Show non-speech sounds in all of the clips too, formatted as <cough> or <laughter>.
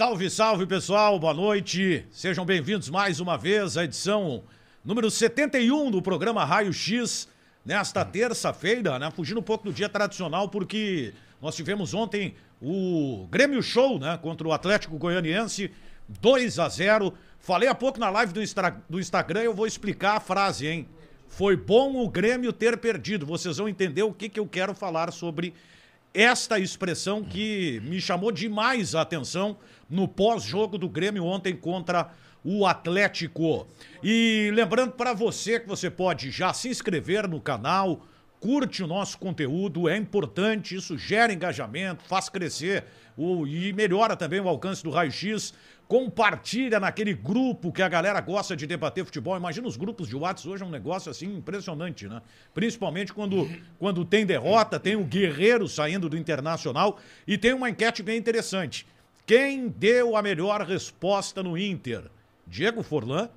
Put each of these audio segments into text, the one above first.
Salve, salve pessoal, boa noite. Sejam bem-vindos mais uma vez à edição número 71 do programa Raio X. Nesta terça-feira, né? Fugindo um pouco do dia tradicional, porque nós tivemos ontem o Grêmio Show, né? Contra o Atlético Goianiense, 2 a 0 Falei há pouco na live do, Instra... do Instagram, eu vou explicar a frase, hein? Foi bom o Grêmio ter perdido. Vocês vão entender o que, que eu quero falar sobre esta expressão que me chamou demais a atenção no pós-jogo do Grêmio ontem contra o Atlético. E lembrando para você que você pode já se inscrever no canal, curte o nosso conteúdo, é importante, isso gera engajamento, faz crescer o, e melhora também o alcance do Raio X. Compartilha naquele grupo que a galera gosta de debater futebol. Imagina os grupos de WhatsApp hoje é um negócio assim impressionante, né? Principalmente quando, quando tem derrota, tem o Guerreiro saindo do Internacional e tem uma enquete bem interessante. Quem deu a melhor resposta no Inter? Diego Forlan,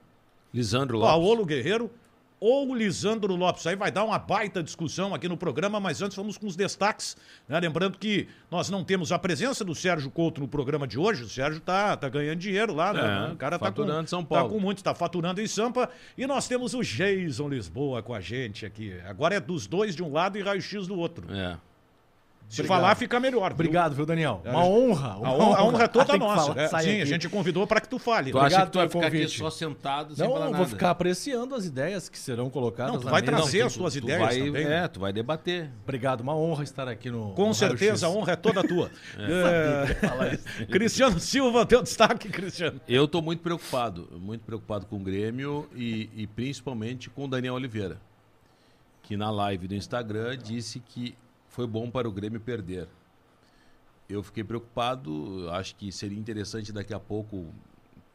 Lisandro Lopes. Paulo Guerreiro ou Lisandro Lopes. Aí vai dar uma baita discussão aqui no programa, mas antes vamos com os destaques. Né? Lembrando que nós não temos a presença do Sérgio Couto no programa de hoje. O Sérgio tá, tá ganhando dinheiro lá, né? É, o cara tá faturando com, em São Paulo. Tá com muito, tá faturando em Sampa. E nós temos o Jason Lisboa com a gente aqui. Agora é dos dois de um lado e raio-x do outro. É. Se falar, fica melhor. viu? Obrigado, viu, Daniel? Uma honra. A uma honra, a honra é toda que nossa. falar, É, sim, a aqui. gente convidou para que tu fale. Tu né? acha Obrigado que tu vai ficar aqui convite. só sentado sem Não, falar eu nada? vou ficar apreciando as ideias que serão colocadas Não, tu vai mesa. trazer tu- as tuas tu ideias vai, também. né? É, tu vai debater. Obrigado, uma honra estar aqui no Com no certeza, a honra é toda tua. <laughs> É, <laughs> Cristiano Silva, teu destaque, Cristiano. Eu tô muito preocupado, muito preocupado com o Grêmio e, e principalmente com o Daniel Oliveira, que na live do Instagram disse que foi bom para o Grêmio perder. Eu fiquei preocupado, acho que seria interessante daqui a pouco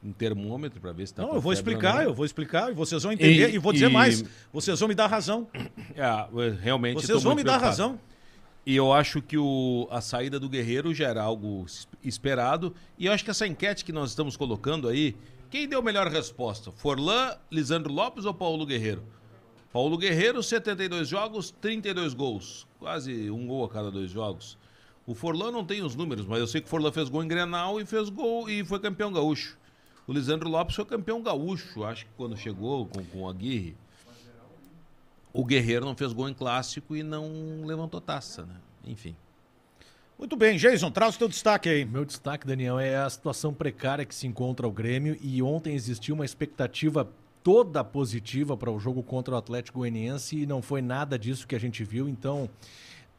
um termômetro para ver se tá Não, eu vou explicar, eu vou explicar e vocês vão entender. E, E- vou dizer e- mais, vocês vão me dar razão. É, realmente Vocês vão me dar preocupado. razão. E eu acho que o, a saída do Guerreiro já era algo es- esperado. E eu acho que essa enquete que nós estamos colocando aí, quem deu a melhor resposta? Forlan, Lisandro Lopes ou Paulo Guerreiro? Paulo Guerreiro, 72 jogos, 32 gols. Quase um gol a cada dois jogos. O Forlan não tem os números, mas eu sei que o Forlan fez gol em Grenal e fez gol e foi campeão gaúcho. O Lisandro Lopes foi campeão gaúcho, acho que quando chegou com, com o Aguirre. O Guerreiro não fez gol em clássico e não levantou taça, né? Enfim. Muito bem, Jason, traz o teu destaque aí. Meu destaque, Daniel, é a situação precária que se encontra o Grêmio e ontem existiu uma expectativa toda positiva para o jogo contra o Atlético Goianiense e não foi nada disso que a gente viu, então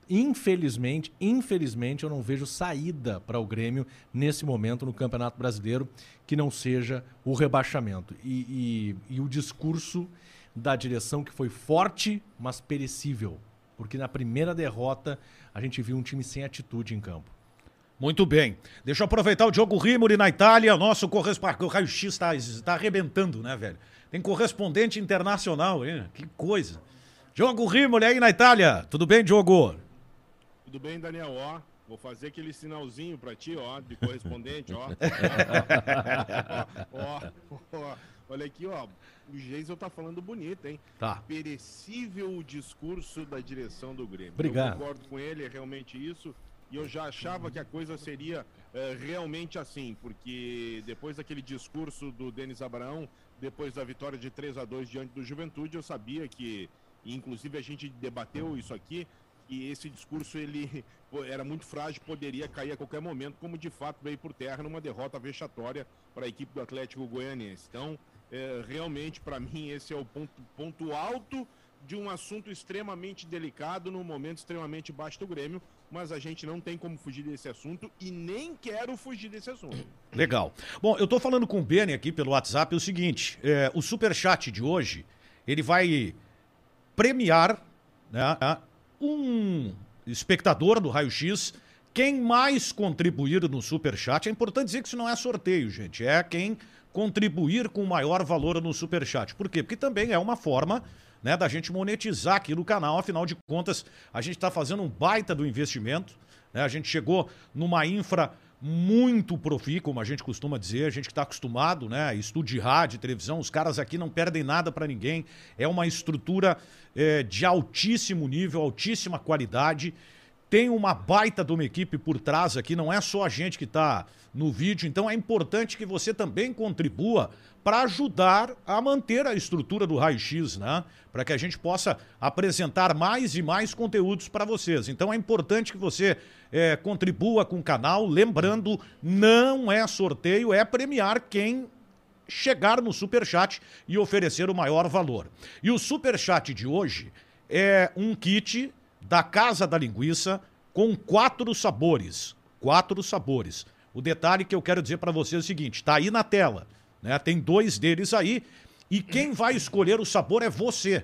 infelizmente, infelizmente eu não vejo saída para o Grêmio nesse momento no Campeonato Brasileiro que não seja o rebaixamento e, e- e o discurso da direção que foi forte, mas perecível, porque na primeira derrota a gente viu um time sem atitude em campo. Muito bem. Deixa eu aproveitar o Diogo Rimuri na Itália. Nosso correspondente. O raio-x está tá arrebentando, né, velho? Tem correspondente internacional, hein? Que coisa. Diogo Rimuri aí na Itália. Tudo bem, Diogo? Tudo bem, Daniel? Ó, vou fazer aquele sinalzinho pra ti, ó, de correspondente, ó. <laughs> ó, ó, ó. Olha aqui, ó. O Geisel tá falando bonito, hein? Tá. Perecível o discurso da direção do Grêmio. Obrigado. Eu concordo com ele, é realmente isso. E eu já achava que a coisa seria eh, realmente assim, porque depois daquele discurso do Denis Abraão, depois da vitória de 3 a 2 diante do Juventude, eu sabia que, e inclusive a gente debateu isso aqui, que esse discurso ele <laughs> era muito frágil, poderia cair a qualquer momento, como de fato veio por terra numa derrota vexatória para a equipe do Atlético Goianiense. Então, eh, realmente, para <laughs> mim, esse é o ponto, ponto alto de um assunto extremamente delicado, num momento extremamente baixo do Grêmio, mas a gente não tem como fugir desse assunto e nem quero fugir desse assunto. Legal. Bom, eu tô falando com o Beni aqui pelo WhatsApp o seguinte: é, o superchat de hoje ele vai premiar né, um espectador do Raio X. Quem mais contribuir no superchat, é importante dizer que isso não é sorteio, gente. É quem contribuir com maior valor no superchat. Por quê? Porque também é uma forma né, da gente monetizar aqui no canal. Afinal de contas, a gente está fazendo um baita do investimento. né? A gente chegou numa infra muito profi, como a gente costuma dizer, a gente que está acostumado, né? Estúdio de rádio, televisão, os caras aqui não perdem nada para ninguém. É uma estrutura é, de altíssimo nível, altíssima qualidade. Tem uma baita de uma equipe por trás aqui, não é só a gente que está no vídeo, então é importante que você também contribua para ajudar a manter a estrutura do Raio X, né? Para que a gente possa apresentar mais e mais conteúdos para vocês. Então é importante que você é, contribua com o canal. Lembrando, não é sorteio, é premiar quem chegar no Superchat e oferecer o maior valor. E o Superchat de hoje é um kit da Casa da Linguiça com quatro sabores. Quatro sabores. O detalhe que eu quero dizer para você é o seguinte: está aí na tela, né? Tem dois deles aí e quem vai escolher o sabor é você.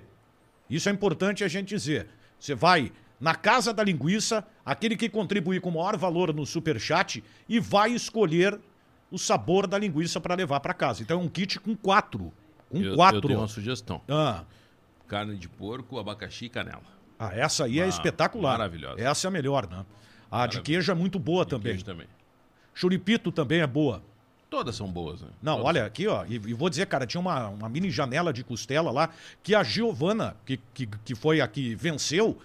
Isso é importante a gente dizer. Você vai na Casa da Linguiça, aquele que contribuir com o maior valor no super chat e vai escolher o sabor da linguiça para levar para casa. Então é um kit com quatro. Com eu, quatro. Eu tenho uma sugestão. Ah. Carne de porco, abacaxi e canela. Ah, essa aí é Ah, espetacular. maravilhosa. Essa é a melhor, né? A de queijo é muito boa De também. queijo também. Churipito também é boa. Todas são boas, né? Não, Todas. olha aqui, ó, e, e vou dizer, cara, tinha uma, uma mini janela de costela lá que a Giovana, que, que, que foi a que venceu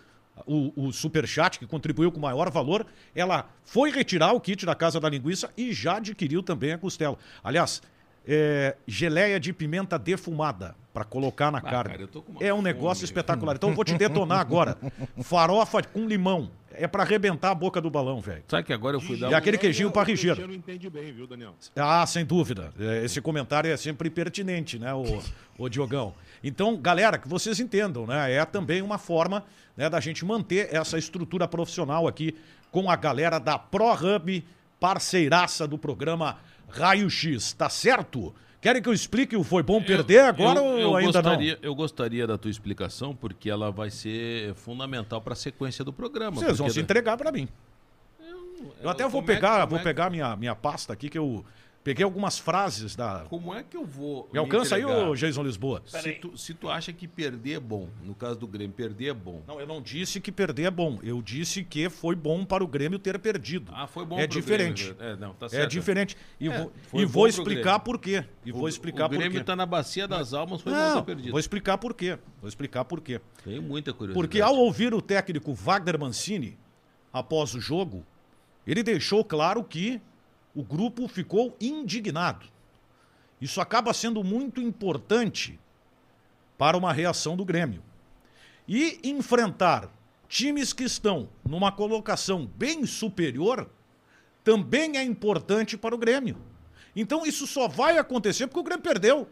o, o superchat, que contribuiu com maior valor, ela foi retirar o kit da Casa da Linguiça e já adquiriu também a costela. Aliás, é, geleia de pimenta defumada para colocar na carne. cara, é um fome. negócio espetacular. Então eu vou te detonar agora. <laughs> Farofa com limão. É para arrebentar a boca do balão, velho. Sabe que agora eu fui dar E um... aquele queijinho parrigeiro. Cristiano entende bem, viu, Daniel? Ah, sem dúvida. É, Esse comentário é sempre pertinente, né, o, o Diogão? Então, galera, que vocês entendam, né? É também uma forma né, da gente manter essa estrutura profissional aqui com a galera da ProHub, parceiraça do programa Raio X, tá certo? Querem que eu explique o Foi Bom Perder agora eu, ou eu ainda gostaria, Eu gostaria da tua explicação, porque ela vai ser fundamental para a sequência do programa. não? Vocês vão se entregar para mim. Eu até vou é pegar, vou é que- pegar minha, minha pasta aqui que eu peguei algumas frases da. Como é que eu vou. Me alcança aí, entregar? ô Jason Lisboa? Se tu, se tu acha que perder é bom, no caso do Grêmio, perder é bom. Não, eu não disse que perder é bom. Eu disse que foi bom para o Grêmio ter perdido. Ah, foi bom É pro diferente. Grêmio. É, não, tá É certo. diferente. E É, vou, e bom vou explicar Grêmio. por quê. E vou explicar o por Grêmio quê. tá na bacia das almas, foi bom Não, ter perdido. vou explicar por quê. Vou explicar por quê. Tenho muita curiosidade. Porque ao ouvir o técnico Wagner Mancini, após o jogo, ele deixou claro que o grupo ficou indignado. Isso acaba sendo muito importante para uma reação do Grêmio. E enfrentar times que estão numa colocação bem superior também é importante para o Grêmio. Então isso só vai acontecer porque o Grêmio perdeu.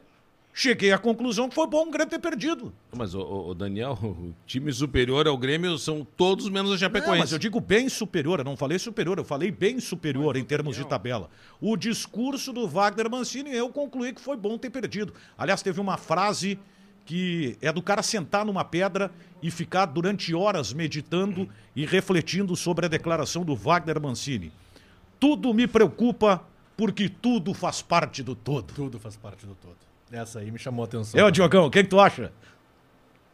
Cheguei à conclusão que foi bom o Grêmio ter perdido. Mas, ô, ô, ô, Daniel, o <laughs> time superior ao Grêmio são todos menos o Não, Chapecoense. mas eu digo bem superior, eu não falei superior, eu falei bem superior em termos de tabela. O discurso do Wagner Mancini, eu concluí que foi bom ter perdido. Aliás, teve uma frase que é do cara sentar numa pedra e ficar durante horas meditando e refletindo sobre a declaração do Wagner Mancini. Tudo me preocupa porque tudo faz parte do todo. Tudo faz parte do todo. Essa aí me chamou a atenção. É, o Diogão, o que, que tu acha?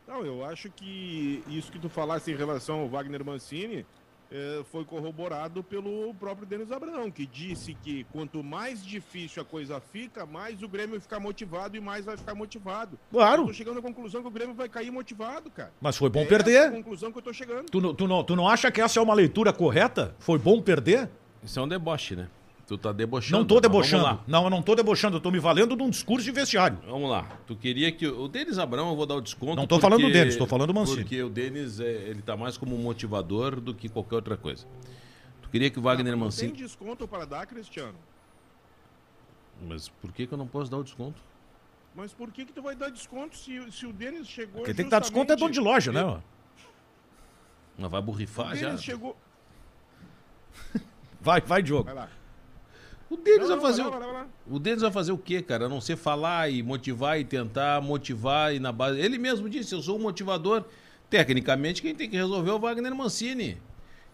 Não, eu acho que isso que tu falasse em relação ao Wagner Mancini eh, foi corroborado pelo próprio Denis Abraão, que disse que quanto mais difícil a coisa fica, mais o Grêmio fica motivado e mais vai ficar motivado. Claro. Eu tô chegando à conclusão que o Grêmio vai cair motivado, cara. Mas foi bom É essa a perder. conclusão que eu tô chegando. Tu, não- tu, não, tu não acha que essa é uma leitura correta? Foi bom perder? Isso é um deboche, né? Tu tá debochando. Não tô mas debochando. Vamos lá. Não, eu não tô debochando, eu tô me valendo de um discurso de vestiário. Vamos lá. Tu queria que. O Denis Abrão, eu vou dar o desconto. Não tô falando do Denis, tô falando do Mancini. Porque o Denis, é, ele tá mais como motivador do que qualquer outra coisa. Tu queria que o Wagner tem Mancini. desconto para dar, Cristiano. Mas por que, que eu não posso dar o desconto? Mas por que que tu vai dar desconto se, se o Denis chegou Quem tem que dar desconto é dono de loja, né? ó? Não vai O borrifar já? Denis chegou... Vai, vai, Diogo. Vai lá. O Denis vai fazer. o- Denis vai fazer o quê, cara? A não ser falar e motivar e tentar motivar e na base. Ele mesmo disse: eu sou um motivador. Tecnicamente, quem tem que resolver é o Wagner Mancini.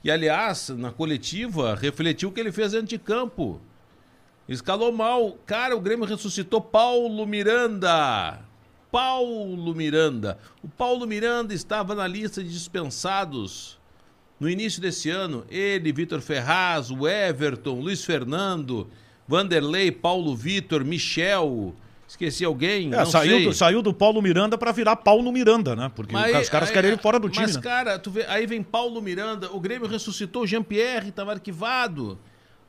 E, aliás, na coletiva, refletiu o que ele fez dentro de campo. Escalou mal. Cara, o Grêmio ressuscitou Paulo Miranda. Paulo Miranda. O Paulo Miranda estava na lista de dispensados No início desse ano, ele, Vitor Ferraz, o Everton, Luiz Fernando, Vanderlei, Paulo Vitor, Michel. Esqueci alguém? É, não saiu, sei. do, saiu do Paulo Miranda pra virar Paulo Miranda, né? Porque Mas os caras aí- querem ele fora do time, Mas, né? cara, tu vê, aí vem Paulo Miranda, o Grêmio ressuscitou Jean-Pierre, estava arquivado.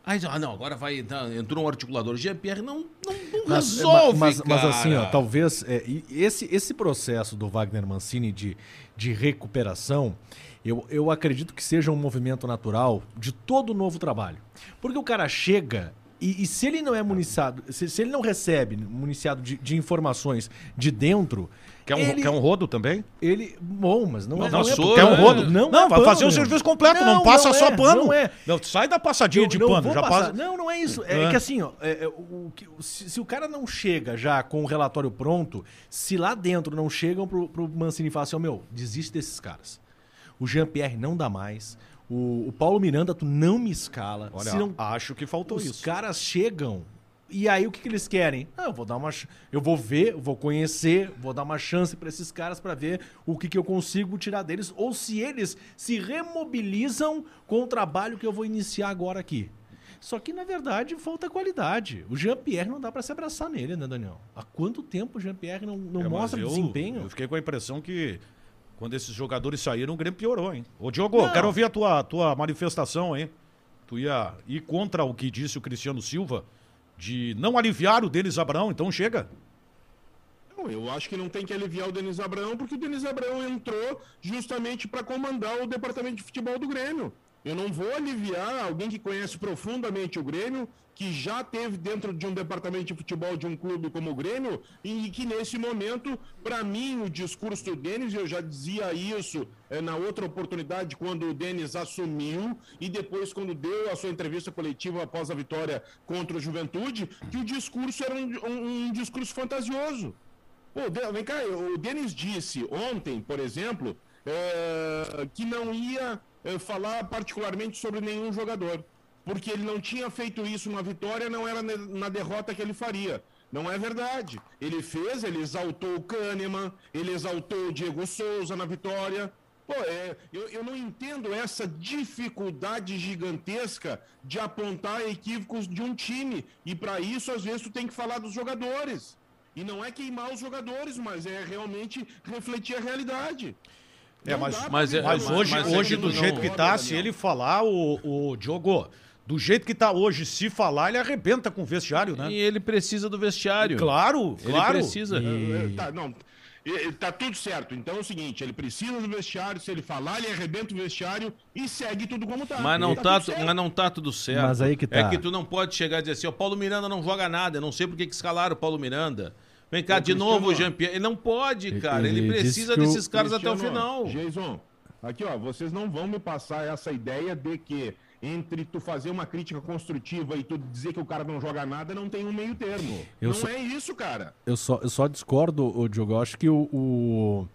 Aí, ah, não, agora vai entrar, entrou um articulador. Jean-Pierre não, não, não Mas, resolve, mas, mas assim, ó, talvez é, esse, esse processo do Wagner Mancini de, de recuperação, eu, eu acredito que seja um movimento natural de todo novo trabalho. Porque o cara chega e, e se ele não é municiado, se, se ele não recebe municiado de, de informações de dentro, Quer um, ele, quer um rodo também? ele. Bom, mas não, Não, é. Não é Quer um é, rodo? não, Não, é vai pano, fazer o serviço completo, não, Não, passa só é, pano. não é. Não, sai da passadinha Eu de pano, já passa. Não, não é isso. É, É. que assim, ó, é- é o se, se o cara não chega já com o relatório pronto, se lá dentro não chegam pro, pro Mancini e falam assim, ó, meu, desiste desses caras. O Jean-Pierre não dá mais. O, o Paulo Miranda, tu não me escala. Olha, se não, acho que faltou os isso. caras chegam e aí o que, que eles querem? Ah, eu vou dar uma, eu vou ver, vou conhecer, vou dar uma chance pra esses caras pra ver o que, que eu consigo tirar deles ou se eles se remobilizam com o trabalho que eu vou iniciar agora aqui. Só que na verdade falta qualidade. O Jean-Pierre não dá pra se abraçar nele, né, Daniel? Há quanto tempo o Jean-Pierre não, não É, mostra eu- desempenho? Eu fiquei com a impressão que quando esses jogadores saíram, o Grêmio piorou, hein? Ô, Diogo, Não. quero ouvir a tua, tua manifestação, hein? Tu ia ir contra o que disse o Cristiano Silva de não aliviar o Denis Abraão, então chega. Não, eu acho que não tem que aliviar o Denis Abrão, porque o Denis Abrão entrou justamente para comandar o departamento de futebol do Grêmio. Eu não vou aliviar alguém que conhece profundamente o Grêmio, que já teve dentro de um departamento de futebol de um clube como o Grêmio, e que nesse momento, para mim, o discurso do Denis, eu já dizia isso eh, na outra oportunidade, quando o Denis assumiu, e depois, quando deu a sua entrevista coletiva após a vitória contra o Juventude, que o discurso era um- um- um discurso fantasioso. Pô, vem cá, o Denis disse ontem, por exemplo, é, que não ia é, falar particularmente sobre nenhum jogador, porque ele não tinha feito isso na vitória, não era na derrota que ele faria. Não é verdade. Ele fez, ele exaltou o Kahneman, ele exaltou o Diego Souza na vitória. Pô, é, eu, eu não entendo essa dificuldade gigantesca de apontar equívocos de um time. E para isso, às vezes, tu tem que falar dos jogadores. E não é queimar os jogadores, mas é realmente refletir a realidade. É, mas- mas é- Mas hoje, mas hoje ele do não- jeito que tá, se ele falar, o, o Diogo, do jeito que tá hoje, se falar, ele arrebenta com o vestiário, né? E ele precisa do vestiário. Claro, Ele claro. precisa. É, Tá, não. E- e Tá tudo certo. Então é o seguinte, ele precisa do vestiário, se ele falar, ele arrebenta o vestiário e segue tudo como tá. Mas não, E tá, tudo certo. mas não tá tudo certo. Mas aí que tá. É que tu não pode chegar e dizer assim, o Paulo Miranda não joga nada, eu não sei por que que escalaram o Paulo Miranda. Vem cá, de novo o Cristiano, Jean-Pierre. Ele não pode, cara. Ele, ele precisa desses caras até o final. Jason, aqui ó, vocês não vão me passar essa ideia de que entre tu fazer uma crítica construtiva e tu dizer que o cara não joga nada, não tem um meio termo. Eu não sou- é isso, cara. Eu só, eu só discordo, o Diogo. Eu acho que o, o-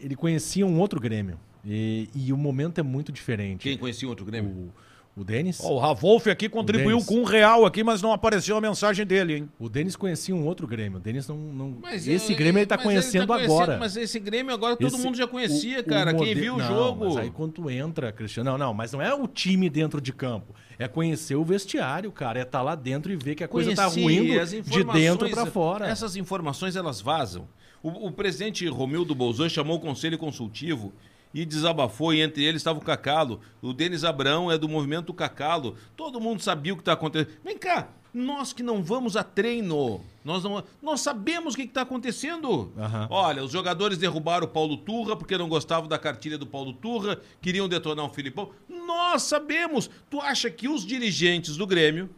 ele conhecia um outro Grêmio. E, e o momento é muito diferente. Quem conhecia outro Grêmio? O, o Denis? Ó, o Ravolf aqui contribuiu com um real aqui, mas não apareceu a mensagem dele, hein? O Denis conhecia um outro Grêmio. O Denis não. não Mas esse ele- Grêmio ele tá conhecendo tá agora. Mas esse Grêmio agora todo Esse- mundo já conhecia, o- o cara. Quem mode- viu o Não, jogo. Mas aí quando tu entra, Cristiano. Não, não, mas não é o time dentro de campo. É conhecer o vestiário, cara. É estar lá dentro e ver que a coisa tá Conheci, ruindo de dentro pra fora. Essas informações elas vazam. O, o presidente Romildo Bolzan chamou o conselho consultivo e desabafou, e entre eles estava o Cacalo. O Denis Abrão é do movimento Cacalo. Todo mundo sabia o que está acontecendo. Vem cá, nós que não vamos a treino, nós, não, nós sabemos o que está acontecendo. Aham. Olha, os jogadores derrubaram o Paulo Turra porque não gostavam da cartilha do Paulo Turra, queriam detonar o Filipão. Nós sabemos. Tu acha que os dirigentes do Grêmio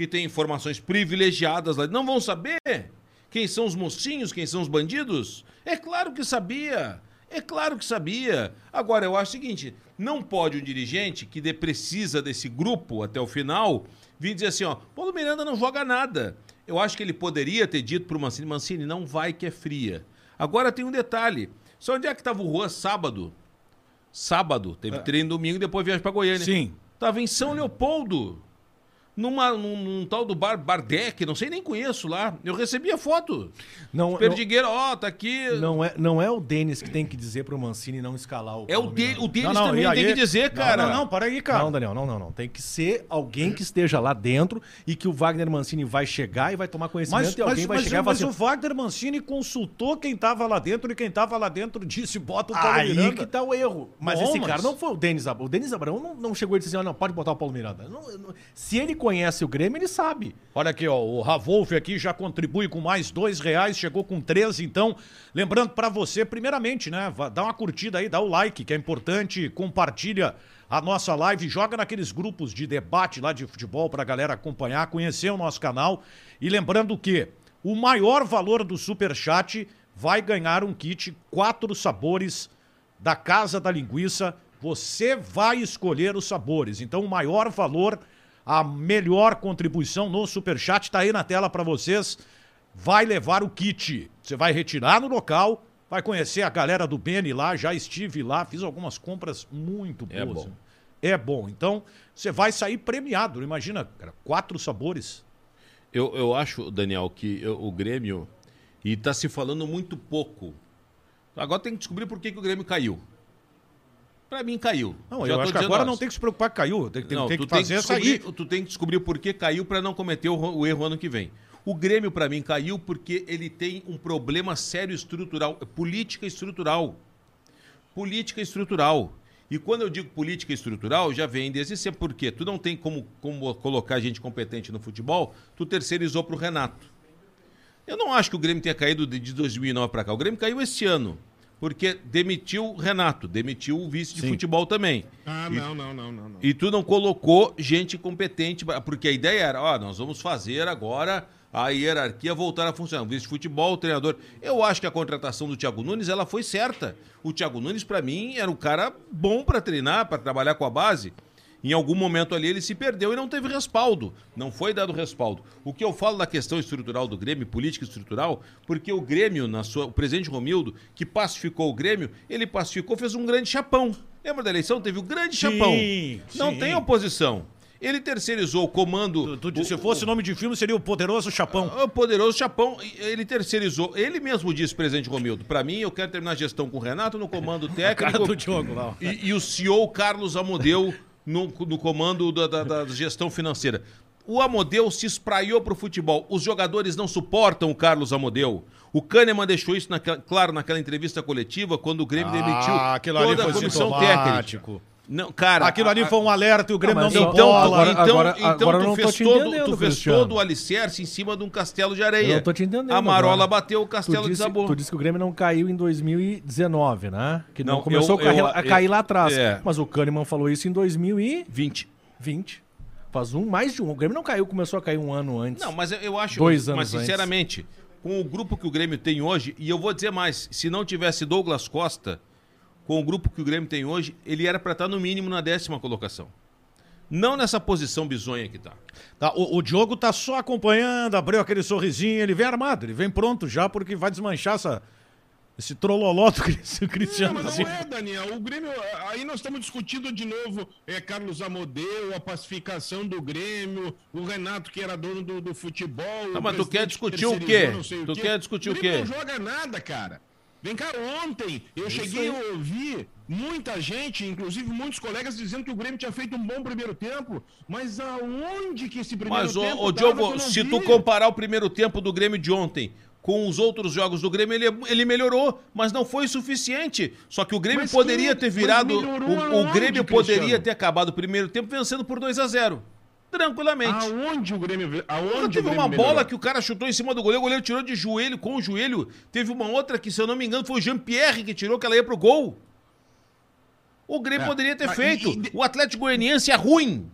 que tem informações privilegiadas lá, não vão saber quem são os mocinhos, quem são os bandidos? É claro que sabia. É claro que sabia. Agora, eu acho o seguinte: não pode um dirigente que de- precisa desse grupo até o final vir dizer assim: ó, Paulo Miranda não joga nada. Eu acho que ele poderia ter dito pro Mancini: Mancini, não vai que é fria. Agora tem um detalhe: só onde é que estava o Juan sábado? Sábado, teve treino domingo e depois viagem para Goiânia. Sim. Tava em São Leopoldo. Numa, num, num tal do bar Bardec, não sei nem conheço lá. Eu recebi a foto. Não, Perdigueira, ó, tá aqui. não é, não é o Denis que tem que dizer pro Mancini não escalar o É o, de, o deles Não, não, também e tem aí- que dizer, cara. Não, não, para aí, cara. Não, Daniel, não, não, não. Tem que ser alguém que esteja lá dentro e que o Wagner Mancini vai chegar e vai tomar conhecimento Mas, e alguém mas, vai mas, chegar e mas falar o assim, Wagner Mancini consultou quem tava lá dentro e quem tava lá dentro disse bota o Paulo Aí Miranda. que tá o erro. Mas Bom, esse mas- cara não foi o Denis Abrão. O Denis Abrão não, não chegou e disse assim, ó, não, pode botar o Paulo Miranda. Não- se ele conhece o Grêmio, ele sabe. Olha aqui, ó, o Ravolf aqui já contribui com mais dois reais, chegou com 13, então, lembrando pra você, primeiramente, né, dá uma curtida aí, dá o like, que é importante, compartilha a nossa live, joga naqueles grupos de debate lá de futebol pra galera acompanhar, conhecer o nosso canal, e lembrando que o maior valor do Superchat vai ganhar um kit, quatro sabores da Casa da Linguiça, você vai escolher os sabores, então o maior valor a melhor contribuição no Superchat está aí na tela para vocês. Vai levar o kit. Você vai retirar no local, vai conhecer a galera do Beni lá. Já estive lá, fiz algumas compras muito boas. É bom. É bom. Então, você vai sair premiado. Imagina, cara, quatro sabores. Eu, eu acho, Daniel, que eu- o Grêmio. E tá se falando muito pouco. Agora tem que descobrir por que, que o Grêmio caiu. Pra mim caiu. Não, Já eu acho que agora não tem que se preocupar que caiu. Tem, tem- não, tem tu que fazer descobrir, aí. Tu tem que descobrir por que caiu pra não cometer o, o erro ano que vem. O Grêmio, pra mim, caiu porque ele tem um problema sério estrutural. Política estrutural. Política estrutural. E quando eu digo política estrutural, já vem desde sempre. Por quê? Tu não tem como, como colocar gente competente no futebol, tu terceirizou pro Renato. Eu não acho que o Grêmio tenha caído de de 2009 para cá. O Grêmio caiu esse ano. Porque demitiu o Renato, demitiu o vice de futebol também. Ah, não, não, não, não. não. E tu não colocou gente competente, porque a ideia era, ó, nós vamos fazer agora a hierarquia voltar a funcionar. O vice de futebol, o treinador. Eu acho que a contratação do Thiago Nunes, ela foi certa. O Thiago Nunes, pra mim, era um cara bom pra treinar, pra trabalhar com a base. Em algum momento ali ele se perdeu e não teve respaldo. Não foi dado respaldo. O que eu falo da questão estrutural do Grêmio, política estrutural, porque o Grêmio, na sua, o presidente Romildo, que pacificou o Grêmio, ele pacificou, fez um grande chapão. Lembra da eleição? Teve o grande Sim, chapão. Não sim. tem oposição. Ele terceirizou o comando. Tu- tu- o- se fosse nome de filme, seria o Poderoso Chapão. o poderoso Chapão, ele terceirizou. Ele mesmo disse, presidente Romildo, pra mim eu quero terminar a gestão com o Renato no comando <laughs> Cara técnico do Diogo ó. e, e o CEO Carlos Amodeu no, no comando da, da- da gestão financeira. O Amodeu se espraiou pro futebol. Os jogadores não suportam o Carlos Amodeu. O Kahneman deixou isso naquela- claro naquela entrevista coletiva quando o Grêmio demitiu Ah, ali toda foi a comissão técnica. Não, cara, Aquilo ali a- foi um alerta e o Grêmio não, mas deu então- então, bola. agora- então, agora- então agora eu tu não fez, todo, tu fez todo o alicerce em cima de um castelo de areia. Eu não tô te entendendo A marola agora. bateu, o castelo tu disse, desabou. tu disse que o Grêmio não caiu em 2019, né? Que não, Não, começou eu- a, cair, eu- a cair lá atrás. é. Mas o Kahneman falou isso em 2020. 20. Faz um, mais de um. O Grêmio não caiu, começou a cair um ano antes. Não, mas eu- eu acho, Dois anos mas sinceramente, com o grupo que o Grêmio tem hoje, e eu vou dizer mais, se não tivesse Douglas Costa, com o grupo que o Grêmio tem hoje, ele era pra estar no mínimo na décima colocação. Não nessa posição bizonha que tá. Tá, o, o Diogo tá só acompanhando, abriu aquele sorrisinho, ele vem armado, ele vem pronto já, porque vai desmanchar essa, esse trololó do Cris- Não, Cristiano. mas não é, Daniel. O Grêmio. Aí nós estamos discutindo de novo é, Carlos Amodeu, a pacificação do Grêmio, o Renato, que era dono do, do futebol. Ah, o mas tu quer discutir o quê? não Tu quê. quer discutir o Grêmio quê? não joga nada, cara. Vem cá, ontem eu cheguei a ouvir muita gente, inclusive muitos colegas, dizendo que o Grêmio tinha feito um bom primeiro tempo, mas aonde que esse primeiro Mas, ô, tempo ô que eu Diogo, se vi? tu comparar o primeiro tempo do Grêmio de ontem com os outros jogos do Grêmio, ele, ele melhorou, mas não foi suficiente. Só que o Grêmio Mas poderia que- ter mas virado. O, o Grêmio poderia Cristiano? ter acabado o primeiro tempo vencendo por 2 a 0 Tranquilamente. Aonde o Grêmio. Aonde o teve Grêmio uma bola melhorou? que o cara chutou em cima do goleiro, o goleiro tirou de joelho com o joelho. Teve uma outra que, se eu não me engano, foi o Jean-Pierre que tirou, que ela ia pro gol. O Grêmio É, poderia ter mas feito. e- e- O Atlético Goianiense é ruim.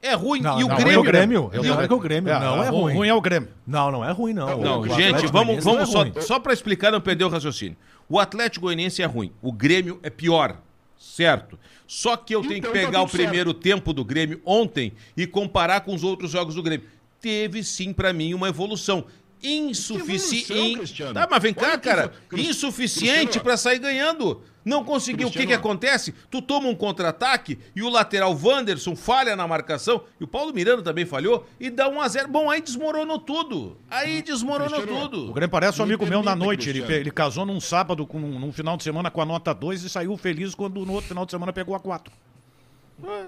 É ruim. Não, e o não, Grêmio. é o Grêmio. Eu o- falei que o Grêmio não é o ruim. ruim é o Grêmio. Não, não é ruim, não. Não, O gente, vamos, Goianiense vamos não só, é ruim. só para explicar, não perder o raciocínio. O Atlético Goianiense é ruim, o Grêmio é pior, certo? Só que eu tenho Então que tá pegar o tudo certo. primeiro tempo do Grêmio ontem e comparar com os outros jogos do Grêmio. Teve sim pra mim uma evolução. Insuficiente. Tá, mas vem cá, Olha cara. Insuficiente pra sair ganhando. Não conseguiu. O que, que acontece? Tu toma um contra-ataque e o lateral Wanderson falha na marcação, e o Paulo Miranda também falhou, e dá 1 a 0 Bom, aí desmoronou tudo. Aí desmoronou Cristiano, O tudo. Grêmio parece um Me amigo meu na noite. Ele, ele casou num sábado, com, num final de semana com a nota 2 e saiu feliz quando no outro final de semana pegou a 4.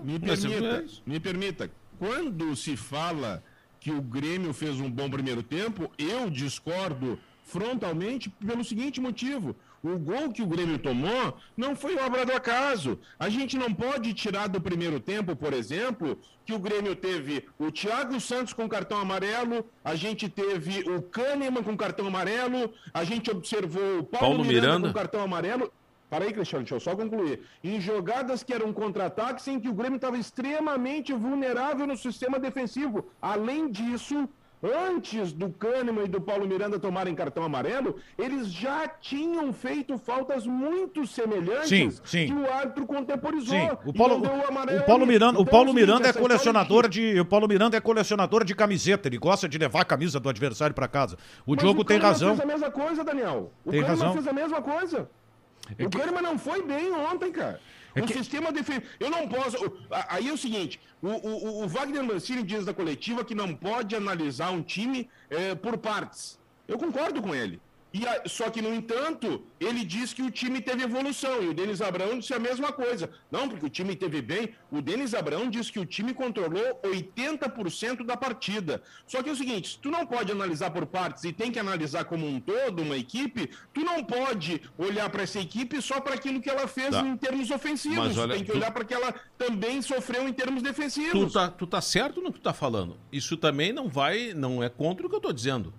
Me Mas é permita, me permita. Quando se fala que o Grêmio fez um bom primeiro tempo, eu discordo frontalmente pelo seguinte motivo. O gol que o Grêmio tomou não foi obra do acaso. A gente não pode tirar do primeiro tempo, por exemplo, que o Grêmio teve o Thiago Santos com cartão amarelo, a gente teve o Kahneman com cartão amarelo, a gente observou o Paulo, Paulo Miranda, Miranda. com cartão amarelo. Para aí, Cristiano, deixa eu só concluir. Em jogadas que eram contra-ataques em que o Grêmio estava extremamente vulnerável no sistema defensivo. Além disso, antes do Kahneman e do Paulo Miranda tomarem cartão amarelo, eles já tinham feito faltas muito semelhantes Sim, sim. que o árbitro contemporizou. Sim, o e Paulo, amarelo o Paulo. Miranda, o Então, Paulo seguinte, Miranda é colecionador de- o Paulo Miranda é colecionador de camiseta, ele gosta de levar a camisa do adversário para casa. O Mas Diogo o tem razão. fez a mesma coisa, Daniel. O Tem Kahneman razão. fez a mesma coisa. É o Kahneman não foi bem ontem, cara. É o que- sistema defensivo. Eu não posso. Aí é o seguinte: o, o- o Wagner Mancini diz na coletiva que não pode analisar um time eh, por partes. Eu concordo com ele. E a- só que, no entanto, ele diz que o time teve evolução. E o Denis Abrão disse a mesma coisa. Não, porque o time teve bem. O Denis Abrão diz que o time controlou 80% da partida. Só que é o seguinte: se tu não pode analisar por partes e tem que analisar como um todo, uma equipe, tu não pode olhar para essa equipe só para aquilo que ela fez Tá. em termos ofensivos. Olha, tu tem que tu- olhar para que ela também sofreu em termos Tu defensivos. tá, tu tá certo no que tu tá falando. Isso também não vai, não é contra o que eu tô dizendo.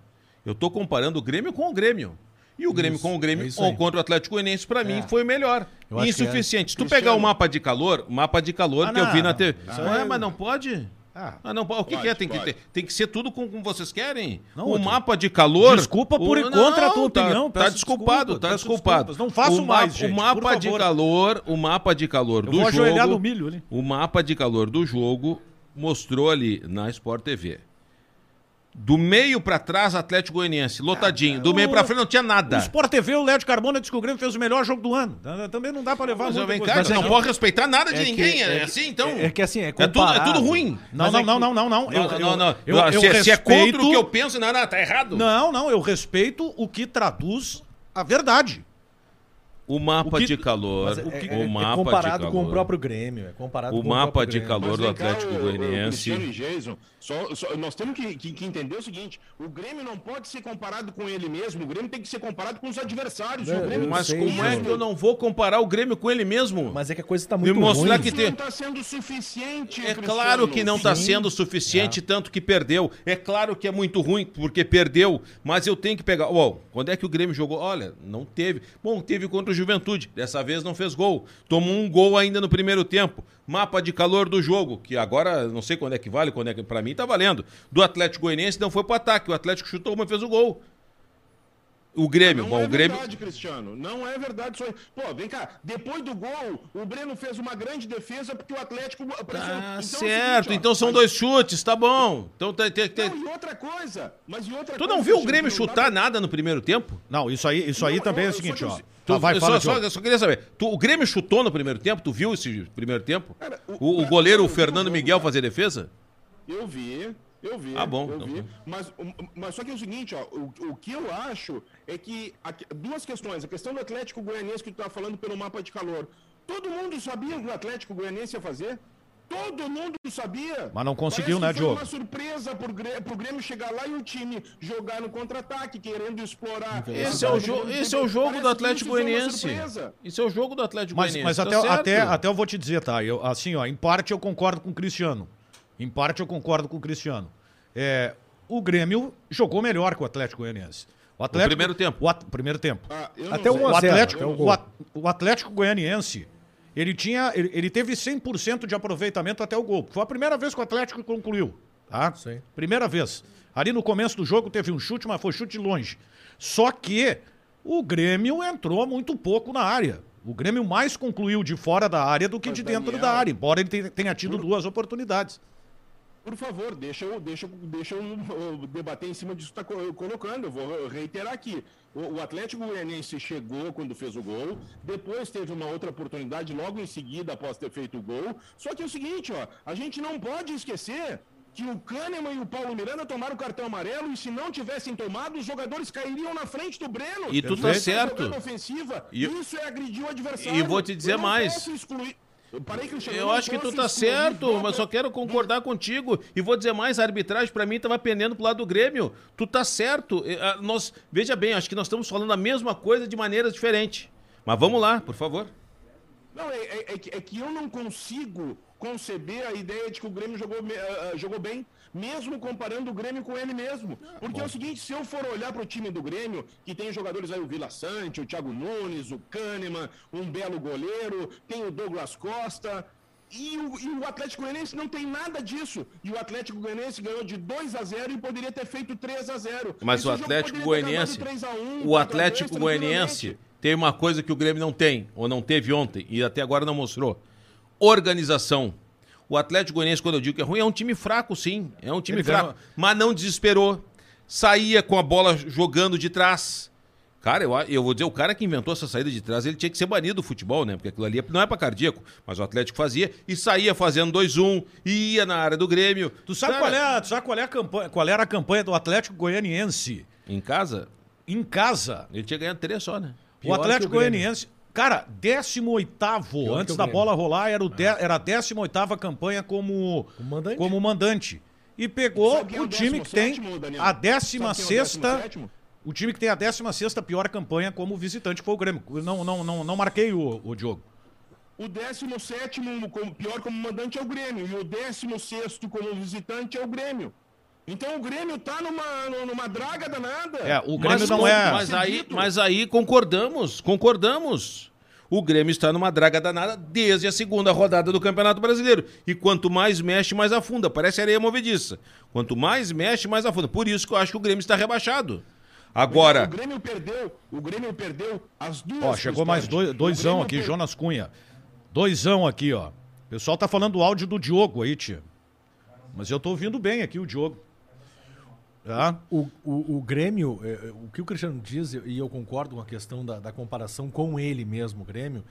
Eu tô comparando o Grêmio com o Grêmio. E o Grêmio Isso, com o Grêmio, é ou contra o Atlético Goianiense, pra mim, É. foi melhor. Eu é. Insuficiente. Se tu pegar o mapa de calor, o mapa de calor Ah, que eu vi não. na TV. Isso Ué, aí- mas não pode? Ah. Ah, não, o que, Pode, que é? Tem que, ter, tem que ser tudo como, como vocês querem? Não, o Edson. mapa de calor. Desculpa por o, contra a tua tá- opinião, Tá, desculpado, desculpa, tá desculpado. Não faço o mais, mapa, gente, O mapa de favor. calor, o mapa de calor Eu do jogo. no milho ali. O mapa de calor do jogo mostrou ali na Sport TV. Do meio pra trás, Atlético Goianiense, lotadinho. Do meio pra frente não tinha O nada. Sport TV, o Léo de Carmona disse que o Grêmio fez o melhor jogo do ano. Também não dá pra levar Mas vem cá, consideração. tu não pode respeitar nada de É que- ninguém. É, é- assim, então. é que assim, é é, tudo, é tudo ruim. Não, Mas não, é não, que- não, não, não. Não, Eu- não, eu- não, eu- eu se, é- se é contra respeito- o que eu penso, não, não, tá errado. Não, não, eu respeito o que traduz a verdade. O mapa O que- de calor. Mas é, o, é- o é mapa comparado de com calor. o próprio Grêmio. É comparado O com mapa o de calor Mas do Atlético o- o Goianiense. Só- só- nós temos que, que- que entender o seguinte: o Grêmio não pode ser comparado com ele mesmo, o Grêmio tem que ser comparado com os adversários. O Grêmio eu Mas sei, como é que eu não vou comparar o Grêmio com ele mesmo? Mas é que a coisa tá muito mostrar ruim. que tem- não está sendo suficiente. É Cristiano. claro que não está sendo suficiente, tanto que perdeu. É claro que é muito ruim, porque perdeu. Mas eu tenho que pegar. Uau, quando é que o Grêmio jogou? Olha, não teve. Bom, teve contra o Juventude. Dessa vez não fez gol. Tomou um gol ainda no primeiro tempo. Mapa de calor do jogo, que agora não sei quando é que vale, quando é que. Pra mim tá valendo. Do Atlético Goianiense não foi pro ataque. O Atlético chutou uma e fez o gol. O Grêmio, Não bom, é o Grêmio. verdade, Cristiano. Não é verdade isso aí. Pô, vem cá. Depois do gol, o Breno fez uma grande defesa porque o Atlético. Tá Então é o certo, seguinte, ó, então são mas- dois chutes, tá bom. Então tem, tem, tem- Não, e outra coisa. Mas e outra Tu coisa, não viu o Grêmio não chutar nada no primeiro tempo? Não, isso aí, isso aí Não, também é eu- o eu seguinte, ó. Tu- vai, eu fala, só, só, eu só queria saber. Tu- o Grêmio chutou no primeiro tempo? Tu viu esse primeiro tempo? Cara, o- o, o goleiro o Fernando jogo, Miguel cara. fazer defesa? Eu vi, eu vi. Ah, bom, Eu então vi. Mas, mas só que é o seguinte, ó, o, o que eu acho é que aqui- duas questões. A questão do Atlético Goianiense que tu tá falando pelo mapa de calor. Todo mundo sabia o que o Atlético Goianiense ia fazer? Todo mundo sabia. Mas não conseguiu, Parece né, que foi Diogo? uma surpresa pro Grêmio, pro Grêmio chegar lá e o time jogar no contra-ataque, querendo explorar. Esse é, a o jo- esse é o Parece jogo do Atlético Goianiense. surpresa. Isso é o jogo do Atlético Mas, Goianiense. mas tá até, certo. até, até eu vou te dizer, tá? Eu, assim, ó, em parte eu concordo com o Cristiano. Em parte eu concordo com o Cristiano. É, o Grêmio jogou melhor que o Atlético Goianiense. O Atlético, primeiro tempo. O at- primeiro tempo. Ah, Até O Atlético, o gol. o, At- o Atlético Goianiense, ele tinha, ele, ele teve 100% de aproveitamento até o gol. Foi a primeira vez que o Atlético concluiu, tá? Sim. Primeira vez. Ali no começo do jogo teve um chute, mas foi chute de longe. Só que o Grêmio entrou muito pouco na área. O Grêmio mais concluiu de fora da área do que Mas, de dentro Daniel, da área, embora ele tenha tido duas oportunidades. Por favor, deixa eu, deixa, eu- deixa eu, debater em cima disso que está colocando. Eu vou reiterar aqui. O, o Atlético Goianiense chegou quando fez o gol, depois teve uma outra oportunidade logo em seguida após ter feito o gol. Só que é o seguinte, ó, a gente não pode esquecer que o Kahneman e o Paulo Miranda tomaram cartão amarelo e se não tivessem tomado, os jogadores cairiam na frente do Breno. E tu tá certo. Ofensiva, E- isso é agredir o adversário. E vou te dizer mais. posso excluir- parei, Cristiano, Eu não acho que tu tá certo, mas só quero concordar contigo. E vou dizer mais, a arbitragem pra mim tava pendendo pro lado do Grêmio. Tu tá certo. Eh, ah, Nós, veja bem, acho que nós estamos falando a mesma coisa de maneiras diferentes. Mas vamos lá, por favor. Não, é, é- é que, é que eu não consigo conceber a ideia de que o Grêmio jogou, ah, jogou bem, mesmo comparando o Grêmio com ele mesmo. Porque é o seguinte, se eu for olhar para o time do Grêmio, que tem jogadores aí, o Vila Sante, o Thiago Nunes, o Kahneman, um belo goleiro, tem o Douglas Costa... E o, e o Atlético Goianiense não tem nada disso. E o Atlético Goianiense ganhou de 2 a 0 e poderia ter feito 3 a 0 Mas Esse o Atlético Goianiense, acabado 3 a 1, o 4 a Atlético 2 Goianiense tem uma coisa que o Grêmio não tem, ou não teve ontem, e até agora não mostrou. Organização. O Atlético Goianiense, quando eu digo que é ruim, é um time fraco, sim. É um time Ele fraco. Mas não desesperou. Saía com a bola jogando de trás. Cara, eu, eu vou dizer, o cara que inventou essa saída de trás, ele tinha que ser banido do futebol, né? Porque aquilo ali não é pra cardíaco. Mas o Atlético fazia e saía fazendo 2-1, ia na área do Grêmio. Tu sabe, Cara, qual, é, tu sabe qual, é a campanha, qual era a campanha do Atlético Goianiense Em casa, em casa? ele tinha ganhado três só, né? o Pior Atlético que o. Goianiense. Cara, 18 que antes o da bola rolar, era, o de, era a 18 campanha como, Como mandante. como mandante. E pegou quem é o time que tem 17º, Daniel? a Sabe quem é o 16 17º? o time que tem a 16 pior campanha como visitante, que foi o Grêmio. Não, não, não, não marquei o, o Diogo. O 17 como pior como mandante é o Grêmio. E o 16 como visitante é o Grêmio. Então o Grêmio tá numa, numa draga danada. É, o Grêmio Mas, não é. Mas aí, mas aí concordamos, concordamos. O Grêmio está numa draga danada desde a segunda rodada do Campeonato Brasileiro. E quanto mais mexe, mais afunda. Parece areia movediça. Quanto mais mexe, mais afunda. Por isso que eu acho que o Grêmio está rebaixado. O Agora, Grêmio perdeu, o Grêmio perdeu as duas. Ó, chegou mais dois, O doisão aqui, per- Jonas Cunha. Doisão aqui, ó. O pessoal tá falando o áudio do Diogo aí, tia. Mas eu tô ouvindo bem aqui o Diogo. Tá? O, o, o Grêmio, é, é, o que o Cristiano diz, e eu concordo com a questão da, da comparação com ele mesmo, o Grêmio,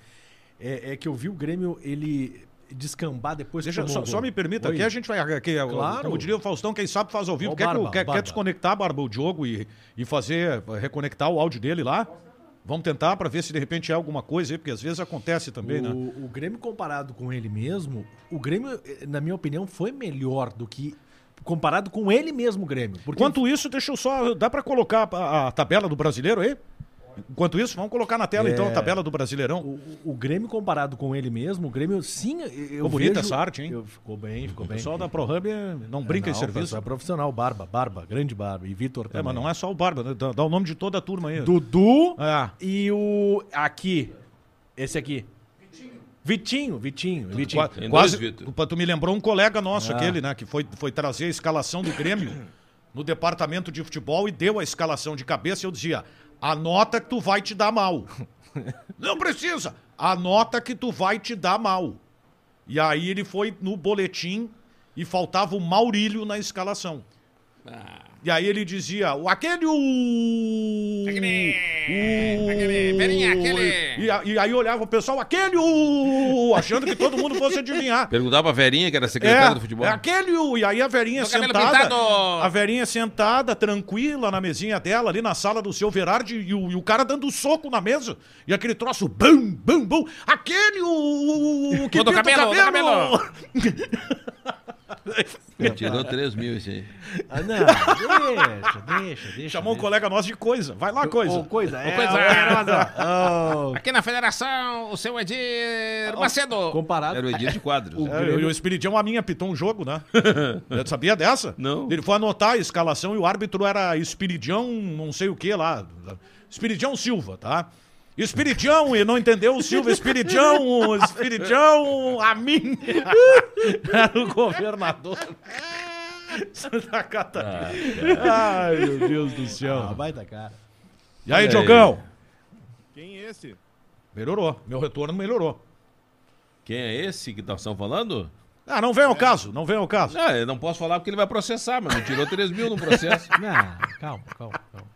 é, é que eu vi o Grêmio, ele descambar depois Deixa, só, só me permita, Oi? aqui a gente vai. Aqui, Claro. Como diria o Faustão, quem sabe faz ao vivo. Ó Quer, Barba, quer, Barba. quer desconectar, Barba, o Diogo e, e fazer, reconectar o áudio dele lá? Vamos tentar para ver se de repente é alguma coisa aí, porque às vezes acontece também, o, né? o Grêmio comparado com ele mesmo, o Grêmio, eh, na minha opinião, foi melhor do que comparado com ele mesmo, o Grêmio. Porque Enquanto isso, deixa eu só. Dá para colocar a, a tabela do brasileiro aí? Enquanto isso, vamos colocar na tela É. então a tabela do Brasileirão. o, o Grêmio comparado com ele mesmo, o Grêmio sim, eu Ficou bonita vejo- essa arte, hein? eu- ficou bem, ficou O bem. pessoal da ProHub não brinca É, em não, serviço. pessoal É profissional, Barba, Barba, grande Barba. E Vitor É, também. mas não é só o Barba, né? Dá, dá o nome de toda a turma aí. Dudu É. e o. Aqui. Esse aqui. Vitinho, Vitinho, Vitinho. Quase, dois, Vitor. Qua- tu me lembrou um colega nosso, Ah. aquele, né? Que foi, foi trazer a escalação do Grêmio <coughs> no departamento de futebol e deu a escalação de cabeça. Eu dizia: anota que tu vai te dar mal. <laughs> Não precisa! Anota que tu vai te dar mal. E aí ele foi no boletim e faltava o Maurílio na escalação. E aí ele dizia, o aquele o... Aquele- o- aquele, perinha, aquele- E, a- e aí olhava o pessoal, aquele o... Achando que todo mundo fosse adivinhar. <laughs> perguntava pra Verinha, que era secretária É, do futebol. é aquele o... E aí a Verinha cabelo sentada... A Verinha sentada, tranquila, na mesinha dela, ali na sala do seu Verardi, e o, e o cara dando soco na mesa. E aquele troço, bum, bum, bum. Aquele o... o que O pinta cabelo, o cabelo. <laughs> <laughs> Tirou 3 mil esse aí. Ah, não, deixa, deixa, deixa. Chamou um deixa. colega nosso de coisa. Vai lá, coisa. Ô, coisa, é. coisa. ó, <laughs> Aqui na federação, o seu Edir Macedo. comparado. Era o Edir de quadros. É, e o Espiridião, a minha, pitou um jogo, né? <laughs> Eu sabia dessa? Não. Ele foi anotar a escalação e o árbitro era Espiridião, não sei o que lá. Espiridião Silva, tá? Espiridião, e não entendeu o Silva, Espiridião, Espiridião, a mim. <laughs> Era o governador. Santa Catarina. <laughs> Ai, meu Deus do Ah, céu. vai da cara. E aí, Olha aí. Diogão? Quem é esse? Melhorou. Meu retorno melhorou. Quem é esse que nós estamos falando? Ah, não vem ao caso, não vem ao caso. Ah, eu não posso falar porque ele vai processar, mas não tirou 3 mil no processo. <laughs> Não, calma, calma, calma.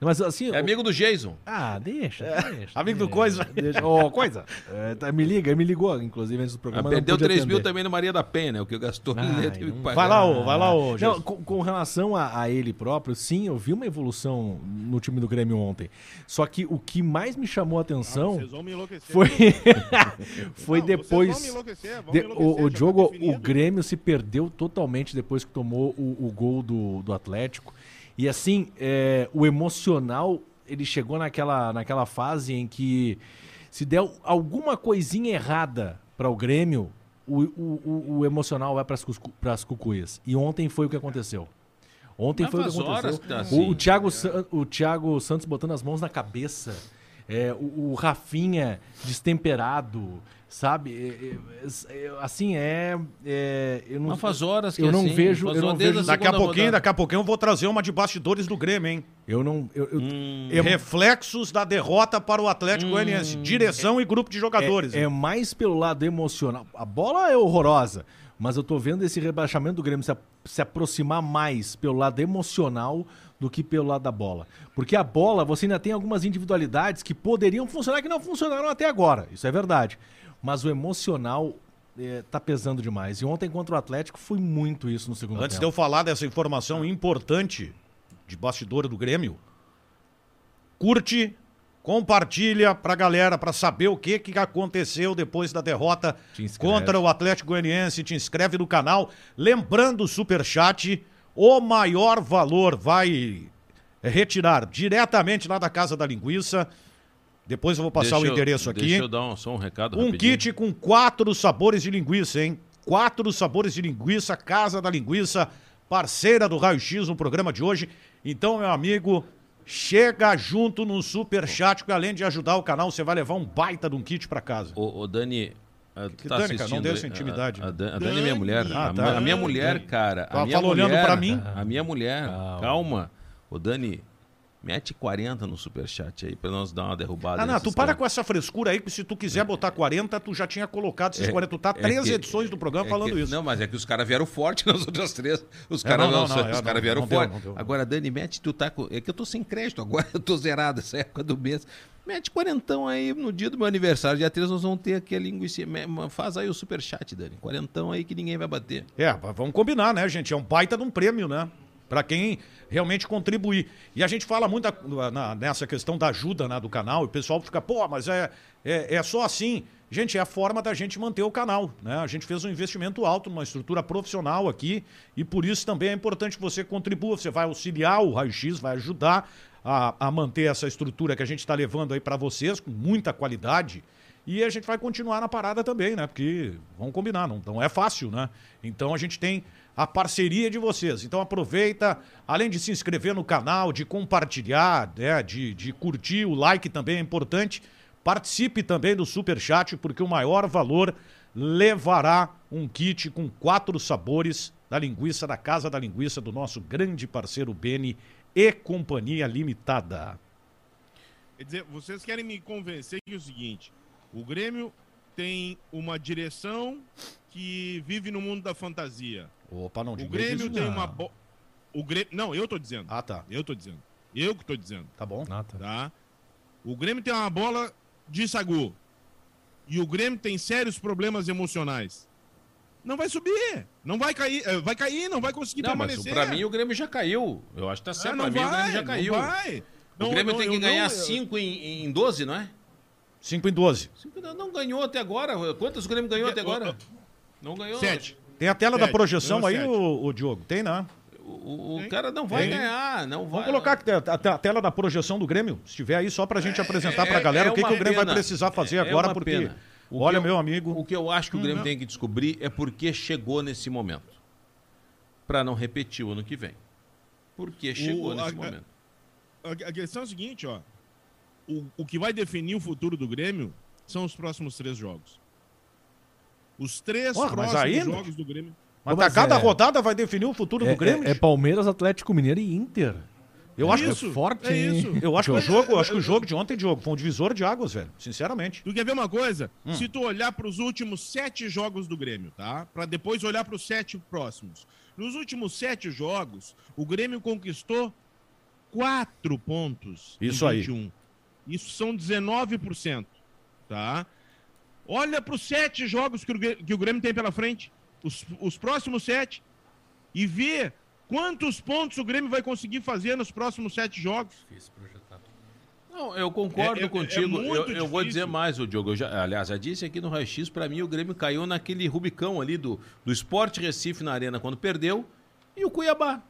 Mas assim. É amigo do Jason. Ah, deixa, deixa. Amigo do deixa, Coisa. Deixa. Ô, coisa. É, tá, me liga, me ligou, inclusive, antes do Ah, programa. perdeu não pude 3 mil atender. também no Maria da Penha, né? O que gastou Ai, ele teve que não pagar. Vai lá, ô, vai lá, ô. Não, Jesus. com, com relação a, a ele próprio, sim, eu vi uma evolução no time do Grêmio ontem. Só que o que mais me chamou a atenção Vocês vão me enlouquecer. foi, <laughs> foi Não, depois. Vocês vão me enlouquecer, vão de- me enlouquecer, o, o tá jogo, o definido. Grêmio se perdeu totalmente depois que tomou o, o gol do, do Atlético. E assim, é, o emocional, ele chegou naquela, naquela fase em que se der alguma coisinha errada para o Grêmio, o, o, o- emocional vai para as cucuias. E ontem foi o que aconteceu. Ontem Mas foi o que aconteceu. tá O- assim. o, Thiago, San- o Thiago Santos botando as mãos na cabeça. É, o, o Rafinha destemperado, sabe? É, é, é, assim, é, é, eu não, Mas faz horas que eu não assim, vejo- eu não vejo- Daqui a pouquinho, rodada. daqui a pouquinho eu vou trazer uma de bastidores do Grêmio, hein? eu não, eu, eu- Hum, Reflexos da derrota para o Atlético Goianiense. Direção e grupo de jogadores. é, é mais pelo lado emocional. A bola é horrorosa, mas eu tô vendo esse rebaixamento do Grêmio se, a- se aproximar mais pelo lado emocional do que pelo lado da bola. Porque a bola, você ainda tem algumas individualidades que poderiam funcionar que não funcionaram até agora. Isso é verdade. Mas o emocional é, tá pesando demais. E ontem contra o Atlético foi muito isso no segundo Antes de tempo. eu falar dessa informação importante de bastidor do Grêmio, curte, compartilha pra galera pra saber o que, que aconteceu depois da derrota contra o Atlético Goianiense. Te inscreve no canal. Lembrando o superchat, o maior valor vai retirar diretamente lá da Casa da Linguiça. Depois eu vou passar deixa o eu- endereço aqui. Deixa eu dar um, só um recado Um rapidinho. kit com quatro sabores de linguiça, hein? Quatro sabores de linguiça, Casa da Linguiça, parceira do Raio X no programa de hoje. Então, meu amigo, chega junto no super chat, que além de ajudar o canal, você vai levar um baita de um kit pra casa. Ô, ô, Dani. Ah, Tu Que tá Dani, cara, assistindo não aí? essa intimidade. A, a Dan- a Dani é minha mulher. Ah, a, tá. a minha mulher, cara. A Ela minha falou olhando mulher, pra mim. A minha mulher. Calma. Calma. Ô, Dani, mete 40 no superchat aí pra nós dar uma derrubada. Ah, não, tu para com essa frescura aí, que se tu quiser botar 40, tu já tinha colocado esses 40. Tu tá É três que- edições do programa é falando que- isso. Não, mas é que os caras vieram forte <laughs> nas outras três. Os É, caras não, não, não, os é, não, vieram deu, forte. não deu. Agora, Dani, mete, tu tá com. É que eu tô sem crédito agora, <laughs> eu tô zerado essa época do mês. Mete quarentão aí no dia do meu aniversário. Dia 3 nós vamos ter aqui a linguiça. Faz aí o superchat, Dani. Quarentão aí que ninguém vai bater. É, vamos combinar, né, gente? É um baita de um prêmio, né? Pra quem realmente contribuir. E a gente fala muito na- nessa questão da ajuda né, do canal, e o pessoal fica, pô, mas é, é, é só assim. Gente, é a forma da gente manter o canal, né? A gente fez um investimento alto numa estrutura profissional aqui, e por isso também é importante que você contribua. Você vai auxiliar o Raio X, vai ajudar a, a manter essa estrutura que a gente está levando aí para vocês, com muita qualidade. E a gente vai continuar na parada também, né? Porque, vamos combinar, não, não é fácil, né? Então a gente tem a parceria de vocês. Então aproveita, além de se inscrever no canal, de compartilhar, né? de, de curtir, o like também é importante. Participe também do Super Chat, porque o maior valor levará um kit com quatro sabores da linguiça da Casa da Linguiça do nosso grande parceiro Beni e Companhia Limitada. Quer dizer, vocês querem me convencer que é o seguinte: o Grêmio tem uma direção que vive no mundo da fantasia. Opa, não O Grêmio isso, tem não. uma. Bo... O Grêmio... Não, eu tô dizendo. Ah, tá. Eu tô dizendo. Eu que tô dizendo, Tá bom. Ah, tá. tá? O Grêmio tem uma bola de sagu. E o Grêmio tem sérios problemas emocionais. Não vai subir. Não vai cair. eh, Vai cair, não vai conseguir Não, mas permanecer. pra mim o Grêmio já caiu. Eu acho que tá Ah, certo. não pra mim o Grêmio já vai, caiu. Não vai. O Não, Grêmio não, tem que ganhar não- eu- 5 em, em 12, não é? 5 em 12. Cinco não- Não ganhou até agora. Quantos o Grêmio ganhou até agora? Não ganhou. Sete. Tem a tela da projeção aí, o, o Diogo? Tem, né? O, o- o Tem. cara não vai Tem. ganhar. Não vai. Vamos colocar a, a- a tela da projeção do Grêmio, se tiver aí, só pra gente apresentar pra é- galera é o que, que o Grêmio pena. vai precisar fazer É agora, porque, pena. O olha, que eu- meu amigo, O que eu acho que o Grêmio não. tem que descobrir é por que chegou nesse momento. Pra não repetir o ano que vem. Por que chegou a- nesse a- momento? A, a questão é a seguinte, ó. O, o que vai definir o futuro do Grêmio são os próximos três jogos. Os três Porra, próximos jogos do Grêmio. mas, Mas cada é- rodada vai definir o futuro É, do Grêmio. é- é Palmeiras, Atlético Mineiro e Inter. Eu acho, isso, é forte, é isso. eu acho que o jogo, é, acho que o é, jogo de ontem, Diogo, foi um divisor de águas, velho. Sinceramente. Tu quer ver uma coisa? Hum. Se tu olhar para os últimos sete jogos do Grêmio, tá? Para depois olhar para os sete próximos. Nos últimos sete jogos, o Grêmio conquistou quatro pontos. em Isso aí. 21. Isso são 19%, tá? Olha para os sete jogos que o, que o Grêmio tem pela frente, os, os próximos sete, e vê quantos pontos o Grêmio vai conseguir fazer nos próximos sete jogos. Não, eu concordo É- é- é contigo. eu, eu vou dizer difícil. mais, o Diogo. Eu já, aliás, já disse aqui no Raio X, pra mim o Grêmio caiu naquele Rubicão ali do, do Esporte Recife na Arena quando perdeu. E o Cuiabá.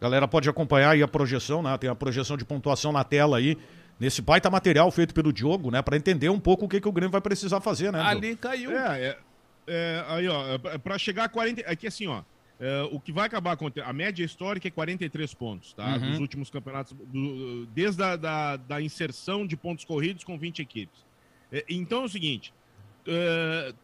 Galera pode acompanhar aí a projeção, né? Tem a projeção de pontuação na tela aí. Nesse baita material feito pelo Diogo, né? Pra entender um pouco o que, que o Grêmio vai precisar fazer, né? Diogo? Ali caiu. É, é, é, aí, ó, é, pra chegar a 40. Aqui, assim, ó. é, o que vai acabar acontecendo. A média histórica é 43 pontos, tá? Uhum. Dos últimos campeonatos. do- desde a da, da inserção de pontos corridos com 20 equipes. É, então é o seguinte: é,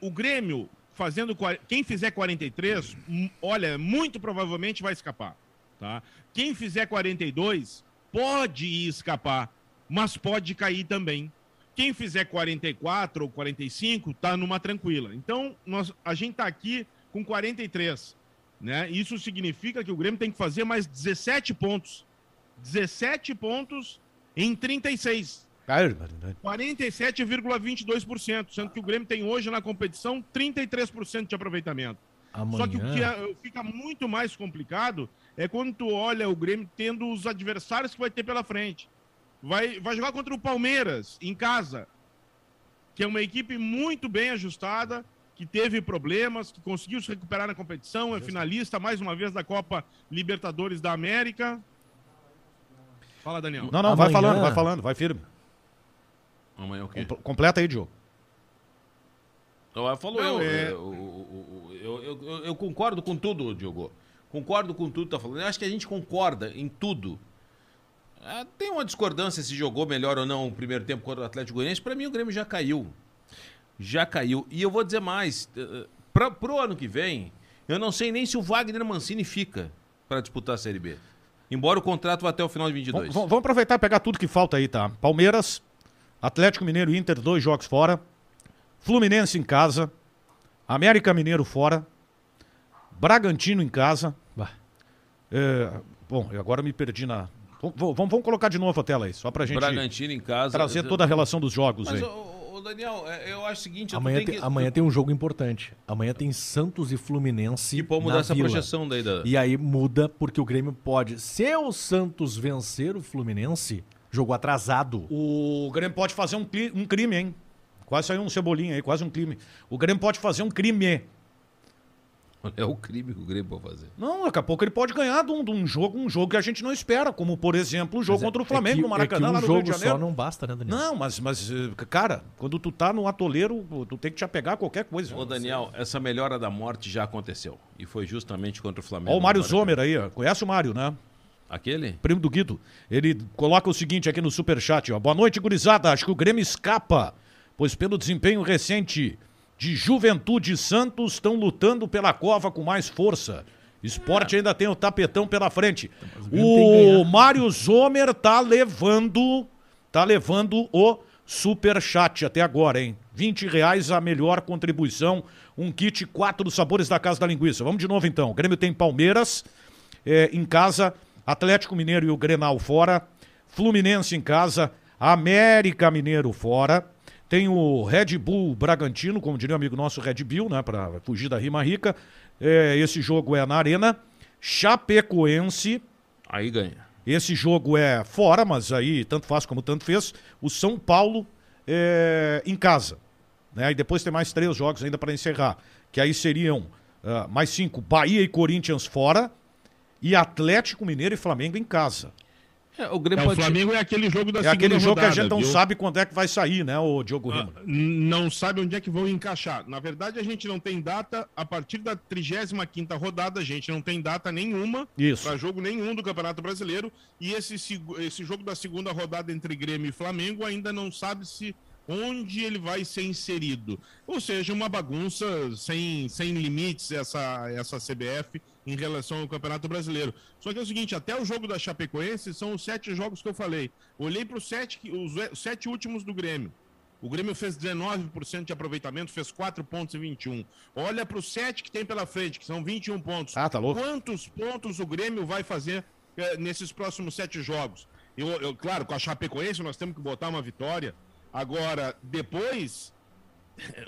o Grêmio fazendo. Quem fizer 43, hum, olha, muito provavelmente vai escapar. Tá? Quem fizer 42 pode escapar, mas pode cair também. Quem fizer 44 ou 45 tá numa tranquila. Então, nós, a gente tá aqui com 43, né? Isso significa que o Grêmio tem que fazer mais 17 pontos. 17 pontos em 36. Barbaridade. 47,22%, sendo que o Grêmio tem hoje na competição 33% de aproveitamento. Amanhã, Só que o que é- fica muito mais complicado é quando tu olha o Grêmio tendo os adversários que vai ter pela frente. Vai, vai jogar contra o Palmeiras, em casa, que é uma equipe muito bem ajustada, que teve problemas, que conseguiu se recuperar na competição, é finalista mais uma vez da Copa Libertadores da América. Fala, Daniel. Não, não, vai Amanhã- falando, vai falando, vai firme. Amanhã o quê? Com- Completa aí, Diogo. Então, falou Não, eu, é- eu, eu, eu, eu- eu concordo com tudo, Diogo. Concordo com tudo que tá falando. Eu acho que a gente concorda em tudo. Ah, tem uma discordância se jogou melhor ou não o primeiro tempo contra o Atlético Goianiense. Pra mim, o Grêmio já caiu. Já caiu. E eu vou dizer mais. eh, Pra, pro ano que vem, eu não sei nem se o Wagner Mancini fica pra disputar a Série B. Embora o contrato vá até o final de 22. Vamos, vamos aproveitar e pegar tudo que falta aí, tá? Palmeiras, Atlético Mineiro e Inter, dois jogos fora. Fluminense em casa. América Mineiro fora. Bragantino em casa. Bah. É, bom, eu agora me perdi na. Vamos, vamos- vamos colocar de novo a tela aí, só pra gente Bragantino em casa. trazer toda a relação dos jogos Mas, aí. ô, ô, ô, Daniel, é, eu acho o seguinte... Amanhã tem que- amanhã tem um jogo importante. Amanhã tem Santos e Fluminense. Que pode mudar na essa Vila. projeção daí da... E aí muda porque o Grêmio pode. Se o Santos vencer o Fluminense, jogo atrasado. O Grêmio pode fazer um, um crime, hein? Quase saiu um cebolinha aí, quase um crime. O Grêmio pode fazer um crime. <laughs> É o crime que o Grêmio pode fazer. Não, daqui a pouco ele pode ganhar de um, de um jogo, um jogo que a gente não espera, como por exemplo o jogo é- contra o é Flamengo que- no Maracanã, é que lá um no jogo Rio de Janeiro. só não basta, né, Daniel? Não, mas, mas, eh, cara, quando tu tá no atoleiro, tu tem que te apegar a qualquer coisa. Ô, Daniel, essa melhora da morte já aconteceu. E foi justamente contra o Flamengo. Ó o Mário. Zomer aí, ó. conhece o Mário, né? Aquele? Primo do Guido. Ele coloca o seguinte aqui no superchat, ó. Boa noite, gurizada. Acho que o Grêmio escapa, pois pelo desempenho recente de Juventude e Santos estão lutando pela cova com mais força. Esporte ainda tem o tapetão pela frente. Que O. Mário Zomer tá levando, tá levando o superchat até agora, hein? 20 reais a melhor contribuição. Um kit, quatro sabores da Casa da Linguiça. Vamos de novo então. O Grêmio tem Palmeiras é, em casa, Atlético Mineiro e o Grenal fora, Fluminense em casa, América Mineiro fora. Tem o Red Bull Bragantino, como diria o amigo nosso Red Bull, né? Pra fugir da rima rica. É, esse jogo é na Arena. Chapecoense. Aí ganha. Esse jogo é fora, mas aí tanto faz como tanto fez. O São Paulo é, em casa. Né? E depois tem mais três jogos ainda para encerrar. Que aí seriam ah, mais cinco: Bahia e Corinthians fora. E Atlético Mineiro e Flamengo em casa. É, o Grêmio É, o. Flamengo é aquele jogo da É segunda aquele jogo que a rodada, gente não viu? sabe quando é que vai sair, né, o Diogo Rima? Ah, n- não sabe onde é que vão encaixar. Na verdade, a gente não tem data. A partir da 35ª rodada, a gente não tem data nenhuma Isso. para jogo nenhum do Campeonato Brasileiro. E esse, esse jogo da segunda rodada entre Grêmio e Flamengo ainda não sabe se onde ele vai ser inserido. Ou seja, uma bagunça sem, sem limites essa, essa CBF. Em relação ao Campeonato Brasileiro. Só que é o seguinte, até o jogo da Chapecoense são os sete jogos que eu falei. Olhei para os sete, os os sete últimos do Grêmio. O Grêmio fez 19% de aproveitamento, fez 4 pontos e 21. Olha para os sete que tem pela frente, que são 21 pontos. Ah, tá louco. Quantos pontos o Grêmio vai fazer eh, nesses próximos sete jogos? Eu, eu- claro, com a Chapecoense nós temos que botar uma vitória. Agora, depois,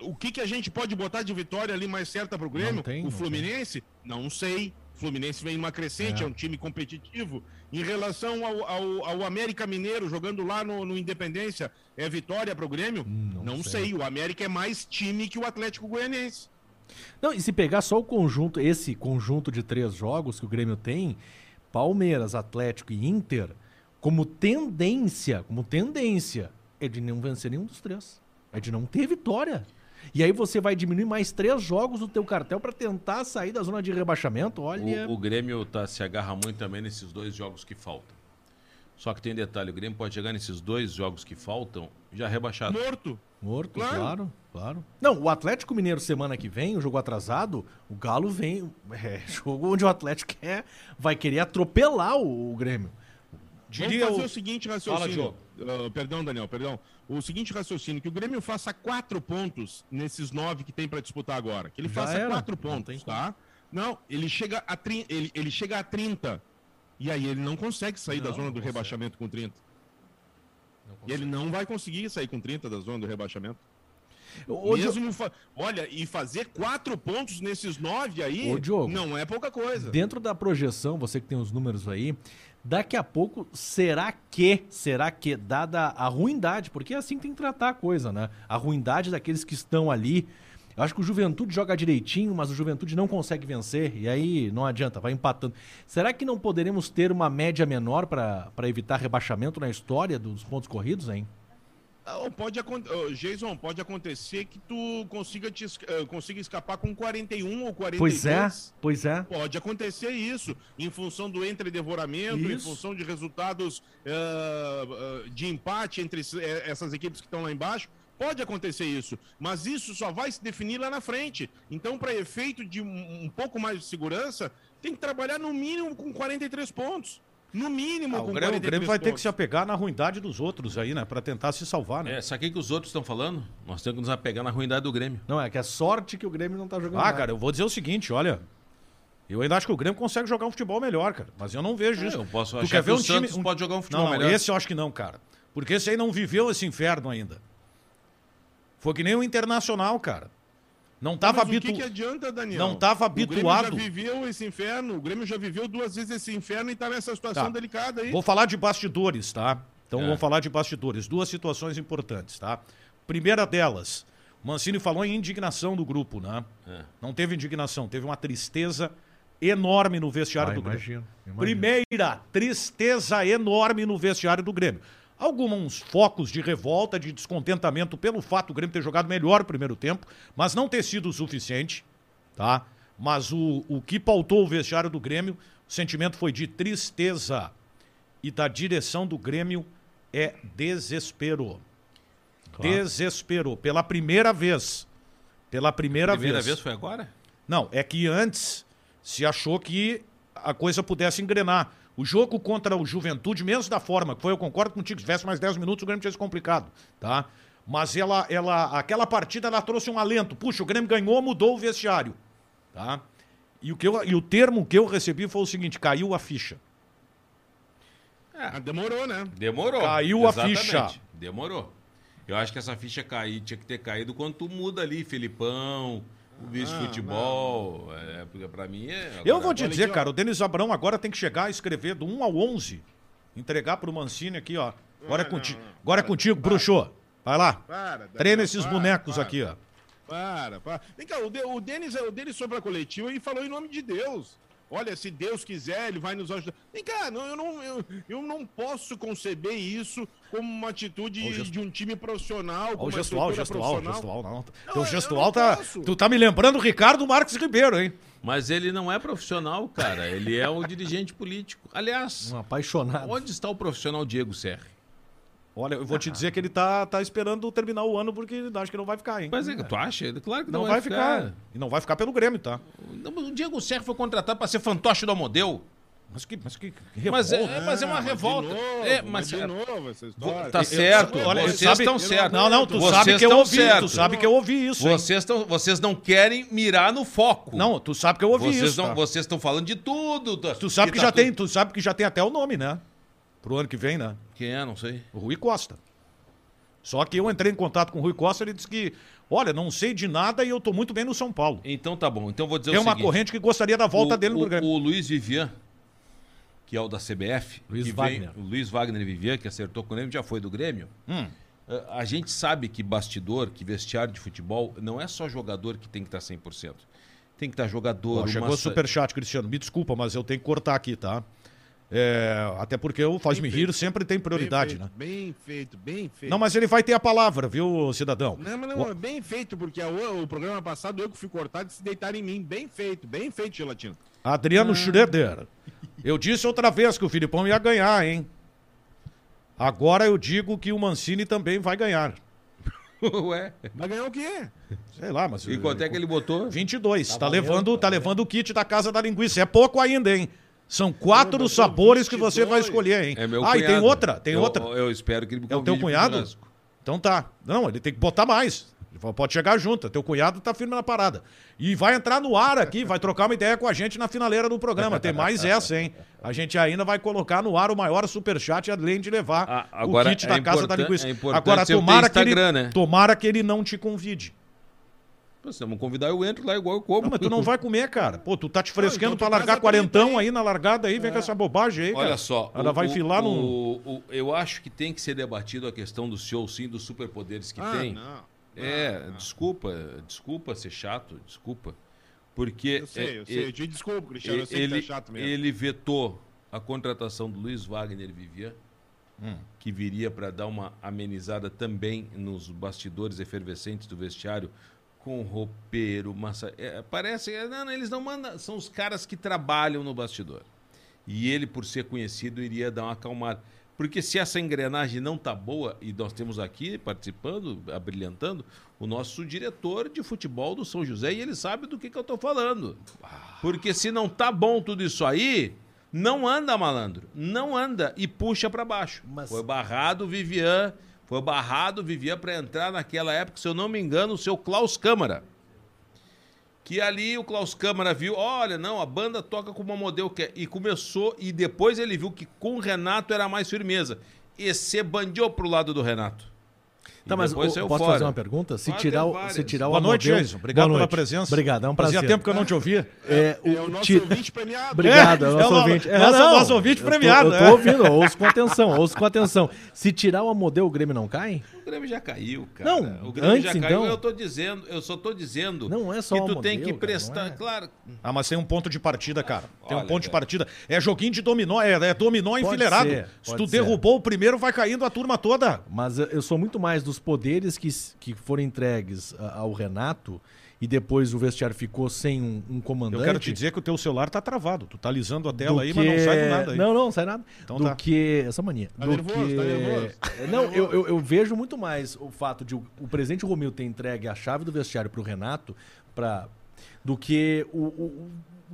o que, que a gente pode botar de vitória ali mais certa para o Grêmio? Não tem, o não Fluminense? Não sei. O Fluminense vem numa crescente, é, É. um time competitivo. Em relação ao, ao, ao América Mineiro, jogando lá no, no Independência, é vitória para o Grêmio? Não Não, sei. sei. O América é mais time que o Atlético Goianiense. Não, e se pegar só o conjunto, esse conjunto de três jogos que o Grêmio tem, Palmeiras, Atlético e Inter, como tendência, como tendência, é de não vencer nenhum dos três. É de não ter vitória. E aí você vai diminuir mais três jogos do teu cartel pra tentar sair da zona de rebaixamento. Olha, O, o Grêmio tá, se agarra muito também nesses dois jogos que faltam. Só que tem detalhe, o Grêmio pode chegar nesses dois jogos que faltam já rebaixado. Morto. morto, Claro. claro. claro, Não, o Atlético Mineiro semana que vem, o jogo atrasado, o Galo vem, é <laughs> jogo onde o Atlético quer, vai querer atropelar o, o Grêmio. Diria Vamos fazer o- o, seguinte Fala, raciocínio. Ah, perdão, Daniel, perdão. O seguinte raciocínio, que o Grêmio faça quatro pontos nesses nove que tem para disputar agora. Que ele Já faça era. quatro Não pontos, tá? Não, ele chega a, tri... ele, ele chega a 30. E aí ele não consegue sair da Não, zona não do consegue. rebaixamento com 30. E ele não vai conseguir sair com 30 da zona do rebaixamento. Diogo, Mesmo fa- Olha, e fazer quatro pontos nesses nove aí Ô, Diogo, não é pouca coisa. Dentro da projeção, você que tem os números aí, daqui a pouco, será que, será que, dada a ruindade, porque é assim que tem que tratar a coisa, né? A ruindade daqueles que estão ali. Eu acho que o Juventude joga direitinho, mas o Juventude não consegue vencer, e aí não adianta, vai empatando. Será que não poderemos ter uma média menor para evitar rebaixamento na história dos pontos corridos, hein? Ah, Pode Jason, pode acontecer que tu consiga, te, eh, consiga escapar com 41 ou 42. Pois é, pois é. Pode acontecer isso, em função do entredevoramento, em Isso. função de resultados ah, de empate entre eh, essas equipes que estão lá embaixo. Pode acontecer isso, mas isso só vai se definir lá na frente. Então, para efeito de um pouco mais de segurança, tem que trabalhar no mínimo com 43 pontos. No mínimo Ah, com o, Grêmio, o 43 Grêmio vai ter que se apegar na ruindade dos outros aí, né? Pra tentar se salvar, né? É, sabe o que que os outros estão falando? Nós temos que nos apegar na ruindade do Grêmio. Não, é que é sorte que o Grêmio não tá jogando Ah, nada. cara, eu vou dizer o seguinte, olha. Eu ainda acho que o Grêmio consegue jogar um futebol melhor, cara. Mas eu não vejo É, isso. eu posso Tu achar quer que ver o um time- Santos um- pode jogar um futebol não, não, melhor. esse eu acho que não, cara. Porque esse aí não viveu esse inferno ainda. Foi que nem o Internacional, cara. Não tava Mas o que, habituado. que adianta, Daniel? Não tava O Grêmio habituado. já viveu esse inferno. O Grêmio já viveu duas vezes esse inferno e tá nessa situação Tá. delicada aí. Vou falar de bastidores, tá? Então É. vamos falar de bastidores. Duas situações importantes, tá? Primeira delas, o Mancini falou em indignação do grupo, né? É. Não teve indignação, teve uma tristeza enorme no vestiário Ah, do Grêmio. imagino, imagino. Primeira, tristeza enorme no vestiário do Grêmio. Alguns focos de revolta, de descontentamento pelo fato do Grêmio ter jogado melhor o primeiro tempo, mas não ter sido o suficiente, tá? Mas o, o que pautou o vestiário do Grêmio, o sentimento foi de tristeza. E da direção do Grêmio é desespero. Desespero. Pela primeira vez. Pela primeira, Primeira vez. vez foi agora? Não, é que antes se achou que a coisa pudesse engrenar. O jogo contra o Juventude, mesmo da forma que foi, eu concordo contigo, se tivesse mais 10 minutos, o Grêmio tinha se complicado, tá? Mas ela, ela, aquela partida, ela trouxe um alento. Puxa, o Grêmio ganhou, mudou o vestiário, tá? E o, que eu, e o termo que eu recebi foi o seguinte, caiu a ficha. Ah, demorou, né? Demorou. Caiu a Exatamente. ficha. Demorou. Eu acho que essa ficha cair, tinha que ter caído quando tu muda ali, Felipão, o vice-futebol. É, porque pra mim é. Eu vou te dizer, ó. cara, o Denis Abrão agora tem que chegar a escrever do 1 ao 11, entregar pro Mancini aqui, ó. Agora é Não, contigo, não, não. agora é contigo, para. bruxô. Vai lá. Para. Treina esses para, bonecos para, aqui, ó. Para, para. Vem cá, o, de, o Denis, o Denis sobre a coletiva e falou em nome de Deus. Olha, se Deus quiser, ele vai nos ajudar. Vem cá, não, eu, não, eu, eu não posso conceber isso como uma atitude o de um time profissional. Com o gestual, o gestual, o gestual, não. Não, Teu eu gestual não tá. posso. Tu tá me lembrando o Ricardo Marques Ribeiro, hein? Mas ele não é profissional, cara. Ele é um dirigente político. Aliás, Um apaixonado. onde está o profissional Diego Serri? Olha, eu vou te dizer que ele tá, tá esperando terminar o ano porque acho que não vai ficar, hein? Mas é que tu acha? Claro que não, vai ficar. E não vai ficar pelo Grêmio, tá? Não, O Diego Serra foi contratado para ser fantoche do Amodeu. Mas que, mas que, que Mas revolta. é, mas é uma Ah, mas revolta. De novo, é, mas mas de novo essa história. Tá certo. olha, vocês estão certos. Não, não, tu Vocês sabe que eu ouvi, tu certos. sabe que eu ouvi isso, hein? Vocês, estão, vocês não querem mirar no foco. Não, tu sabe que eu ouvi vocês isso, não, tá? vocês estão falando de tudo. tá- Tu sabe que, tá já tudo- tem, tu sabe que já tem até o nome, né? Pro ano que vem, né? Quem é? Não sei. O Rui Costa. Só que eu entrei em contato com o Rui Costa, ele disse que, olha, não sei de nada e eu tô muito bem no São Paulo. Então tá bom. Então vou dizer Tem o uma seguinte. corrente que gostaria da volta o, dele no o, Grêmio. o Luiz Vivian, que é o da CBF, Luiz Wagner. o Luiz Wagner Vivian, que acertou com o Grêmio, já foi do Grêmio. Hum. Eh, A gente sabe que bastidor, que vestiário de futebol, não é só jogador que tem que estar 100%. Tem que estar jogador. Ó, chegou uma superchat, Cristiano. Me desculpa, mas eu tenho que cortar aqui, tá? É, até porque o Faz-me Rir sempre tem prioridade, bem né? feito, Bem feito, bem feito. Não, mas ele vai ter a palavra, viu, cidadão? Não, mas não, é bem feito, porque a- o, programa passado eu que fui cortado e se deitaram em mim. Bem feito, bem feito, Gelatina. Adriano Schroeder. Eu disse outra vez que o Filipão ia ganhar, hein? Agora eu digo que o Mancini também vai ganhar. <laughs> Ué. Vai ganhar o quê? Sei lá, mas. E quanto é que ele botou? 22. Tá, levando, tá levando o kit da casa da linguiça. É pouco ainda, hein? São quatro sabores que você 22. vai escolher, hein? É meu ah, e tem outra, tem Eu- outra. Eu espero que ele me É o teu cunhado? Então tá. Não, ele tem que botar mais. Ele Pode chegar junto. Teu cunhado tá firme na parada. E vai entrar no ar aqui, vai trocar uma ideia com a gente na finaleira do programa. Tem mais essa, hein? A gente ainda vai colocar no ar o maior superchat, além de levar Ah, agora o kit é da casa da linguiça. é importante agora, tomara que, ele, Instagram, né? tomara que ele não te convide. Não me convidar, eu entro lá igual eu como. Não, mas tu não vai comer, cara. Pô, tu tá te fresquendo então tu pra largar quarentão aí. na largada aí, vem com essa bobagem aí, cara. Olha só. Ela o- vai filar num... o- o- Eu acho que tem que ser debatido a questão do show, sim, dos superpoderes que ah, tem. não. É, desculpa, desculpa ser chato, desculpa. Porque Eu sei, eu é, sei. é, Eu te desculpo, Cristiano. Eu sei que ele, tá chato mesmo. ele vetou a contratação do Luiz Wagner Vivian, Hum. que viria para dar uma amenizada também nos bastidores efervescentes do vestiário, com roupeiro, massa. é, parece. é, Não, eles não mandam. São os caras que trabalham no bastidor. E ele, por ser conhecido, iria dar uma acalmada. Porque se essa engrenagem não tá boa, e nós temos aqui participando, abrilhantando, o nosso diretor de futebol do São José, e ele sabe do que, que eu tô falando. Porque se não tá bom tudo isso aí, não anda, malandro. Não anda e puxa para baixo. Mas- Foi barrado o Vivian, foi barrado o Vivian para entrar naquela época, se eu não me engano, o seu Klaus Câmara. Que ali o Klaus Câmara viu, olha, não, a banda toca como a modelo quer. E começou, e depois ele viu que com o Renato era mais firmeza. E se bandiou pro lado do Renato. Tá, mas depois saiu posso fora. fazer uma pergunta? Se Pode tirar, o, se tirar o Boa noite, Amodeu- Jason. Obrigado Boa pela noite. presença. Obrigado, é um prazer. Fazia tempo que eu não te ouvia. É, É o nosso ti- ouvinte premiado. Obrigado, É, é, o é nosso o ouvinte. É, nosso- não, nosso ouvinte eu tô- premiado, Eu tô, é. ouvindo, ouço com atenção, <laughs> ouço com atenção. Se tirar o Amodeu, o Grêmio não cai? O Grêmio já caiu, cara. Não, o Grêmio antes, já caiu. então. Eu tô dizendo, eu só tô dizendo Não é só que o tu tem Amodeu, que cara, prestar, não é? claro. Ah, mas tem um ponto de partida, cara. Tem um ponto de cara. partida. É joguinho de dominó, é, é dominó enfileirado. Se tu derrubou o primeiro, vai caindo a turma toda. Mas eu- eu sou muito mais dos poderes que, que foram entregues ao Renato e depois o vestiário ficou sem um, um comandante. Eu quero te dizer que o teu celular tá travado. Tu tá alisando a do tela aí, que... mas não sai do nada aí. Não, não, sai nada. Então do tá. que. Essa mania. Tá do nervoso, que... tá nervoso. Não, eu, eu, eu vejo muito mais o fato de o, o presidente Romil ter entregue a chave do vestiário pro Renato pra, do que o- o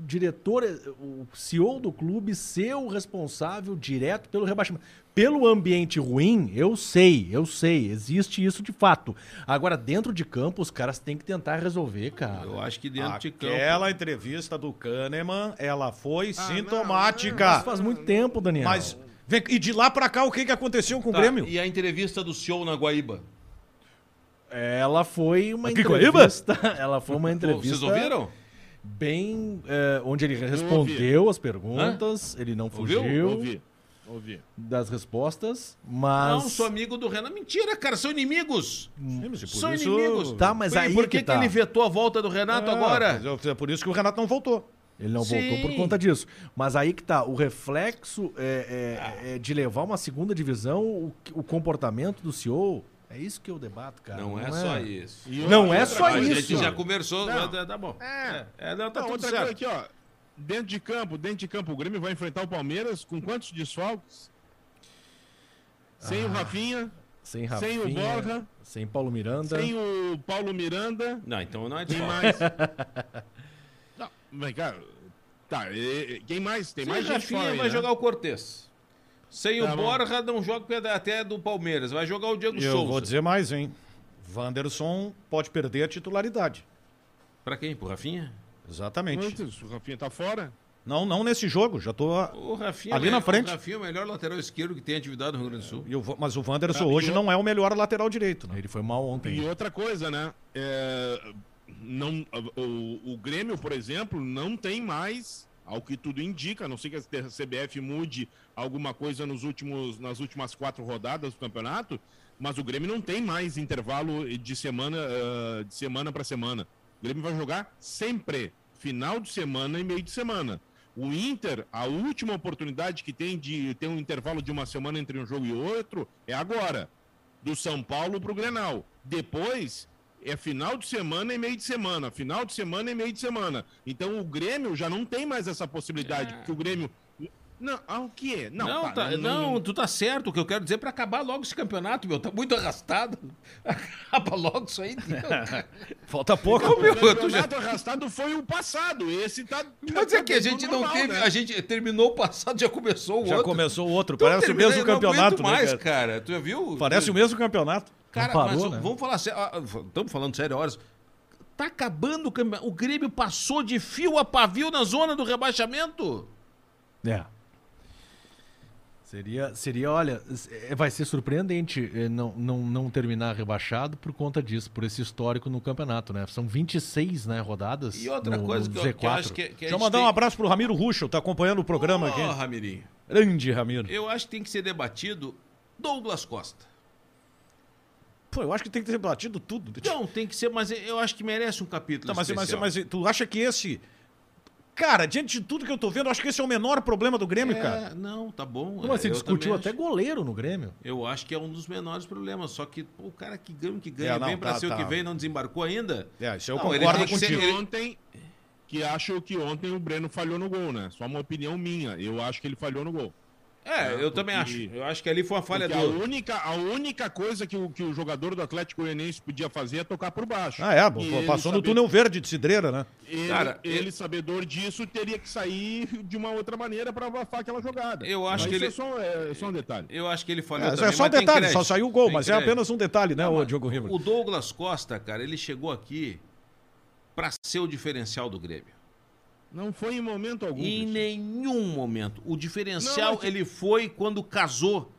diretor, o CEO do clube ser o responsável direto pelo rebaixamento. Pelo ambiente ruim, eu sei, eu sei, existe isso de fato. Agora, dentro de campo, os caras têm que tentar resolver, cara. Eu acho que dentro de campo. Aquela entrevista do Kahneman, ela foi Ah, sintomática. Isso faz muito tempo, Daniel. Mas, vem, e de lá pra cá, o que, que aconteceu com Tá, o Grêmio? E a entrevista do show na Guaíba? Ela foi uma Aqui entrevista. <laughs> Ela foi uma entrevista. Vocês ouviram? Bem. é, onde ele respondeu as perguntas, ele não Ouviu? fugiu Ouvi. Ouvi. das respostas, mas. Não, sou amigo do Renan. Mentira, cara, são inimigos. Sim, mas e por São isso- inimigos. Tá, mas E aí por que que, que tá. ele vetou a volta do Renato É, agora? É por isso que o Renato não voltou. Ele não voltou Sim. por conta disso. Mas aí que tá, o reflexo é, é- é de levar uma segunda divisão, o, o comportamento do CEO. É isso que eu debato, cara. Não, é, só isso. E Não é só A isso. gente já conversou, Não. mas tá bom. É. É, não, tá Não, tudo outra certo. coisa aqui, ó. Dentro de campo, dentro de campo, o Grêmio vai enfrentar o Palmeiras com quantos desfalques? sem o Rafinha, Sem sem Rafinha, o Borja, sem Paulo Miranda. sem o Paulo Miranda. Não, então não é Quem desfalque. mais? <laughs> Não, mas, cara, tá, e- e- quem mais? Tem Sem mais gente Rafinha fora aí, vai né? jogar o Cortez. Sem Tá o bom. Borja, não joga até do Palmeiras. Vai jogar o Diego E eu Souza. vou dizer mais, hein? Wanderson pode perder a titularidade. Pra quem? Pro Rafinha? Exatamente. Quantos? O Rafinha tá fora? Não, não nesse jogo, já tô. O Rafinha Ali é- na frente. O Rafinha é o melhor lateral esquerdo que tem atividade no Rio Grande do Sul. E o mas o Wanderson Ah, e hoje eu- não é o melhor lateral direito, né? Ele foi mal E ontem. outra coisa, né? É, não, o, o Grêmio, por exemplo, não tem mais, ao que tudo indica, a não sei que a CBF mude alguma coisa nos últimos, nas últimas quatro rodadas do campeonato, mas o Grêmio não tem mais intervalo de semana ah, de semana para semana. O Grêmio vai jogar sempre, final de semana e meio de semana. O Inter, a última oportunidade que tem de ter um intervalo de uma semana entre um jogo e outro é agora do São Paulo pro Grenal. Depois é final de semana e meio de semana, final de semana e meio de semana. Então o Grêmio já não tem mais essa possibilidade, porque o Grêmio não, ah, o quê? Não, Não, tá- pá, não, tu tá certo. O que eu quero dizer é pra acabar logo esse campeonato, meu. Tá muito arrastado. <laughs> Acaba logo isso aí. <laughs> Falta pouco. O meu, eu tô campeonato arrastado foi o passado. Esse tá. Mas é que a tá gente não normal, teve. né? A gente terminou o passado, já começou o Já outro. começou o outro. Então, Parece o mesmo eu não campeonato, né, mais, cara? cara. Tu já viu? Parece o mesmo campeonato. Cara, Não parou, mas né? vamos falar sério. Estamos falando sério horas. Tá acabando o campeonato. O Grêmio passou de fio a pavio na zona do rebaixamento. É. Seria, seria, olha, é, vai ser surpreendente é, não, não, não terminar rebaixado por conta disso, por esse histórico no campeonato, né? São 26 né, rodadas. E outra no- coisa no que eu, que eu Z4. acho que, que a Deixa eu mandar tem... um abraço pro Ramiro Ruschel, tá acompanhando o programa Ó, aqui. Ramirinho. Grande Ramiro. Eu acho que tem que ser debatido Douglas Costa. Pô, eu acho que tem que ter batido tudo. Não, tem que ser, mas eu acho que merece um capítulo Tá, mas, mas, mas tu acha que esse. Cara, diante de tudo que eu tô vendo, acho que esse é o menor problema do Grêmio, É, cara. Não, tá bom. Você Eu discutiu até acho. goleiro no Grêmio. Eu acho que é um dos menores problemas. Só que pô, o cara que ganha, que ganha, É, não, vem pra tá, ser o tá. que vem, não desembarcou ainda. É, isso eu Não, ele concordo ser- contigo. Que ontem. Que acho que ontem o Breno falhou no gol, né? Só uma opinião minha. Eu acho que ele falhou no gol. É, eu também acho. Eu acho que ali foi uma falha Porque a do. única, a única coisa que o, que o jogador do Atlético Goianiense podia fazer é tocar por baixo. Ah, é, E passou no saber- túnel verde de Cidreira, né? Ele, Cara, ele, ele- sabedor disso, teria que sair de uma outra maneira para abafar aquela jogada. Eu acho Mas que isso ele- é só, é só um detalhe. Eu acho que ele falhou É, também. é só um detalhe, só saiu o gol, Tem mas é crédito. apenas um detalhe, né, Não, mas Diogo Ribeiro? O Douglas Costa, cara, ele chegou aqui pra ser o diferencial do Grêmio. Não foi em momento algum. Em Cristiano. nenhum momento. O diferencial, Não, mas- ele foi quando casou.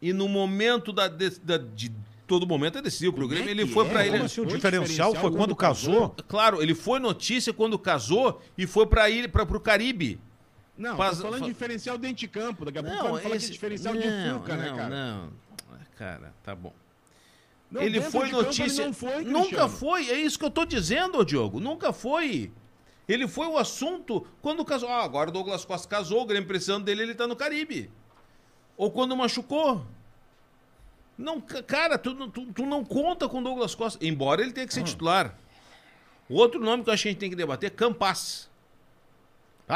E no momento da, de, da- de todo momento é decisivo pro Como é Grêmio. Ele foi é? pra Como ele. assim, o Foi diferencial foi quando casou? Claro, ele foi notícia quando casou e foi pra ilha, pra, pro Caribe. Não, Faz- tô falando fa- de diferencial dentro de campo. Daqui a pouco Não, falar esse... de diferencial não, de Fuca, não, né, cara? Não, Cara, tá bom. Não, ele foi de campo notícia. Ele não foi, Nunca foi, é isso que eu tô dizendo, Diogo. Nunca foi. Ele foi o assunto quando casou. Ah, agora o Douglas Costa casou, o Grêmio precisando dele, ele tá no Caribe. Ou quando machucou. Não, ca- cara, tu, não- tu, tu não conta com o Douglas Costa, embora ele tenha que ser titular. O outro nome que eu acho que a gente tem que debater é Campas.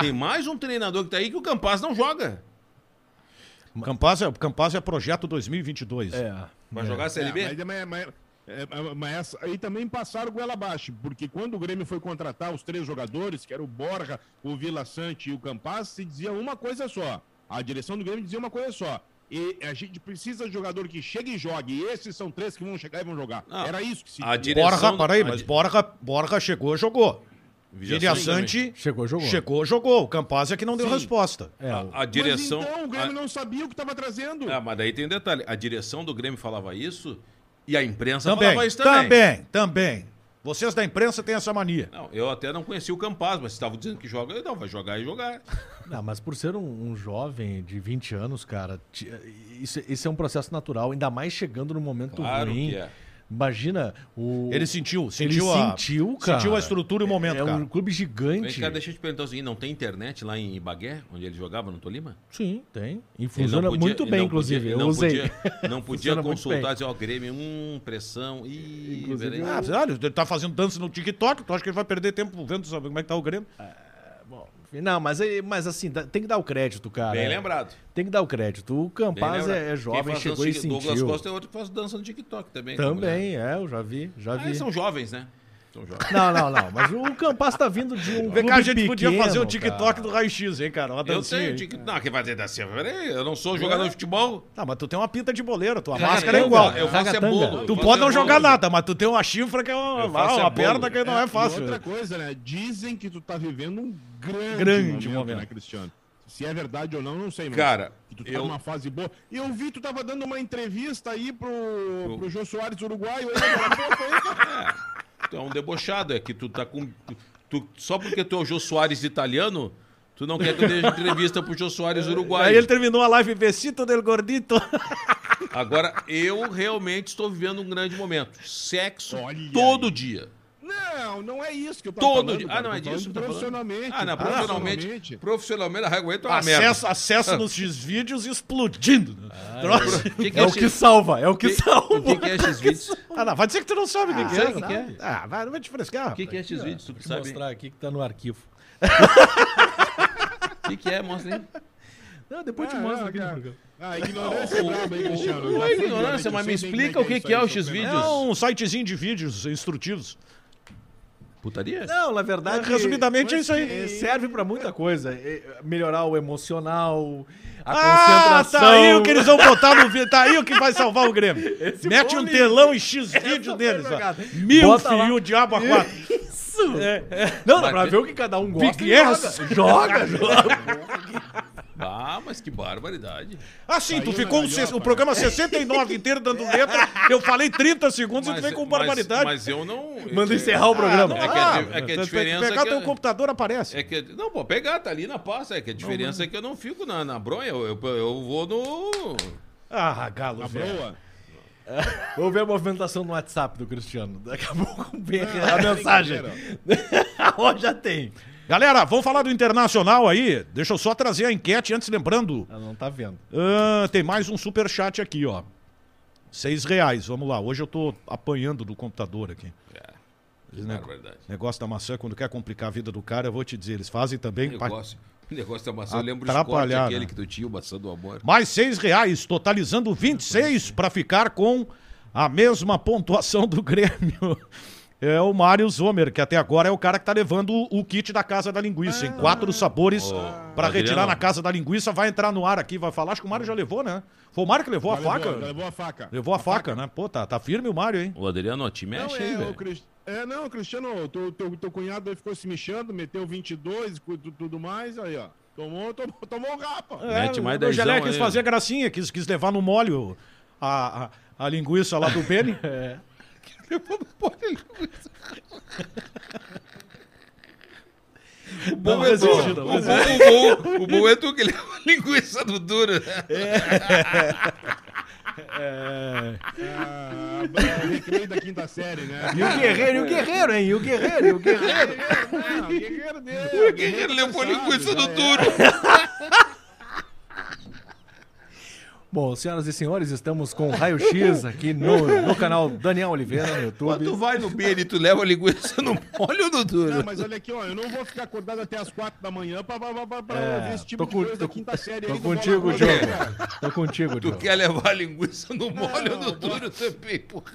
Tem mais um treinador que tá aí que o Campas não joga. Campaz é, Campaz é projeto 2022. É. Vai jogar a Série B? É, mas, mas- é, mas essa- aí também passaram goela abaixo, porque quando o Grêmio foi contratar os três jogadores, que era o Borja, o Vila Sante e o Campas, se dizia uma coisa só. A direção do Grêmio dizia uma coisa só. E a gente precisa de jogador que chegue e jogue. E esses são três que vão chegar e vão jogar. Não. Era isso que se A dizia. direção- Borja, peraí, mas di- Borja, Borja chegou, jogou. Vidia Sante Chegou, jogou. chegou, jogou. O Campaz é que não deu Sim. resposta. É, A, a direção. Mas então o Grêmio a- não sabia o que estava trazendo. Ah, mas daí tem um detalhe. A direção do Grêmio falava isso e a imprensa Também, falava isso também. também, também. Vocês da imprensa têm essa mania. Não, eu até não conhecia o Campaz, mas estavam dizendo que joga. Não, vai jogar e jogar. <laughs> Não, mas por ser um, um jovem de 20 anos, cara, isso, isso é um processo natural, ainda mais chegando no momento Claro ruim. que é. Imagina o. Ele sentiu, ele sentiu a, sentiu, cara. sentiu a estrutura e o momento, é, é cara. um clube Vem gigante. cá, deixa eu te perguntar o seguinte: não tem internet lá em Bagué, onde ele jogava, no Tolima? Sim, tem. E Ele funciona não podia- muito ele bem, inclusive. podia- eu não usei. Podia, <laughs> não podia consultar, dizer, ó, Grêmio, hum, pressão. Ih, Inclusive, peraí. Ah, olha, ele tá fazendo dança no TikTok, tu acha que ele vai perder tempo vendo sabe, como é que tá o Grêmio? Bom, Não, mas, mas assim, tem que dar o crédito, cara. Bem É, lembrado. Tem que dar o crédito. O Campaz é, é jovem, chegou dança e de- Douglas sentiu. Costa é outro que faz dança no TikTok também. Também, é, eu já vi, já Ah, vi. eles são jovens, né? Não, não, não, mas o Campaz tá vindo de um Vem cá, a gente podia pequeno, fazer o TikTok cara. do raio-x, hein, cara? Uma Eu dancinha. tenho aí. TikTok. Não, quem vai dizer dancinha? Peraí, eu não sou jogador de futebol. Tá, mas tu tem uma pinta de boleiro, tua Ragatanga, máscara é igual. Eu faço é bolo. Tu eu pode não é jogar nada, mas tu tem uma chifra que é uma, Eu faço uma é perna que não é fácil. E outra coisa, né? Dizem que tu tá vivendo um grande, Grande momento, momento. né, Cristiano? Se é verdade ou não, não sei, mas Cara, que tu tá eu- numa fase boa. E eu vi, tu tava dando uma entrevista aí pro, pro Jô Soares foi, cara. <laughs> Tu é um debochado, é que tu tá com. tu- só porque tu é o Jô Soares italiano, tu não quer que eu dê entrevista pro Jô Soares <laughs> uruguaio. Aí ele terminou a live Besito del Gordito. Agora, eu realmente estou vivendo um grande momento. Sexo Olha todo aí. dia. Não, não é isso que eu tô Todo falando. dia. Ah, não é disso que tá? Profissionalmente. Ah, não, profissionalmente. Profissionalmente. Profissionalmente, a uma merda. Acesso, acesso nos X-Vídeos explodindo. né? Troço. O que, que É é, o que salva, é o que o salva. que, que é X-Vídeos? <laughs> Ah, não, vai dizer que tu não sabe o que, que é. o que tá? que é. Ah, vai, não vai te frescar. O que, que é X-Vídeos? Tu que te sabe? mostrar aqui que tá no arquivo. O que, que é? Mostra aí. Não, depois te Ah, mostro não, aqui no programa. Ah, ignorância é braba, Cristiano? Não é ignorância, mas me explica o que que é aí, o X-Vídeos. É um sitezinho de vídeos instrutivos. Putaria? Não, na verdade. Resumidamente é isso aí. é, Serve pra muita coisa. É, melhorar o emocional, a Ah, concentração. tá aí o que eles vão botar no vídeo. Tá aí o que vai salvar o Grêmio. <laughs> Esse Mete um telão e X-vídeo Essa deles. ó. Mil Bota e o diabo a quatro. Isso! É, Não, dá pra ver o que cada um gosta. e Yes. Joga, joga. joga. <laughs> Ah, mas que barbaridade. Ah, sim, tu Saiu ficou o, galhofa, ses- o programa 69 inteiro dando letra. Eu falei 30 segundos e tu vem com barbaridade. Mas, eu não. Manda encerrar o programa. É que a, é que a diferença Pegar é que, teu computador aparece. é que não pô pegar tá ali na pasta é que a diferença é que eu não fico na, na bronha eu, eu, eu vou no Ah, galo, Na velho. boa. Vamos ver a movimentação no WhatsApp do Cristiano. Daqui a pouco vem Ah, a mensagem. brincadeira. <laughs> Ó, já tem. Galera, vamos falar do Internacional aí. Deixa eu só trazer a enquete antes, lembrando. Ela não tá vendo. ah, tem mais um super chat aqui, ó. Seis reais, vamos lá. Hoje eu tô apanhando do computador aqui. Esse nego- barbaridade. negócio da maçã, quando quer complicar a vida do cara, eu vou te dizer, eles fazem também. negócio o negócio da maçã eu lembro do esporte Atrapalhar, aquele né? que tu tinha o maçã do amor Mais seis reais, totalizando 26 para ficar com a mesma pontuação do Grêmio. É o Mário Zomer, que até agora é o cara que tá levando o, o kit da Casa da Linguiça, em quatro sabores para Adriano. retirar na Casa da Linguiça. Vai entrar no ar aqui, vai falar. Acho que o Mário já levou, né? Foi o Mário que levou Já a faca? Levou, já levou a faca. Levou a faca, né? Pô, tá, tá firme o Mário, hein? o Adriano te Não, mexe aí é, o velho Cris- é, não, Cristiano, teu, teu, teu cunhado aí ficou se mexendo, meteu 22 e tudo, tudo mais, aí, ó. Tomou, tomou, tomou o rapa. Mete mais o Gelé quis aí. fazer gracinha, quis, quis levar no molho a, a, a linguiça lá do Beni. <laughs> É. o bom Não é tu não o bom, o bom, o bom é tu que leva a linguiça do duro Ah, o recreio da quinta série, né? E o guerreiro, e o guerreiro, hein? E o guerreiro, e o guerreiro. Não, guerreiro dele. o guerreiro levou a linguiça do é. duro Bom, senhoras e senhores, estamos com o Raio X aqui no, no canal Daniel Oliveira no quando tu YouTube. vai no Beni tu leva a linguiça no molho do duro Não, mas olha aqui, ó, eu não vou ficar acordado até as quatro da manhã pra, pra, pra, pra É, ver esse tipo de coisa tô da quinta série Tô contigo, Diogo. Tô contigo, tu Diogo. quer levar a linguiça no molho Não, do duro também porra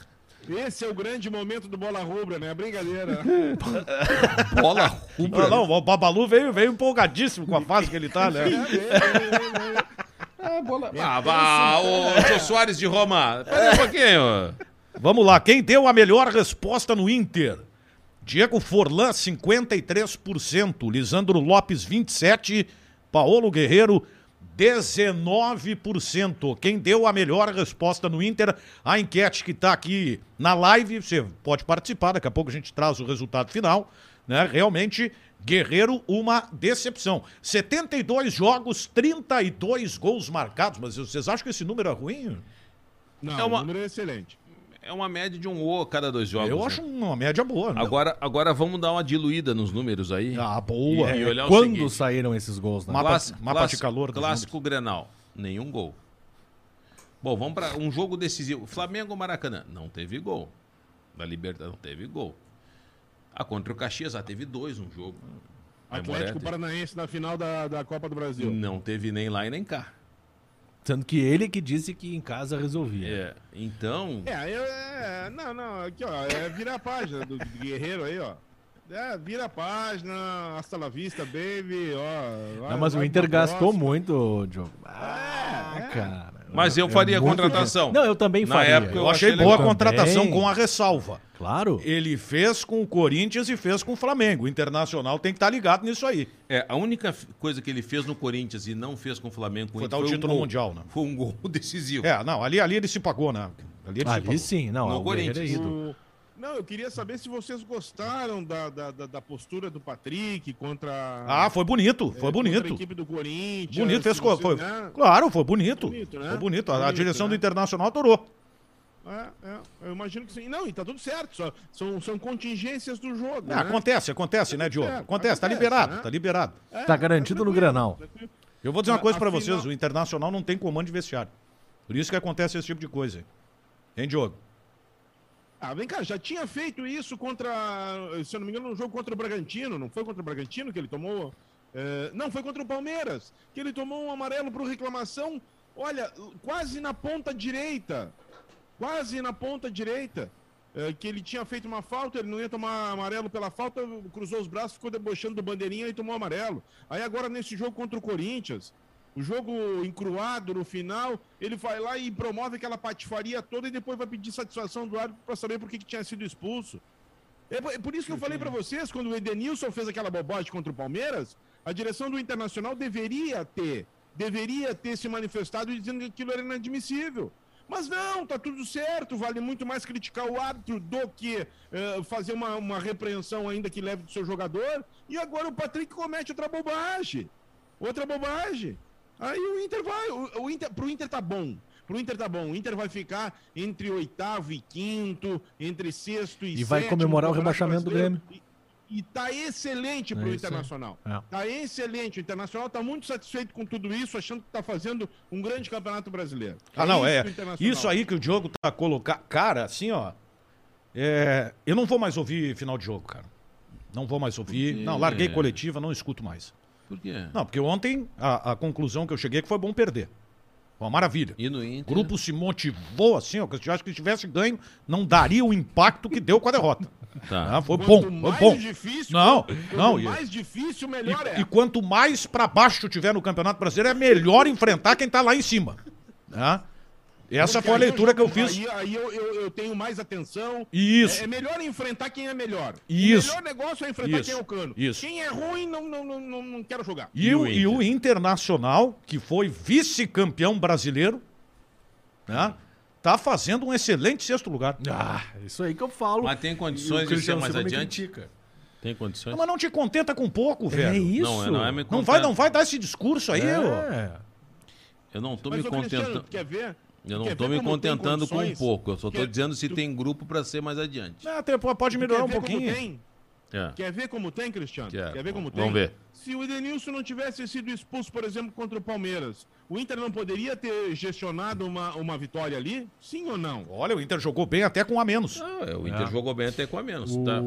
Esse é o grande momento do Bola Rubra, né? Brincadeira. <laughs> bola Não, rubra não, o Babalu veio, veio empolgadíssimo com a fase que ele tá, né? Ah, vá, ô Jô Soares de Roma. Pera um pouquinho. Vamos lá, quem deu a melhor resposta no Inter? Diego Forlan, 53%. Lisandro Lopes, 27%. Paolo Guerreiro, 19%. Quem deu a melhor resposta no Inter? A enquete que está aqui na live. Você pode participar, daqui a pouco a gente traz o resultado final. Né? Realmente, Guerreiro, uma decepção. 72 jogos, 32 gols marcados. Mas vocês acham que esse número é ruim? Não, É uma- o número é excelente. É uma média de um O a cada dois jogos. Eu né? acho uma média boa. né? Agora, agora vamos dar uma diluída nos números aí. Ah, boa. E olhar o Quando seguinte. saíram esses gols, né? Mapa- Clássico- mapa de calor Clássico Grenal, nenhum gol. Bom, vamos para um jogo decisivo. Flamengo Maracanã, não teve gol. Da Libertadores, não teve gol. Ah, contra o Caxias, ah, teve dois um jogo. Atlético Moretti. Paranaense na final da, da Copa do Brasil. Não teve nem lá e nem cá. Tanto que ele que disse que em casa resolvia. É, então. É, eu, é, não, não, aqui ó, é virar a página do, do Guerreiro aí, ó. É, vira a página, hasta la vista, baby, ó. vai- Não, mas o Inter gastou próxima. muito, Diogo. Ah, é. cara. Mas eu É faria a contratação. Não, eu também Na faria. época Eu, Eu achei achei boa a contratação com a ressalva. Claro. Ele fez com o Corinthians e fez com o Flamengo. O Internacional tem que estar ligado nisso aí. É, a única coisa que ele fez no Corinthians e não fez com o Flamengo com Foi Inter dar o um título gol. mundial, né? Foi um gol <laughs> decisivo. É, não, ali, ali ele se pagou, né? Ali ele se Ali pagou. sim, não. No é Corinthians. Não, eu queria saber se vocês gostaram da, da, da- da postura do Patrick contra. Ah, foi bonito, é, foi a bonito. equipe do Corinthians. Bonito, fez vocês, foi. né? Claro, foi bonito. Bonito, né? Foi bonito. A, a Bonito, direção né? do Internacional adorou. É, é, eu imagino que sim. Não, e tá tudo certo. Só, são, são contingências do jogo. É, né? Acontece, acontece, né, Diogo? certo, Acontece, tá acontece, liberado, né? tá liberado. É, Tá garantido no tranquilo. Eu vou dizer uma A- coisa pra afinal- vocês: o Internacional não tem comando de vestiário. Por isso que acontece esse tipo de coisa. Hein, Diogo? Ah, vem cá, já tinha feito isso contra, se eu não me engano, no jogo contra o Bragantino, não foi contra o Bragantino que ele tomou? é, não, foi contra o Palmeiras, que ele tomou um amarelo por reclamação, olha, quase na ponta direita, quase na ponta direita, é, que ele tinha feito uma falta, ele não ia tomar amarelo pela falta, cruzou os braços, ficou debochando do bandeirinha e tomou amarelo. Aí agora nesse jogo contra o Corinthians, o jogo encruado no final, ele vai lá e promove aquela patifaria toda e depois vai pedir satisfação do árbitro para saber por que, que tinha sido expulso. É por- é por isso que eu falei para vocês, quando o Edenilson fez aquela bobagem contra o Palmeiras, a direção do Internacional deveria ter, deveria ter se manifestado dizendo que aquilo era inadmissível. Mas não, tá tudo certo, vale muito mais criticar o árbitro do que eh, fazer uma, uma repreensão ainda que leve do seu jogador. E agora o Patrick comete outra bobagem. Outra bobagem. Aí o Inter vai. O, o Inter, pro Inter tá bom. Pro Inter tá bom. O Inter vai ficar entre oitavo e quinto, entre sexto e E vai sétimo comemorar o no Campeonato rebaixamento do. Grêmio. E, e tá excelente É pro isso aí. Internacional. É. Tá excelente. O Internacional tá muito satisfeito com tudo isso, achando que tá fazendo um grande campeonato brasileiro. Ah, não, é. que o Internacional- Isso aí que o Diogo tá colocando. Cara, assim, ó. é, Eu não vou mais ouvir final de jogo, cara. Não vou mais ouvir. Não, larguei coletiva, não escuto mais. Por quê? Não, porque ontem a, a conclusão que eu cheguei é que foi bom perder. Foi uma maravilha. E no O Inter? grupo se motivou assim, ó. Que eu acho que se tivesse ganho, não daria o impacto que deu com a derrota. Tá. Ah, foi Quanto bom, foi mais bom. difícil, Não, quanto não, e- mais difícil, melhor é. E, e quanto mais pra baixo tiver no Campeonato Brasileiro, é melhor enfrentar quem tá lá em cima. Né? Essa Porque foi a leitura que eu fiz. Aí, aí eu, eu- eu tenho mais atenção. Isso. É, é melhor enfrentar quem é melhor. Isso. O melhor negócio é enfrentar Isso. quem é o cano. Isso. Quem é ruim, não, não, não, não, não quero jogar. E, o, e o Internacional, que foi vice-campeão brasileiro, né? Tá fazendo um excelente sexto lugar. Ah, isso aí que eu falo. Mas tem E condições de ser Cristiano mais adiante? critica. Tem condições? Mas não te contenta com pouco, É velho. isso. Não, é- não é me Não vai, não vai dar esse discurso aí, ó. É. Eu não tô Mas, me contentando. quer ver? Eu não ver me tem contentando com um pouco. Eu só Quer- dizendo se tu- tem grupo pra ser mais adiante. É, até pode melhorar quer um ver como pouquinho. tem? É. Quer ver como tem, Cristiano? Quer ver como tem? Vamos ver. Se o Edenilson não tivesse sido expulso, por exemplo, contra o Palmeiras, o Inter não poderia ter gestionado uma, uma vitória ali? Sim ou não? Olha, o Inter jogou bem até com a menos. Ah, é, o Inter jogou bem até com a menos. O- Tá.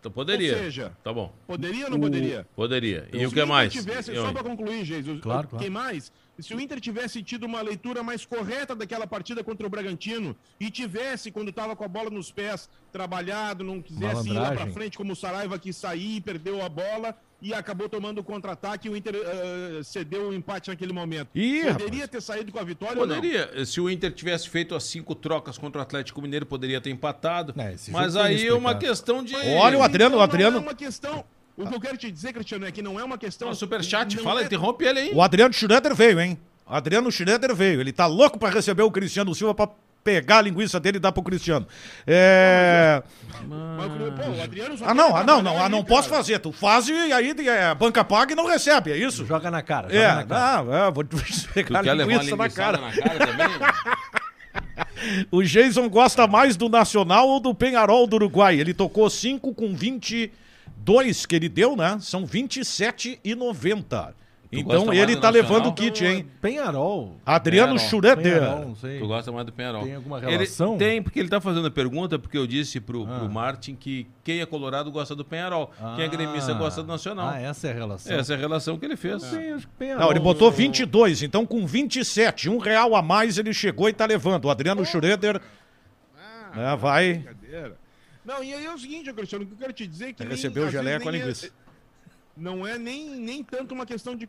Então poderia. Ou seja, Tá bom. poderia ou não poderia? Poderia. E o que mais? Tivesse, só para concluir, Jesus, Claro, claro. quem mais? Se o Inter tivesse tido uma leitura mais correta daquela partida contra o Bragantino e tivesse, quando estava com a bola nos pés, trabalhado, não quisesse ir lá para frente como o Saraiva quis sair, perdeu a bola e acabou tomando o contra-ataque e o Inter eh, cedeu o empate naquele momento. Ih, Poderia rapaz. ter saído com a vitória ou não? Poderia. Se o Inter tivesse feito as cinco trocas contra o Atlético Mineiro, poderia ter empatado. É, Mas aí é uma questão de. Olha o Adriano, o Então, Adriano. Não é uma questão... O que eu quero te dizer, Cristiano, é que não é uma questão... Ó, Superchat, fala, é- interrompe ele aí. O Adriano Schroeder veio, hein? O Adriano Schroeder veio. Ele tá louco pra receber o Cristiano Silva pra pegar a linguiça dele e dar pro Cristiano. É... Mas, pô, o Adriano só Ah, não, ah, não, não, ah, não posso cara. fazer. Tu faz e aí é, a banca paga e não recebe, é isso? Joga na cara. Joga É, na cara. não, é, vou te <laughs> Tu pegar quer a levar uma linguiça na cara. na cara também? <laughs> O Jason gosta mais do Nacional ou do Penharol do Uruguai? Ele tocou 5 com 22 que ele deu, né? São 27,90. Então gosta mais ele tá Nacional? levando o kit, hein? Penharol. Adriano. Schroeder. Penharol, não sei. Tu gosta mais do Penharol. Tem alguma Ele relação? tem, porque ele tá fazendo a pergunta, porque eu disse pro, Ah. pro Martin que quem é colorado gosta do Penharol, quem é gremista gosta do Nacional. Ah, essa é a relação. Essa é a relação que ele fez. Sim, acho que Penharol. Não, ele botou 22, então com 27, um real a mais ele chegou e tá levando. O Adriano Schroeder né, vai. Brincadeira. Não, e aí é o seguinte, Cristiano, o que eu quero te dizer é que. nem- Recebeu geleia com a é- não é nem, nem tanto uma questão de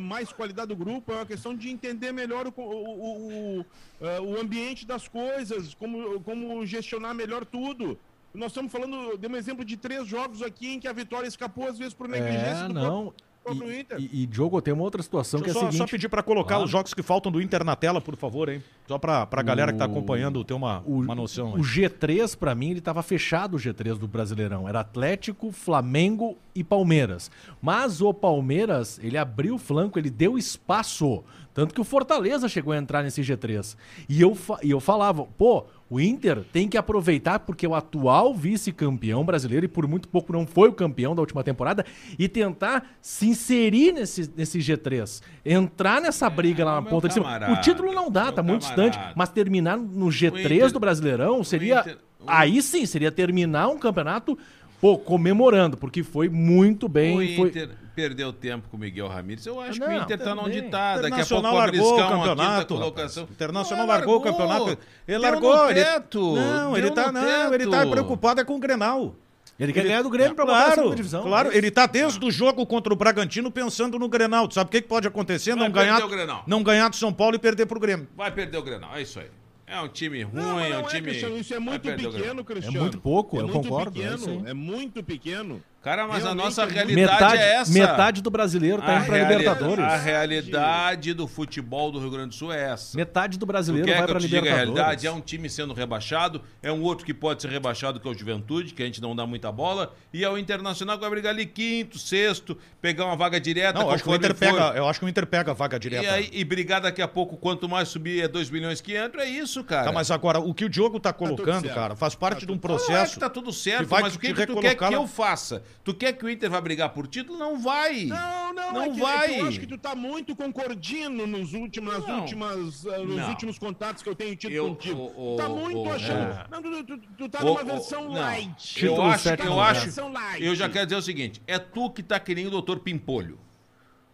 mais qualidade do grupo, é uma questão de entender melhor o, o, o, o, eh, o ambiente das coisas, como, como gestionar melhor tudo. Nós estamos falando, dei um exemplo de três jogos aqui em que a vitória escapou às vezes por negligência É, do não. próprio E, Inter. e, e, Diogo, tem uma outra situação Deixa que é só, a só seguinte. pedir pra colocar Claro. os jogos que faltam do Inter na tela, por favor, hein? Só pra, pra galera que tá acompanhando ter uma, O, uma noção. o aí. G3, pra mim, ele tava fechado o G3 do Brasileirão. Era Atlético, Flamengo e Palmeiras. Mas o Palmeiras, ele abriu o flanco, ele deu espaço. Tanto que o Fortaleza chegou a entrar nesse G3. E eu, e eu falava, pô, o Inter tem que aproveitar porque é o atual vice-campeão brasileiro e por muito pouco não foi o campeão da última temporada e tentar se inserir nesse, nesse G3. Entrar nessa briga lá na ponta de cima. O camarada, título não dá, meu tá muito camarada. distante. Mas terminar no G3 Inter- do Brasileirão seria. Inter- o- Aí sim, seria terminar um campeonato, pô, comemorando, porque foi muito bem. o foi- Inter perdeu tempo com o Miguel Ramírez. Eu acho Não, que o Inter tá onde tá. Daqui a pouco largou o campeonato. colocação. Internacional Não, largou o largou. campeonato. Ele Deu largou. no ele... teto. Não, ele tá, no não, ele tá preocupado é com o Grenal. Ele quer ganhar do Grêmio pra botar a Claro, segunda divisão. claro, ele tá desde o jogo contra o Bragantino pensando no Grenal. Tu sabe o que, que pode acontecer? Vai Não ganhar, perder o Grenal. não ganhar do São Paulo e perder pro Grêmio. Vai perder o Grenal, é isso aí. É um time ruim, Não, é não um time. Cristiano, isso é muito pequeno, Cristiano. muito pouco, é eu muito concordo, é isso aí. Pequeno, é muito pequeno. Cara, mas a Realmente nossa é muito- realidade Metade, é essa. metade do brasileiro tá a indo pra Libertadores. A realidade do futebol do Rio Grande do Sul é essa. Metade do brasileiro vai que eu pra diga a Libertadores. realidade? É um time sendo rebaixado, é um outro que pode ser rebaixado, que é o Juventude, que a gente não dá muita bola, e é o Internacional que vai brigar ali quinto, sexto, pegar uma vaga direta. Não, eu acho que o Inter for. pega, eu acho que o Inter pega a vaga direta. E, aí, e brigar daqui a pouco, quanto mais subir é 2 milhões que entram, é isso, cara. Tá, mas agora, o que o Diogo tá colocando, certo. cara, faz parte de um Não é processo. que tá tudo certo, que vai mas o que, que tu quer que eu faça? Tu quer que o Inter vai brigar por título? Não vai. Não, não, Não é que, vai. É que eu acho que tu tá muito concordino nos últimos, nas Não. últimas, ah, nos Não. últimos contatos que eu tenho tido Eu- contigo. o- tu tá muito o- achando. é. Não, tu, tu- tu tá numa versão não. light. Eu Título acho, sétimo eu acho, Versão light. eu já quero dizer o seguinte, é tu que tá querendo o Doutor Pimpolho.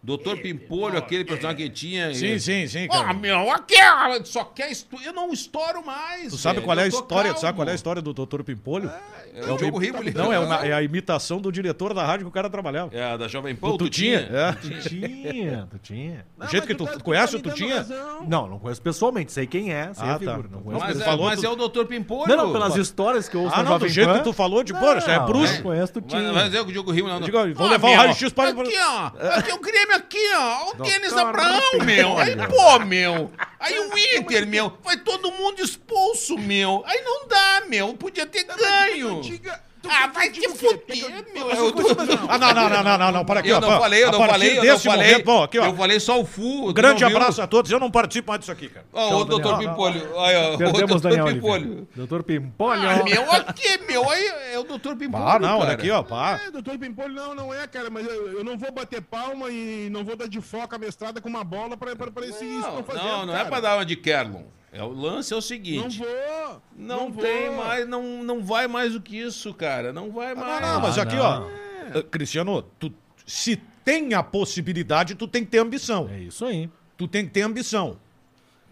Doutor Pimpolho, aquele personagem que tinha... Sim, sim, sim, Ah, cara. meu, aqui é- só quer... Estu... Eu não estouro mais, Tu sabe velho, qual é a eu história? Tu sabe qual é a história do Dr. Pimpolho? É o Diogo Riboli. Não, é, uma- <laughs> é a imitação do diretor da rádio que o cara trabalhava. É a da Jovem Pan, Do o Tutinha. É. Tu tinha, tu tinha. Não, jeito mas que tu- tá- tu conhece tá o me dando Tutinha? Não, não conheço pessoalmente, sei quem é, sei Ah, a figura. tá. Não conheço Mas, tu é, falou, mas tu- é o Doutor Pimpolho. Não, não, pelas histórias que eu ouço Ah, não, do jeito que tu falou, de pô, já é bruxo. não conheço tu tinha. vai dizer que o Diogo. Não, vamos Ah, levar o meu, raio-x para- Aqui, ó. Aqui o Grêmio aqui, ó. O Denis Abraão, meu. Aí, pô, meu. Aí o Inter, meu. Vai todo mundo expulso, meu. Aí não dá, meu. Podia ter ganho. Diga- tu Ah, vai te eu fuder, meu. eu- Eu tô- Ah, não, não, não, não, não, não, para aqui, Eu ó. não falei, eu não falei, eu não falei. bom, aqui, ó. Eu falei só o Fu. Grande abraço a todos. Eu não participo mais disso aqui, cara. Ó, o doutor. Pimpolho. Aí, ó, o Perdemos doutor Daniel Pimpolho. Doutor Pimpolho. Ah, meu, aqui, meu. Aí é o doutor Pimpolho, Ah, não, olha aqui, ó, pá. É, doutor Pimpolho, não, não é, cara, mas eu, eu não vou bater palma e não vou dar de foca mestrada com uma bola pra, pra, pra esse isso que fazendo, não, não é pra dar uma de Kerlon. É, o lance é o Não seguinte. vou. Não, vou. tem mais, não, não vai mais do que isso, cara. Não vai mais. Não, mas Ah, aqui, não. ó. eh, Cristiano, tu, se tem a possibilidade, tu tem que ter ambição. É isso aí. Tu tem que ter ambição.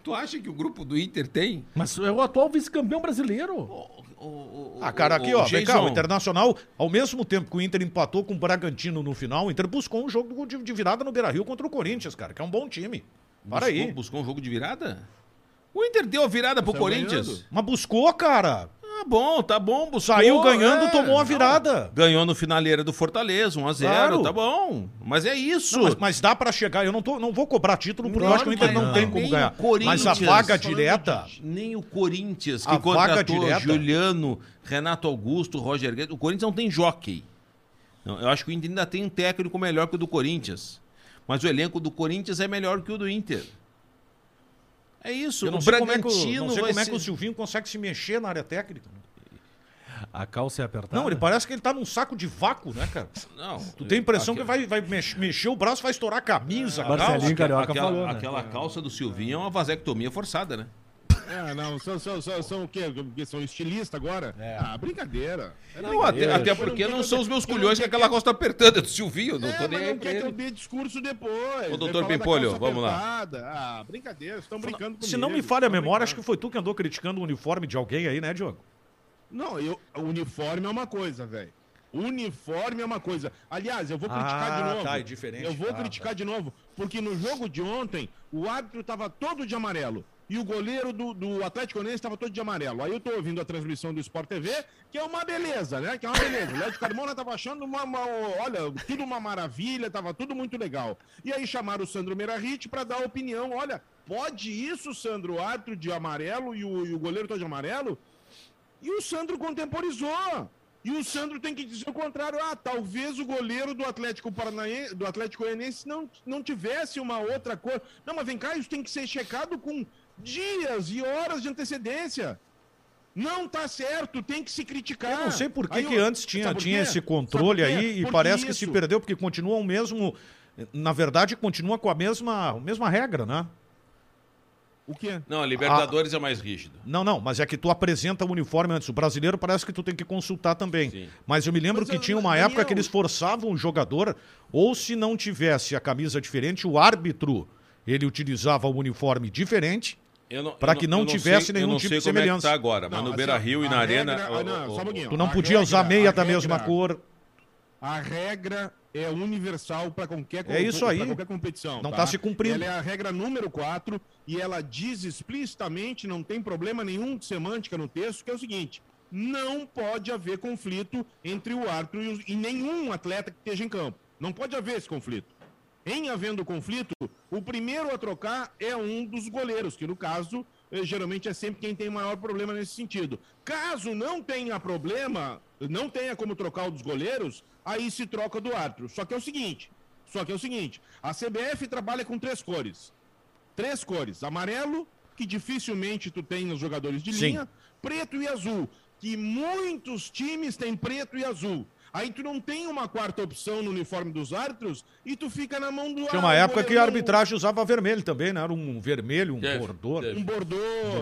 Tu acha que o grupo do Inter tem? Mas é o atual vice-campeão brasileiro. Ah, cara, aqui, ó, vem cá, o Internacional, ao mesmo tempo que o Inter empatou com o Bragantino no final, o Inter buscou um jogo de, de virada no Beira-Rio contra o Corinthians, cara, que é um bom time. Para buscou, aí. Buscou um jogo de virada? O Inter deu a virada pro Saiu Corinthians? ganhando. Mas buscou, cara. Ah, bom, tá bom. Buscou, Saiu ganhando, é. tomou a Não, virada. Ganhou no finaleira do Fortaleza, 1x0, Claro. tá bom. Mas é isso. Não, mas, mas dá pra chegar. Eu não, tô, não vou cobrar título porque eu Não, acho que o Inter não, mas tem não. como Nem ganhar. o Corinthians, Mas a vaga falando direta. Nem o Corinthians, que A vaga contratou direta. Juliano, Renato Augusto, Roger Guedes. O Corinthians não tem jockey. Não, eu acho que o Inter ainda tem um técnico melhor que o do Corinthians. Mas o elenco do Corinthians é melhor que o do Inter. É isso. Eu não o sei como é que, o, como é que ser- o Silvinho consegue se mexer na área técnica. A calça é apertada? Não, ele parece que ele tá num saco de vácuo, né, cara? Não. Tu tem a impressão que aquela- vai, vai mex- mexer o braço, vai estourar a camisa, a Marcelinho calça. Carioca aquela, falou, né? aquela calça do Silvinho é uma vasectomia forçada, né? É, não, são, são, são, são o quê? Porque São estilistas agora? Ah, brincadeira. É Não, até, até porque não são os meus culhões que aquela calça tá apertando, é do Silvinho, não É, tô nem mas aí não quer que eu dê discurso depois. Ô, Vai doutor Pimpolho, vamos lá. apertada. Ah, brincadeira, vocês estão brincando comigo. Se não me falha a memória, acho que foi tu que andou criticando o uniforme de alguém aí, né, Diogo? Não, eu, o uniforme é uma coisa, velho. Uniforme é uma coisa. Aliás, eu vou criticar Ah, de novo. tá, é diferente. Eu vou Ah, criticar de novo, porque no jogo de ontem, o árbitro tava todo de amarelo. E o goleiro do, do Atlético Goianiense estava todo de amarelo. Aí eu tô ouvindo a transmissão do Sport TV, que é uma beleza, né? Que é uma beleza. O Léo de Carmona tava achando uma, uma- Olha, tudo uma maravilha, tava tudo muito legal. E aí chamaram o Sandro Merahit para dar opinião. Olha, pode isso, Sandro, o árbitro de amarelo e o, e o goleiro todo de amarelo? E o Sandro contemporizou. E o Sandro tem que dizer o contrário. Ah, talvez o goleiro do Atlético Paranaense, do Atlético Goianiense não, não tivesse uma outra cor. Não, mas vem cá, isso tem que ser checado com dias e horas de antecedência. Não tá certo, tem que se criticar. Eu não sei por que, Aí que eu- antes tinha, tinha esse controle aí e Porque parece que se perdeu, porque continua o mesmo. Na verdade, continua com a mesma, a mesma regra, né? O quê? Não, a Libertadores é mais rígido. Não, não, mas é que tu apresenta o uniforme antes. O brasileiro parece que tu tem que consultar também. Sim. Mas eu me lembro Mas, que ah, tinha uma época que eles forçavam o jogador, ou se não tivesse a camisa diferente, o árbitro ele utilizava o uniforme diferente. Eu não- Pra eu que não eu tivesse sei- nenhum eu não tipo sei de como é que semelhança. tá agora, mas Não, no assim, Beira Rio e na Arena. regra- o- ah, não, o- só um pouquinho. Tu não podia usar regra- meia a da mesma regra- cor. A regra é universal para qualquer, É isso aí. qualquer competição. Não tá se cumprindo. Ela é a regra número 4 e ela diz explicitamente, não tem problema nenhum de semântica no texto, que é o seguinte: não pode haver conflito entre o árbitro e, os- e nenhum atleta que esteja em campo. Não pode haver esse conflito. Em havendo conflito, o primeiro a trocar é um dos goleiros, que no caso, eh, geralmente é sempre quem tem maior problema nesse sentido. Caso não tenha problema, não tenha como trocar o dos goleiros, aí se troca do árbitro. Só que é o seguinte, só que é o seguinte, a CBF trabalha com três cores. Três cores, amarelo, que dificilmente tu tem nos jogadores de Sim. linha, preto e azul, que muitos times têm preto e azul. Aí tu não tem uma quarta opção no uniforme dos árbitros e tu fica na mão do Tinha uma ah, época que a arbitragem usava vermelho também, né? Era um vermelho, um bordô. um bordô,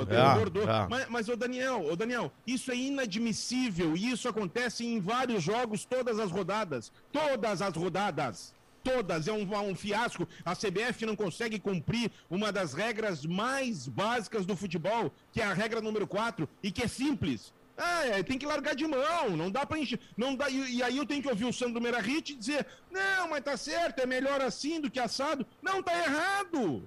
É, um bordô. é. Mas, mas, ô Daniel, ô Daniel, isso é inadmissível e isso acontece em vários jogos, todas as rodadas. Todas as rodadas. Todas. É um, um fiasco. A CBF não consegue cumprir uma das regras mais básicas do futebol, que é a regra número 4, e que é simples. Ah, é, tem que largar de mão, não dá pra encher. Não dá, e, e aí eu tenho que ouvir o Sandro Merahit dizer: não, mas tá certo, é melhor assim do que assado. Não, tá errado.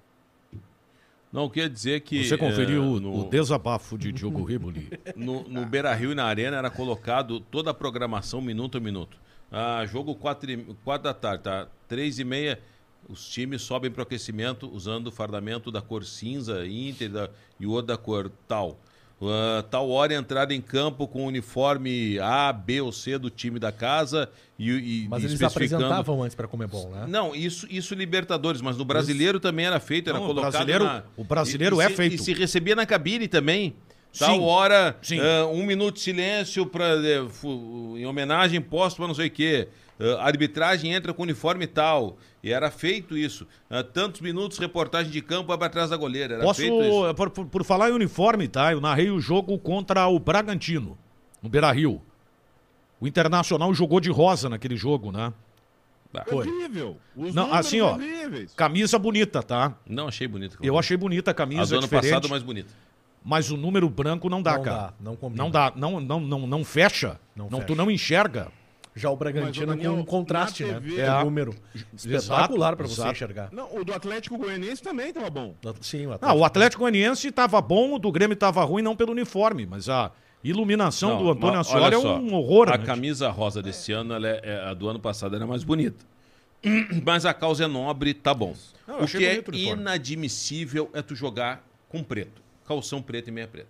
Não quer dizer que. Você conferiu o- no, o desabafo de Diogo Riboli. <laughs> no, no Beira Rio e na Arena era colocado toda a programação minuto a minuto. Ah, jogo 4, e- quatro da tarde, tá? 3 e meia, os times sobem para o aquecimento usando o fardamento da cor cinza, Inter da, e o outro da cor tal. Ah, tal hora entrada em campo com o uniforme A, B ou C do time da casa e, e Mas eles especificando- apresentavam antes pra comer bom, né? Não, isso, isso Libertadores, mas no brasileiro também era feito, era Não, o colocado brasileiro- na- o brasileiro e- é se- feito. E se recebia na cabine também. Tal Sim, hora, sim. ah, um minuto de silêncio pra, fu- em homenagem póstuma, não sei o quê. Ah, arbitragem entra com uniforme tal. E era feito isso. Ah, tantos minutos, reportagem de campo, vai atrás da goleira. Era Posso, feito isso. por, por- por falar em uniforme, tá? Eu narrei o jogo contra o Bragantino, no Beira Rio. O Internacional jogou de rosa naquele jogo, né? Foi. Horrível. Os Não, assim, ó, horríveis. Camisa bonita, tá? Não achei bonito. Eu achei bonita a A camisa, do ano diferente, passado mais bonita. mas o número branco não dá, Não cara. dá, não combina. Não dá, não, não, não, não fecha. Não Não, fecha. tu não enxerga. Já o Bragantino Daniel, com um contraste, na né? TV É um número espetacular pra você exato. enxergar. Não, o do Atlético Goianiense também tava bom. Sim, o Ah, o Atlético Goianiense estava bom, o do Grêmio estava ruim, não pelo uniforme, mas a iluminação Não, do Antônio olha é um horror. A né? camisa rosa desse ano, ela é, é- a do ano passado era mais bonita. <clears throat> Mas a causa é nobre, tá bom. Não, o que é inadmissível é tu jogar com preto. Calção preto e meia preta.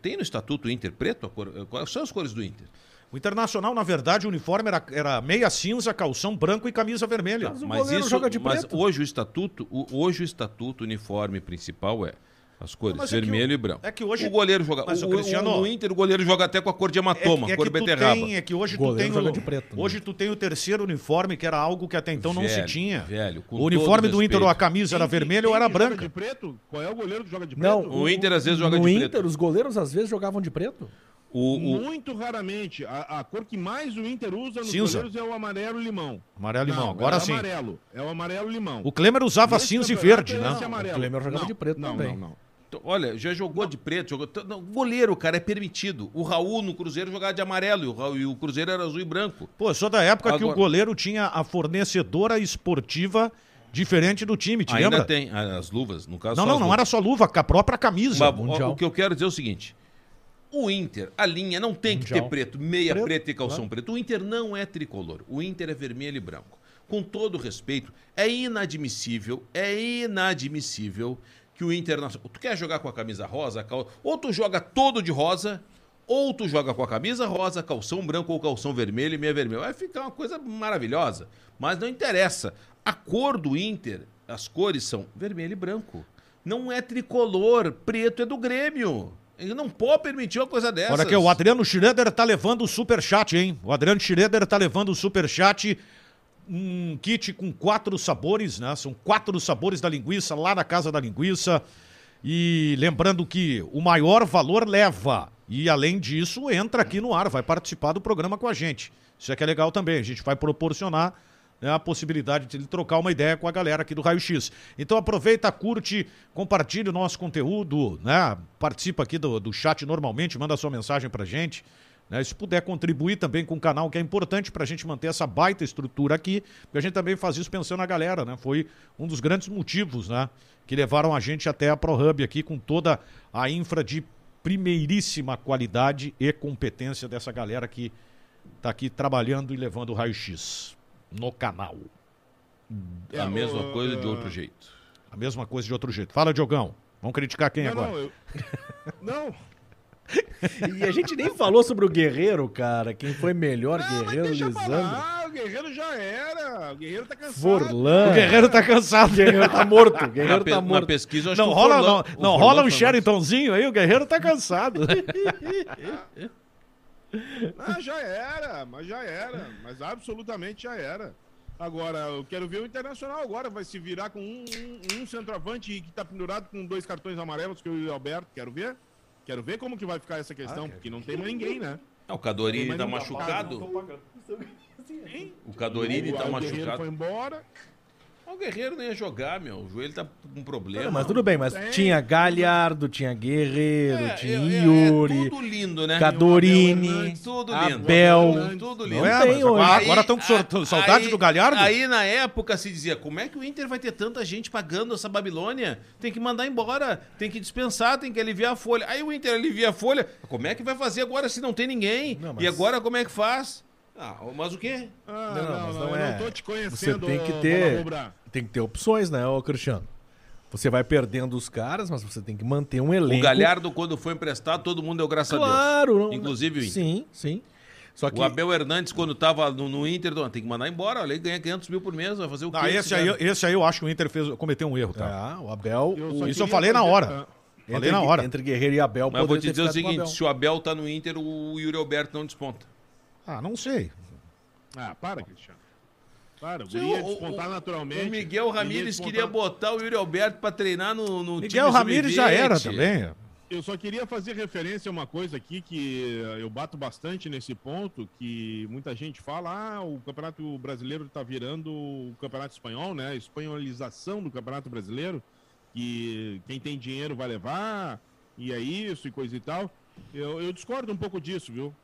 Tem no Estatuto Inter preto? A cor- quais são as cores do Inter? O Internacional, na verdade, o uniforme era, era meia cinza, calção branco e camisa vermelha. Mas o Mas goleiro isso, joga de mas preto. hoje o estatuto, o- hoje o estatuto uniforme principal é As cores, Mas é que vermelho o- e branco. é que hoje- O goleiro joga. Mas, o, Cristiano- o, no Inter, o goleiro joga até com a cor de hematoma, é, é cor beterraba. tem, é que hoje tu Goleiro tem joga o, de preto, né? hoje tu tem o terceiro uniforme que era algo que até então não se Velho, tinha. velho, com o uniforme todo do Inter, respeito. a camisa era Quem- vermelha ou era branca? de preto? Qual é o goleiro que joga de Não, preto? O Inter às vezes joga no de Inter, preto. os goleiros às vezes jogavam de preto. O, o- Muito raramente. A, a cor que mais o Inter usa nos Cinza. goleiros é o amarelo-limão. Amarelo e limão, Não, agora é o sim. amarelo. É o amarelo-limão. O Klemer usava Nesse cinza e verde, é né? O Klemer jogava Não, de preto não, também. Não, não, Olha, já jogou de preto, jogou. goleiro, cara, é permitido. O Raul no Cruzeiro jogava de amarelo e o, Raul- e o Cruzeiro era azul e branco. Pô, eu sou da época que o Agora- goleiro tinha a fornecedora esportiva diferente do time, te Ainda lembra? tem ah, as luvas, no caso Não, só não, não era só luva, a própria camisa. Mas, o que eu quero dizer é o seguinte: o Inter, a linha não tem que Mundial. ter preto, meia Preto, preta e calção preto. O Inter não é tricolor. O Inter é vermelho e branco. Com todo respeito, é inadmissível, é inadmissível que o Internacional. Tu quer jogar com a camisa rosa, cal- ou tu joga todo de rosa, ou tu joga com a camisa rosa, calção branco ou calção vermelho e meia vermelho. Vai ficar uma coisa maravilhosa. Mas não interessa. A cor do Inter, as cores são vermelho e branco. Não é tricolor, preto é do Grêmio. Ele não pode permitir uma coisa dessa. Olha aqui, o Adriano Schroeder tá levando o superchat, hein? O Adriano Schroeder tá levando o superchat. Um kit com quatro sabores, né? São quatro sabores da linguiça lá na Casa da Linguiça. E lembrando que o maior valor leva. E além disso, entra aqui no ar, vai participar do programa com a gente. Isso é que é legal também. A gente vai proporcionar né, a possibilidade de ele trocar uma ideia com a galera aqui do Raio X. Então aproveita, curte, compartilhe o nosso conteúdo, né? Participa aqui do, do chat normalmente, manda sua mensagem pra gente. Né? Se puder contribuir também com o canal, que é importante pra gente manter essa baita estrutura aqui, porque a gente também faz isso pensando na galera, né? Foi um dos grandes motivos, né? Que levaram a gente até a ProHub aqui com toda a infra de primeiríssima qualidade e competência dessa galera que tá aqui trabalhando e levando o raio-x no canal. É a mesma coisa de é, outro jeito. A mesma coisa de outro jeito. Fala, Diogão. Vamos criticar quem Não, agora? não, eu... não, <laughs> E a gente nem falou sobre o Guerreiro, cara. Quem foi melhor, não, Guerreiro, Lisandro. falar, o Guerreiro já era, o Guerreiro tá cansado. Forlan. O Guerreiro tá cansado. O Guerreiro tá morto. O Na, Guerreiro tá na morto. pesquisa, eu acho Não rola, Forlan- não, o não rola um Sheratonzinho aí, o Guerreiro tá cansado. <laughs> Ah, já era, mas já era, mas absolutamente já era. Agora, eu quero ver o Internacional agora, vai se virar com um, um- um centroavante que tá pendurado com dois cartões amarelos, que é o Alberto, quero ver. Quero ver como que vai ficar essa questão, porque não tem mais ninguém, né? Ah, o Cadorini Mas tá não machucado. O Cadorini tá Guerreiro machucado. foi embora. O Guerreiro nem ia jogar, meu. O joelho tá com problema. Não, mas tudo bem, mas Tem. tinha Galhardo, tinha Guerreiro, É, tinha é, é, Yuri, É, tudo lindo, né? Cadorini, Tudo lindo. Abel. Tudo Não lindo. é, tem hoje. agora, estão com saudade aí- do Galhardo? Aí na época se dizia, como é que o Inter vai ter tanta gente pagando essa Babilônia? Tem que mandar embora, tem que dispensar, tem que aliviar a folha. Aí o Inter alivia a folha. Como é que vai fazer agora se não tem ninguém? Não, mas- E agora como é que faz? Ah, mas o quê? Ah, Não, não, mas não, não eu é. não tô te Você conhecendo, tem que ter, tem que ter opções, né, ô Cristiano? Você vai perdendo os caras, mas você tem que manter um elenco. O Galhardo, quando foi emprestado, todo mundo deu graças a claro, não, Deus. Inclusive o Inter. Sim, sim. Só que O Abel Hernandes, quando tava no, no Inter, não, tem que mandar embora. Ele ganha 500 mil por mês, vai fazer o quê? Ah, esse, aí, esse aí eu acho que o Inter fez, cometeu um erro, tá? Ah, o Abel. Eu o- Isso eu falei na hora. ah, Falei entre, na hora. Entre Guerreiro e Abel, Mas eu vou te dizer o seguinte: se o Abel tá no Inter, o Yuri Alberto não desponta. Ah, não sei. Ah, para, Cristiano. Para, o guri ia despontar o- naturalmente. O Miguel Ramírez despontar- queria botar o Yuri Alberto pra treinar no, no Miguel Ramírez já sub-20. era também. Eu só queria fazer referência a uma coisa aqui que eu bato bastante nesse ponto, que muita gente fala, ah, o Campeonato Brasileiro está virando o Campeonato Espanhol, né? A espanholização do Campeonato Brasileiro, que quem tem dinheiro vai levar, e é isso, e coisa e tal. Eu, eu discordo um pouco disso, viu?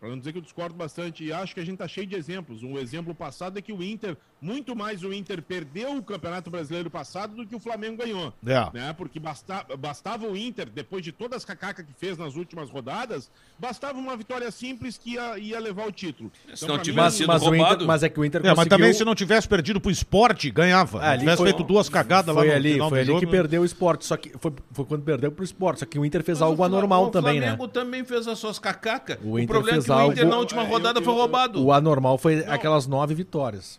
Pra não dizer que eu discordo bastante, e acho que a gente tá cheio de exemplos. Um exemplo passado é que o Inter, muito mais o Inter perdeu o Campeonato Brasileiro passado do que o Flamengo ganhou É. né? Porque basta, bastava o Inter, depois de todas as cacacas que fez nas últimas rodadas, bastava uma vitória simples que ia, ia levar o título. Se não tivesse mim, Mas, sido mas, o roubado. Inter, mas é que o Inter É, mas conseguiu... também se não tivesse perdido pro esporte, ganhava. Ah, tivesse foi- feito duas cagadas lá no ali, final foi do ali jogo, que perdeu o esporte. Só que foi, foi quando perdeu pro esporte. Só que o Inter fez Mas algo o anormal o também, né? Flamengo também fez as suas cacacas. O O, problema é que o Inter algo- na última É, eu- rodada eu- foi roubado. O anormal foi Não. aquelas nove vitórias.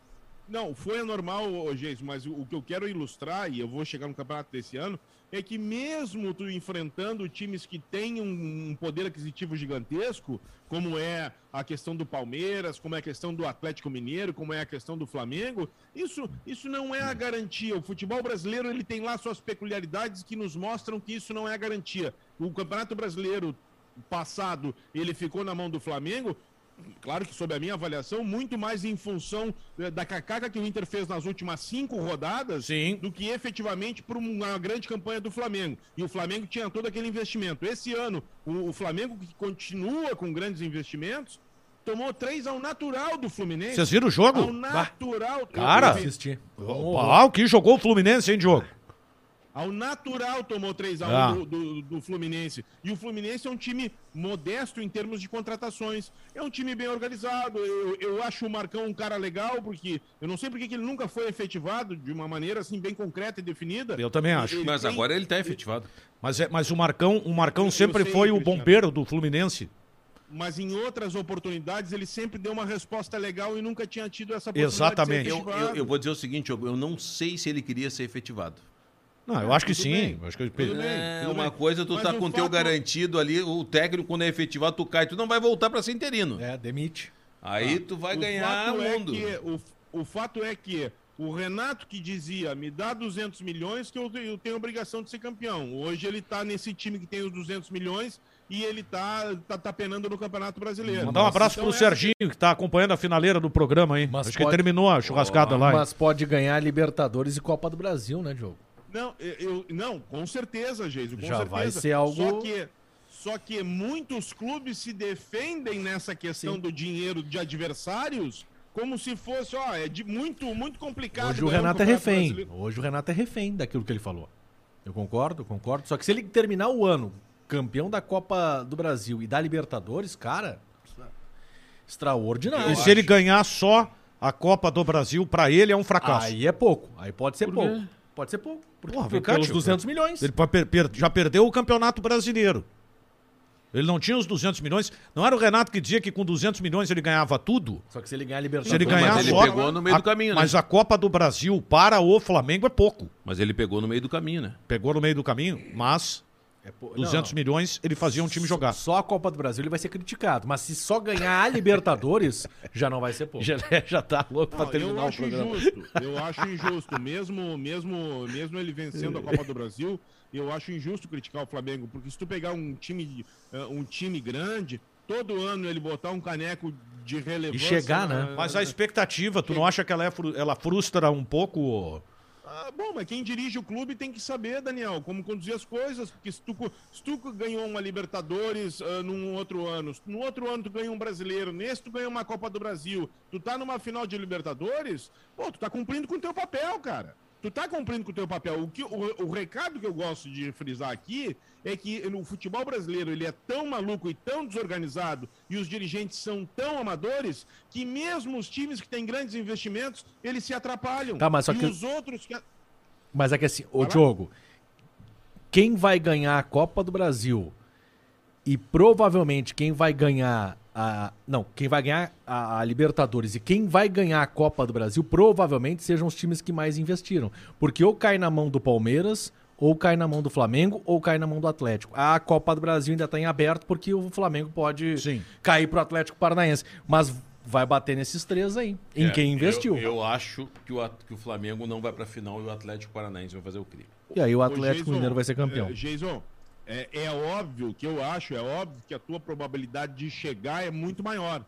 Não, foi anormal, Geis, mas o, que eu quero ilustrar, e eu vou chegar no campeonato desse ano, é que mesmo tu enfrentando times que têm um, um poder aquisitivo gigantesco, como é a questão do Palmeiras, como é a questão do Atlético Mineiro, como é a questão do Flamengo, isso, isso não é a garantia. O futebol brasileiro ele tem lá suas peculiaridades que nos mostram que isso não é a garantia. O Campeonato Brasileiro passado ele ficou na mão do Flamengo, claro que sob a minha avaliação, muito mais em função eh, da cacaca que o Inter fez nas últimas cinco rodadas Sim. do que efetivamente por uma grande campanha do Flamengo. E o Flamengo tinha todo aquele investimento. Esse ano, o, o Flamengo, que continua com grandes investimentos, tomou três ao natural do Fluminense. Vocês viram o jogo? Ao natural. Cara, Eu vi. Assistir. Ah, o que jogou o Fluminense, hein, Diogo? Ao natural tomou 3x1 Ah. do, do- do Fluminense. E o Fluminense é um time modesto em termos de contratações. É um time bem organizado. Eu, eu acho o Marcão um cara legal, porque eu não sei porque que ele nunca foi efetivado de uma maneira assim bem concreta e definida. Eu também acho. Ele Mas tem- agora ele tá efetivado. Mas, é, mas o Marcão, o Marcão Eu sempre sei, foi o Cristiano. bombeiro do Fluminense. Mas em outras oportunidades ele sempre deu uma resposta legal e nunca tinha tido essa possibilidade Exatamente. de ser Eu, eu, eu vou dizer o seguinte, eu, eu não sei se ele queria ser efetivado. Não, eu acho que tudo sim. bem. Eu acho que Tudo bem. É, tudo uma bem. coisa tu Mas tá o com o teu fato- garantido ali, o técnico quando é efetivado, tu cai, tu não vai voltar pra ser interino. É, demite. Aí tu vai O ganhar fato é mundo. que- o, o fato é que o Renato que dizia, me dá 200 milhões que eu, eu tenho obrigação de ser campeão. Hoje ele tá nesse time que tem os 200 milhões e ele tá, tá, tá penando no Campeonato Brasileiro. Mandar um abraço Então, pro essa- Serginho, que tá acompanhando a finaleira do programa aí. Mas acho que pode- terminou a churrascada lá. hein? Mas pode ganhar Libertadores e Copa do Brasil, né, Diogo? Não, eu, não, com certeza, Geiso, com Já certeza. vai ser algo- Só que, só que muitos clubes se defendem nessa questão do dinheiro de adversários como se fosse, ó, é de muito, muito complicado. Hoje o um Renato é refém. Brasileiro. Hoje o Renato é refém daquilo que ele falou. Eu concordo, concordo. Só que se ele terminar o ano campeão da Copa do Brasil e da Libertadores, cara, extraordinário. E se ele ganhar só a Copa do Brasil, pra ele é um fracasso. Aí é pouco. Aí pode ser Por pouco. Pode ser pouco. Porque Porra, por- pelos tio. 200 milhões. Ele já perdeu o Campeonato Brasileiro. Ele não tinha os 200 milhões. Não era o Renato que dizia que com 200 milhões ele ganhava tudo? Só que se ele ganhar a Se Libertadores... ele ganhar mas ele só. pegou no meio a- do caminho, né? Mas a Copa do Brasil para o Flamengo é pouco. Mas ele pegou no meio do caminho, né? Pegou no meio do caminho, mas É pô- 200 não, milhões ele fazia um time jogar. Só a Copa do Brasil ele vai ser criticado. Mas se só ganhar a Libertadores, <laughs> já não vai ser pouco. Já, já tá louco pra Não, terminar eu o acho programa. injusto. Eu <laughs> acho injusto. Mesmo, mesmo, mesmo ele vencendo a Copa do Brasil, eu acho injusto criticar o Flamengo, porque se tu pegar um time, eh, um time grande, todo ano ele botar um caneco de relevância. chegar, né? Mas a expectativa, tu não acha que ela, é, ela frustra um pouco? Ah, bom, mas quem dirige o clube tem que saber, Daniel, como conduzir as coisas. Porque se tu, se tu ganhou uma Libertadores ah, num outro ano, no outro ano tu ganha um brasileiro, nesse tu ganha uma Copa do Brasil, tu tá numa final de Libertadores, pô, tu tá cumprindo com o teu papel, cara. Tu tá cumprindo com o teu papel. O, que, o, o recado que eu gosto de frisar aqui é que no futebol brasileiro ele é tão maluco e tão desorganizado e os dirigentes são tão amadores que mesmo os times que têm grandes investimentos, eles se atrapalham. Tá, mas só e que- os outros que... Mas é que assim, ô. Diogo, quem vai ganhar a Copa do Brasil e provavelmente quem vai ganhar a. Não, quem vai ganhar a, a Libertadores e quem vai ganhar a Copa do Brasil provavelmente sejam os times que mais investiram. Porque ou cai na mão do Palmeiras, ou cai na mão do Flamengo, ou cai na mão do Atlético. A Copa do Brasil ainda está em aberto porque o Flamengo pode Sim. cair pro Atlético Paranaense. Mas vai bater nesses três aí, em É, quem investiu. Eu, eu acho que o, que o Flamengo não vai pra final e o Atlético Paranaense vai fazer o crime. E aí o Ô, Atlético Jason, Mineiro vai ser campeão. É, Jason, é, é óbvio que eu acho, é óbvio que a tua probabilidade de chegar é muito maior.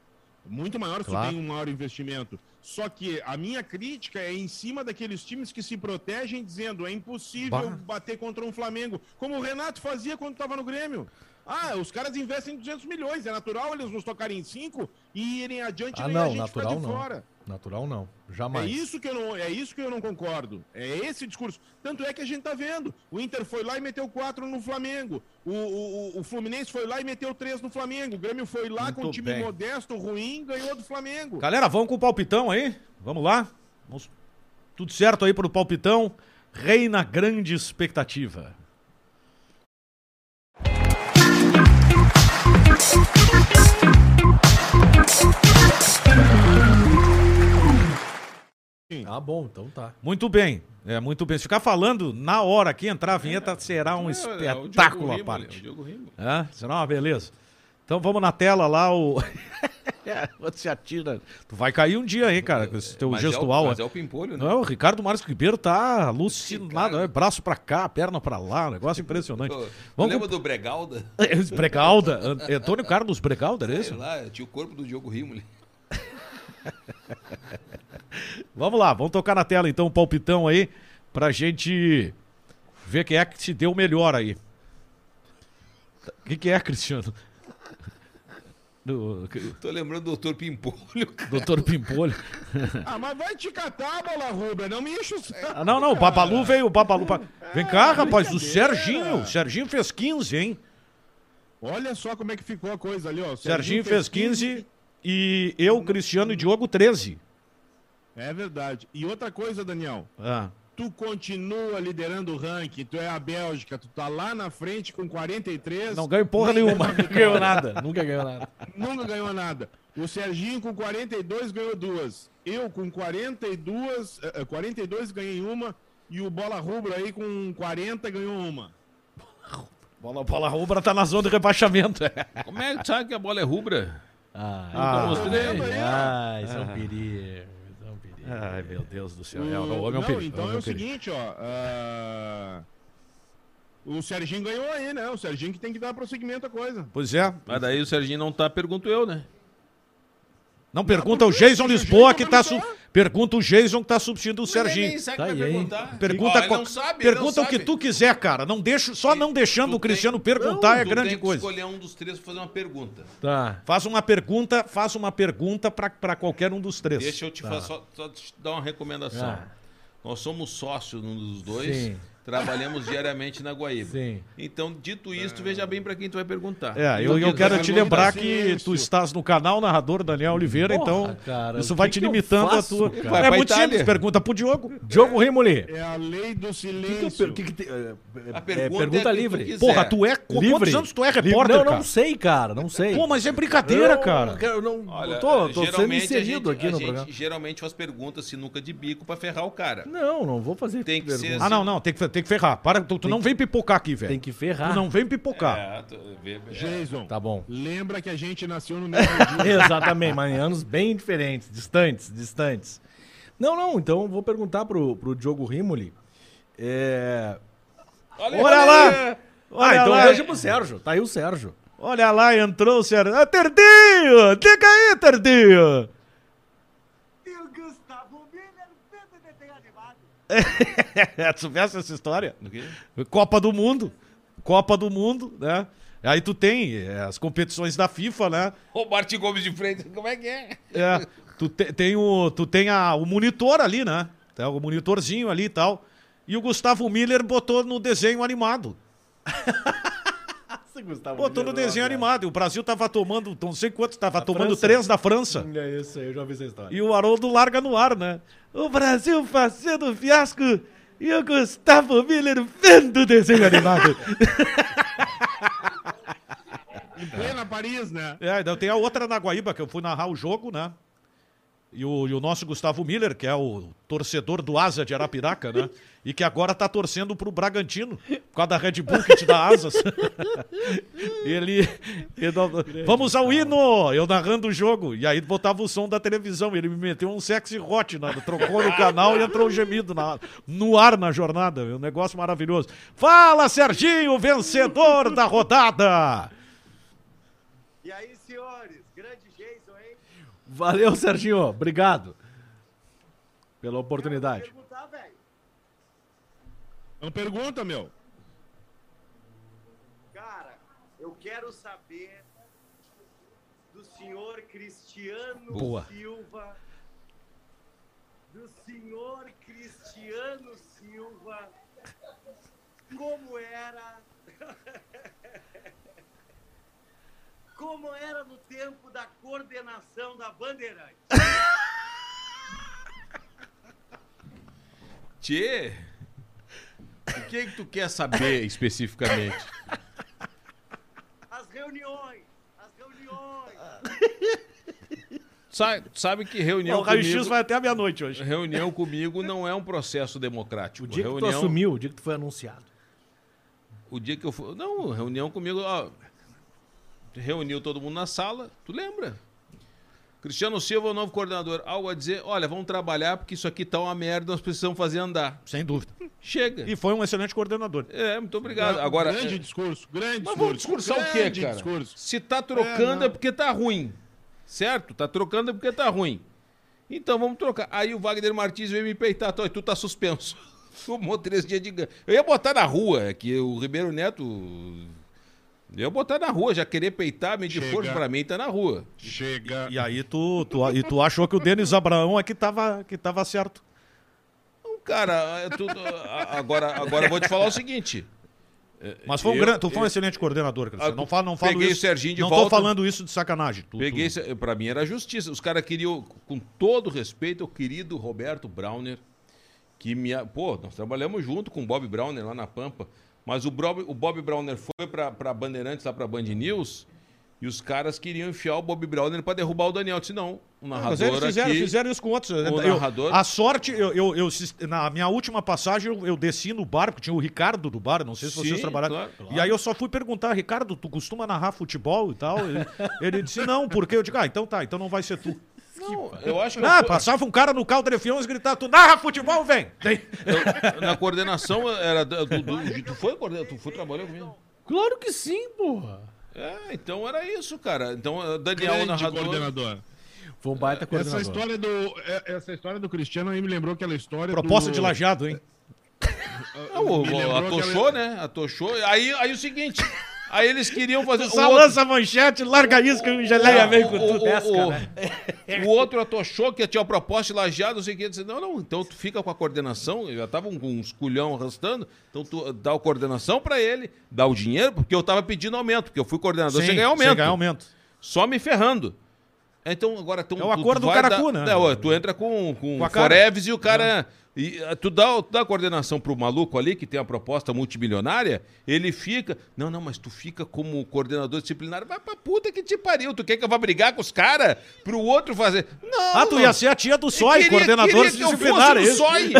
Muito maior se Claro. tu tem um maior investimento. Só que a minha crítica é em cima daqueles times que se protegem dizendo é impossível Bah. bater contra um Flamengo, como o Renato fazia quando estava no Grêmio. Ah, os caras investem 200 milhões, é natural eles nos tocarem em 5 e irem adiante Ah, e não, a gente natural ficar de não. fora. Natural não, É jamais. isso que eu não, é isso que eu não concordo. É esse discurso. Tanto é que a gente tá vendo. O Inter foi lá e meteu quatro no Flamengo. O, o, o Fluminense foi lá e meteu três no Flamengo. O Grêmio foi lá com um Muito time bem. modesto, ruim, ganhou do Flamengo. Galera, vamos com o palpitão aí? Vamos lá? Vamos- Tudo certo aí pro palpitão? Reina grande expectativa. Ah, bom, então tá. Muito bem. É, muito bem. Se ficar falando na hora que entrar a vinheta, será um É, é Diogo espetáculo à parte. é. É, será uma beleza. Então vamos na tela lá, o. <laughs> É, Você atira. Tu vai cair um dia aí, cara, com esse teu Mas gestual. É o, mas é o Pimpolho, né? Não, o Ricardo Marques Ribeiro tá alucinado, né? braço pra cá, perna pra lá, negócio <laughs> impressionante. Vamos Lembra do Bregalda? <laughs> Bregalda, An- Antônio Carlos Bregalda, era Sei isso? lá, tinha o corpo do Diogo Rímoli. Vamos lá, vamos tocar na tela então um palpitão aí pra gente ver quem é que se deu melhor aí. O que, que é, Cristiano? Do, Tô lembrando do doutor Pimpolho, cara. doutor Pimpolho. <laughs> Ah, mas vai te catar, bola rubra, não me enche o saco. Ah, não, não, o Babalu veio, o Babalu. pa- Vem cá, rapaz, o Serginho. O Serginho fez 15, hein? Olha só como é que ficou a coisa ali, ó. O Serginho fez 15 e eu, Cristiano e Diogo 13. É verdade. E outra coisa, Daniel. Ah. Tu continua liderando o ranking, tu é a Bélgica, tu tá lá na frente com 43. Não ganho porra nenhuma. Nunca ganhou nada, nunca ganhou nada. Nunca ganhou nada. O Serginho com 42 ganhou duas. Eu com 42, eh, eh, 42 ganhei uma. E o Bola Rubra aí com 40 ganhou uma. Bola, bola rubra tá na zona de rebaixamento. <laughs> Como é que tu sabe que a bola é rubra? Ah, Ah. mostrei. ah isso é um perigo. Ai, meu Deus do céu. O- É, o homem é um Não, perigo, então homem é o seguinte, ó. ah, O Serginho ganhou aí, né? O Serginho que tem que dar prosseguimento à coisa. Pois é. Mas daí o Serginho não tá, pergunto eu, né? Não, pergunta o Jason Lisboa que tá. Su... Pergunta o Jason que tá substituindo o Serginho. sabe Tá aí? Pergunta, Ó, qual- não sabe, pergunta não o que tu quiser, cara. Não deixa, só não deixando Tu o Cristiano tem- perguntar é Tu grande tem que coisa. escolher um dos três pra fazer uma pergunta. Tá. Faz uma pergunta, faça uma pergunta pra pra qualquer um dos três. Deixa eu te fazer, só, só te dar uma recomendação. Ah. Nós somos sócios num dos dois, Sim. Trabalhamos diariamente na Guaíba. Sim. Então, dito isso, tu veja bem pra quem tu vai perguntar. É, eu, eu Então, quero te lembrar que tu estás no canal narrador Daniel Oliveira, Porra, então cara, isso vai que te que eu limitando faço, a tua. cara? Vai é muito Itália. simples, pergunta pro Diogo. Diogo Rimoli. É a lei do Que que eu silêncio. per- que que te- é, é, A é, pergunta pergunta é que tu livre. quiser. Porra, tu é. Livre. Quantos anos tu é repórter, Não, cara? não sei, cara, não sei. Pô, mas é brincadeira, Não, cara. Eu não, Olha, eu tô, tô sendo inserido gente, aqui no gente programa. geralmente faz perguntas sinuca de bico pra ferrar o cara. Não, não vou fazer Tem que pergunta. ser Ah, não, não, tem que, tem que ferrar. Para, tu, tu não vem pipocar aqui, velho. Tem que ferrar. Tu não vem pipocar. É, tu é. Jason, Tá bom. lembra que a gente nasceu no mesmo dia. <laughs> Exatamente, mas em anos bem diferentes, distantes, distantes. Não, não, então eu vou perguntar pro, pro Diogo Rimoli. É... Olha, Olha lá! Ah, Olha então lá, deixa pro Sérgio. Tá aí o Sérgio. olha lá, entrou o Sérgio. Ah, Terdinho! Diga aí, Terdinho! E o Gustavo Miller vendo desenho animado. É, <laughs> tu viesse essa história? O quê? Copa do Mundo. Copa do Mundo, né? Aí tu tem é, as competições da FIFA, né? Ô, Martin Gomes de frente, como é que é? É, tu, te- tem, o, tu tem a, o monitor ali, né? Tem o monitorzinho ali e tal. E o Gustavo Miller botou no desenho animado. <laughs> Botou no desenho animado. E o Brasil tava tomando, não sei quantos, tava tomando França. três da França. <laughs> É isso aí, eu já vi essa história. E o Haroldo larga no ar, né? O Brasil fazendo fiasco e o Gustavo Miller vendo o desenho animado. <laughs> Em plena Paris, né? É, então tem a outra na Guaíba, que eu fui narrar o jogo, né? E o, e o nosso Gustavo Miller, que é o torcedor do Asa de Arapiraca, né? E que agora tá torcendo pro Bragantino, por causa da Red Bull que te dá asas. <laughs> ele. ele Vamos ao hino! Eu narrando o jogo. E aí botava o som da televisão. Ele me meteu um sexy hot, né? trocou no canal e entrou o gemido na- no ar na jornada. Um negócio maravilhoso. Fala, Serginho, vencedor da rodada! E aí, senhores? Grande Jason, hein? Valeu, Serginho. Obrigado pela oportunidade. Não pergunta, meu. Cara, eu quero saber do senhor Cristiano Boa. Silva. Do senhor Cristiano Silva. Como era. Como era no tempo da coordenação da Bandeirante. <laughs> Tchê, o que é que tu quer saber especificamente? As reuniões. As reuniões. Sabe, sabe que reunião o raio-x comigo, vai até a meia-noite hoje. reunião comigo não é um processo democrático. O dia que tu reunião, assumiu, o dia que tu foi anunciado. O dia que eu fui. Não, reunião comigo, ó. Reuniu todo mundo na sala, tu lembra? Cristiano Silva, o novo coordenador. Algo a dizer, olha, vamos trabalhar porque isso aqui tá uma merda, nós precisamos fazer andar. Sem dúvida. Chega. E foi um excelente coordenador. É, muito obrigado. Agora, grande é, discurso, grande mas discurso. vamos discursar o quê, cara? discurso. Se tá trocando é, não. porque tá ruim. Certo? Tá trocando é porque tá ruim. Então vamos trocar. Aí o Wagner Martins veio me peitar. "Tó, Tu tá suspenso. <laughs> Tomou três dias de ganho. Eu ia botar na rua, é que o Ribeiro Neto. Eu botar na rua, já querer peitar, medir Chega. força pra mim, tá na rua. Chega. E aí tu, tu, e tu achou que o Denis Abraão é que tava, que tava certo. Então, cara, é tudo- agora, agora eu vou te falar o seguinte. Mas foi um, Eu- gran- tu foi um eu- excelente coordenador, Cristiano. Ah, Não falo, não falo peguei isso. o Serginho de não volta. tô falando isso de sacanagem. Tu- Peguei, tu- pra mim era justiça. Os caras queriam, com todo respeito, o querido Roberto Browner, que me. Pô, nós trabalhamos junto com o Bob Browner lá na Pampa. Mas o Bob, o Bob Browner foi pra, pra Bandeirantes, lá pra Band News, e os caras queriam enfiar o Bob Browner pra derrubar o Daniel. Eu disse, não, o narrador Mas eles fizeram, aqui... fizeram isso com outros. o Eu- narrador- a sorte, eu, eu, eu- na minha última passagem, eu, eu desci no bar, porque tinha o Ricardo do bar, não sei se vocês Sim, trabalharam. claro, claro. E aí eu só fui perguntar, Ricardo, tu costuma narrar futebol e tal? Ele, ele disse, não, porque eu digo, ah, então tá, então não vai ser tu. Não, eu acho que... Ah, eu- passava um cara no caldo de fiões gritar, tu narra futebol, vem! Tem. eu- na coordenação era... Do, do- do- tu foi coordenador? Tu foi trabalhar comigo? Claro que sim, porra. É, então era isso, cara. Então, eh, Daniel, o Grande narrador... coordenador. Foi um baita coordenador. Essa história do é- essa história do Cristiano aí me lembrou aquela história Proposta do... de lajado, hein? <laughs> Não, atochou, aquela- né? Atochou. Aí, aí o seguinte, aí eles queriam <laughs> fazer... o Só outro- lança a manchete, larga isso que o geleia veio com tudo. o, o- outro atochou que tinha uma proposta de lajeado, não sei o que. Disse, não, não, então tu fica com a coordenação. Eu já tava com uns culhão arrastando. Então tu dá a coordenação pra ele, dá o dinheiro, porque eu tava pedindo aumento, porque eu fui coordenador Sim, ganhar aumento. Aumento. Só me ferrando. Então agora tu, É o acordo do Caracu, dar- né? Não, tu entra com, com, Com. Foreves e o cara. E, ah, tu, dá, tu dá a coordenação pro maluco ali, que tem a proposta multimilionária, ele fica. Não, não, mas tu fica como coordenador disciplinar. Vai pra puta que te pariu. Tu quer que eu vá brigar com os caras pro outro fazer. Não. Ah, tu não. ia ser a tia do SOI, Queria- coordenador queria que eu disciplinar. fosse é no isso? SOI.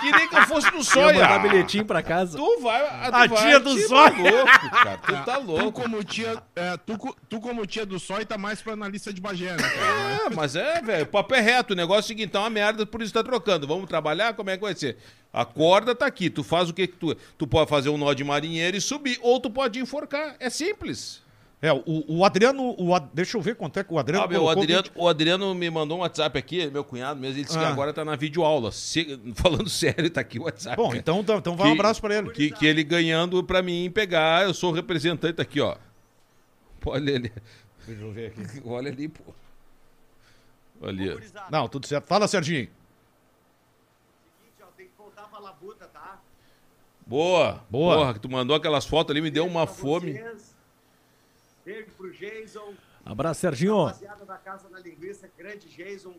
queria que eu fosse no <laughs> Ia SOI. mandar Ah, bilhetinho pra casa. Tu vai. ah, Tu A vai, tia do te SOI. tá louco, cara. Tu tá Tu louco. como tia, é, tu, tu como tia do Sói tá mais pra analista de Bagé, né, cara? É, mas é, velho, o papo é reto. O negócio é o seguinte, tá uma merda, por isso tá trocando. Vamos trabalhar? Como é que vai ser? A corda tá aqui. Tu faz o que que tu. Tu pode fazer um nó de marinheiro e subir, ou tu pode enforcar. É simples. É, o, o Adriano, o deixa eu ver quanto é que o Adriano Ah, meu, o. Adriano, o Adriano me mandou um WhatsApp aqui, meu cunhado mesmo, ele disse que Ah. agora tá na videoaula. Se- <laughs> falando sério, tá aqui o WhatsApp. Bom, cara. então, então, então vai um Que- abraço pra ele. Que, que ele ganhando pra mim pegar, eu sou o representante aqui, ó. Olha ali. Deixa eu ver aqui. <laughs> Olha ali, pô. Ali, ó. Gurizada, Não, tudo certo. Fala, Serginho. seguinte, ó, tem que voltar pra labuta, tá? Boa. Boa. Porra, que tu mandou aquelas fotos ali, me deu uma fome. vocês. Beijo pro Jason, Abraço, Serginho. rapaziada da Casa da Linguiça, grande Jason.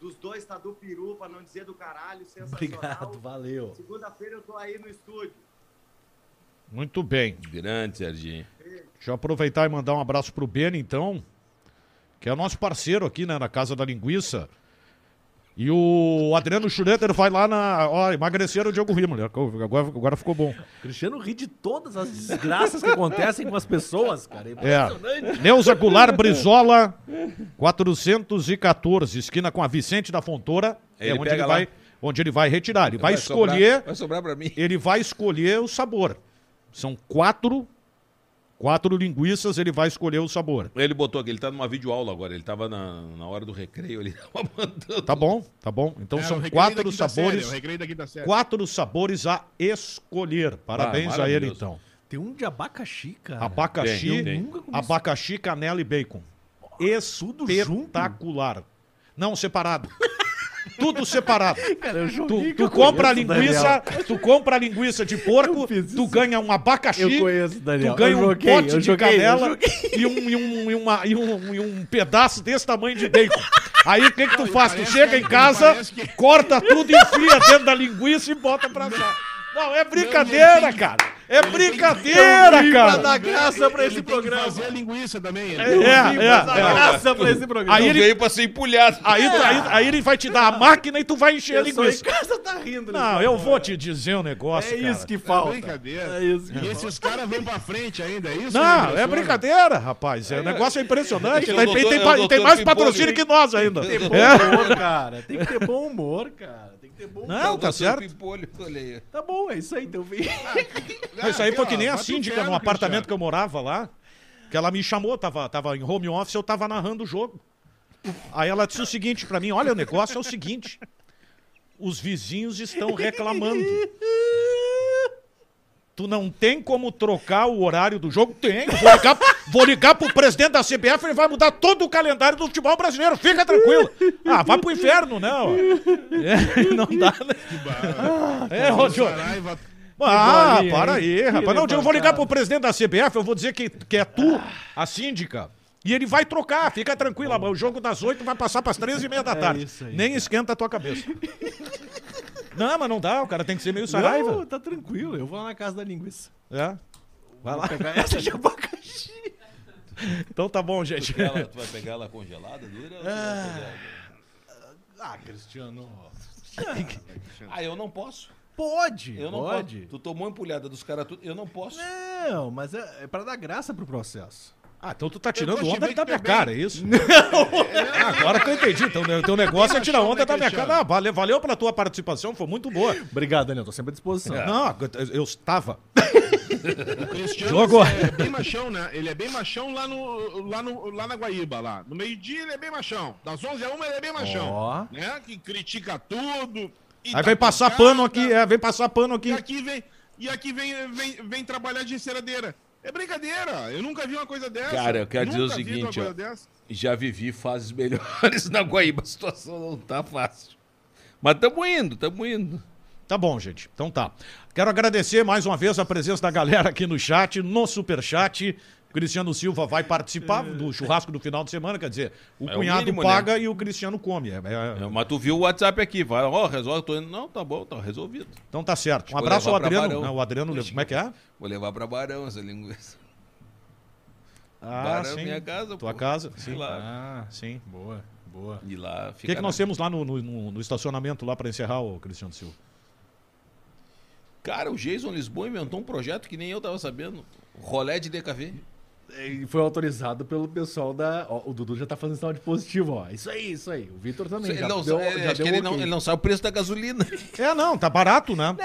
Dos dois tá do peru, pra não dizer do caralho, sensacional. Obrigado, valeu. Segunda-feira eu tô aí no estúdio. Muito bem. Grande, Serginho. Deixa eu aproveitar e mandar um abraço pro Beni, então, que é o nosso parceiro aqui, né, na Casa da Linguiça. E o Adriano Schroeder vai lá na. Ó, emagrecer o Diogo Rimo. Agora, agora ficou bom. Cristiano ri de todas as desgraças que acontecem com as pessoas, cara. É impressionante. É. Neuza Goulart Brizola, 414, esquina com a Vicente da Fontoura. Ele é onde ele, lá. vai, onde ele vai retirar. Ele vai, sobrar- escolher. vai sobrar pra mim. ele vai escolher o sabor. São quatro, quatro linguiças, ele vai escolher o sabor. Ele botou aqui, ele tá numa videoaula agora, ele tava na, na hora do recreio, ele <laughs> tava mandando. Tá bom, tá bom. Então o são quatro sabores, Série, quatro sabores a escolher. Parabéns Ah, a ele então. Tem um de abacaxi, cara. Abacaxi, Tem, tem. Abacaxi, canela e bacon. tudo Espetacular. Não separado. Tudo separado. <laughs> Cara, eu Tu, joguei tu eu compra a linguiça, tu compra a linguiça de porco, tu ganha um abacaxi, Eu conheço, Daniel. tu ganha Eu um joguei, pote eu de joguei, canela e um, e, um, e, uma- e um- e um pedaço desse tamanho de bacon. Aí o que, que tu faz? Tu chega em casa, que- corta tudo, enfia dentro da linguiça e bota pra cá. Não, é brincadeira, cara. É brincadeira, Pra cara. dar graça pra esse Ele tem que programa. fazer a linguiça também. Ele É, é, pra dar é. graça pra esse programa. Aí Não ele- veio pra ser empulhado. Aí, aí, aí ele vai te dar a máquina e tu vai encher a Eu em linguiça. casa tá rindo. Não, nesse eu programa. vou te dizer um negócio, É cara. isso que É falta. brincadeira. É isso que E esses caras vão pra frente ainda, é isso? Não, é brincadeira, rapaz. É, o negócio é impressionante. É o Tem, doutor- tem- é tem- doutor tem mais patrocínio que nós ainda. Tem que ter bom É. humor, cara. Tem que ter bom humor, cara. Tem que ter bom humor. Não, tá certo. Tá bom, é isso aí. Então vem. Mas Isso aí foi que nem a síndica inferno, no apartamento Cristiano. que eu morava lá. Que ela me chamou, tava, tava em home office, eu tava narrando o jogo. Aí ela disse o seguinte pra mim: olha, o negócio é o seguinte. Os vizinhos estão reclamando. Tu não tem como trocar o horário do jogo? Tem. Vou ligar, vou ligar pro presidente da CBF, ele vai mudar todo o calendário do futebol brasileiro. Fica tranquilo. Ah, vai pro inferno, não. <laughs> É, não dá, né? É, Rodio. Ah, bolinha, para aí, rapaz. Não, eu vou ligar pro presidente da CBF, eu vou dizer que, que é tu, a síndica. E ele vai trocar, fica tranquila. O jogo das oito vai passar pras três e meia da tarde. É isso aí, Nem cara. esquenta a tua cabeça. não, mas não dá, o cara tem que ser meio saraiva. Não, tá tranquilo. Eu vou lá na casa da linguiça. É. Vai lá. Essa de abacaxi. Então tá bom, gente. Ela, tu vai pegar ela congelada, dura? tu pegar? Ah, Cristiano. Ah, eu não posso. Pode. Eu não pode. posso. Tu tomou empulhada dos caras tudo. Eu não posso. Não, mas é, é pra dar graça pro processo. Ah, então tu tá tirando onda da minha é bem- cara, é isso? <laughs> Ah, agora que eu entendi. Então, o teu negócio é tirar onda da minha cara. Ah, valeu, valeu pela tua participação, foi muito boa. Obrigado, Daniel. Tô sempre à disposição. Não, eu estava. <laughs> O Cristiano Jogou. é bem machão, né? Ele é bem machão lá, no, lá, no, lá na Guaíba, lá. No meio-dia ele é bem machão. Das 11 a 1 ele é bem machão. Ó. Né? Que critica tudo. E Aí dá vem passar pancada, pano aqui, é, vem passar pano E aqui. aqui vem, e aqui vem, vem, vem trabalhar de enceradeira. É brincadeira. Eu nunca vi uma coisa dessa. Cara, eu quero dizer o Nunca seguinte, ó. Já vivi fases <laughs> melhores na Guaíba. A situação não tá fácil. Mas tamo indo, tamo indo. Tá bom, gente. Então tá. Quero agradecer mais uma vez a presença da galera aqui no chat, no superchat. O Cristiano Silva vai participar do churrasco do final de semana, quer dizer, o É o cunhado mínimo, paga e o Cristiano come. É- é- É, Mas tu viu o WhatsApp aqui, vai, ó, resolve, tô indo. Não, tá bom, tá resolvido. então tá certo. Um abraço ao Adriano. Não, o Adriano, como é que é? Vou levar pra Barão essa linguiça. Ah, Barão é minha casa, Tua pô. casa? Sei Sim. lá. Ah, sim. Boa, boa. E lá O que, que nós temos lá no, no- no- no estacionamento lá pra encerrar, o Cristiano Silva? Cara, o Jason Lisboa inventou um projeto que nem eu tava sabendo. Rolé de DKV. E foi autorizado pelo pessoal da. ó, o Dudu já tá fazendo sinal de positivo, ó. Isso aí, isso aí. O Vitor também. Ele já não, deu, é, já acho deu que ele, não, ele não sabe o preço da gasolina. <laughs> É, não, tá barato, né?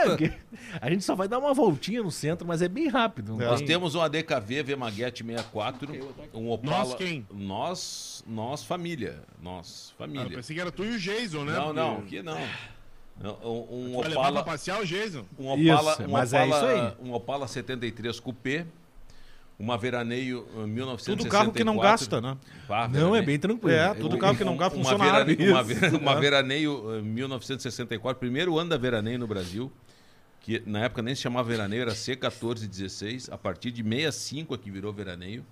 A gente só vai dar uma voltinha no centro, mas é bem rápido. não Nós tem- temos um ADKV Vemaguete 64, um Opala. Nós quem? Nós, nós família. Nós, Ah, eu família. pensei que era tu e o Jason, né? não, não, aqui não. Um, um Opala, passear o Jason? um Opala, Isso, um mas é Opala, isso aí. um Opala 73 Coupé, uma Veraneio eh, 1964. Tudo carro que não gasta, né? Ah, Não, Veraneio. é bem tranquilo. É, tudo um- carro que não gasta uma funciona veraneio, rápido. uma, Isso. ve- uma veraneio eh, 1964, primeiro ano da veraneio no Brasil, que na época nem se chamava veraneio, era C1416, a partir de 65 é que virou veraneio.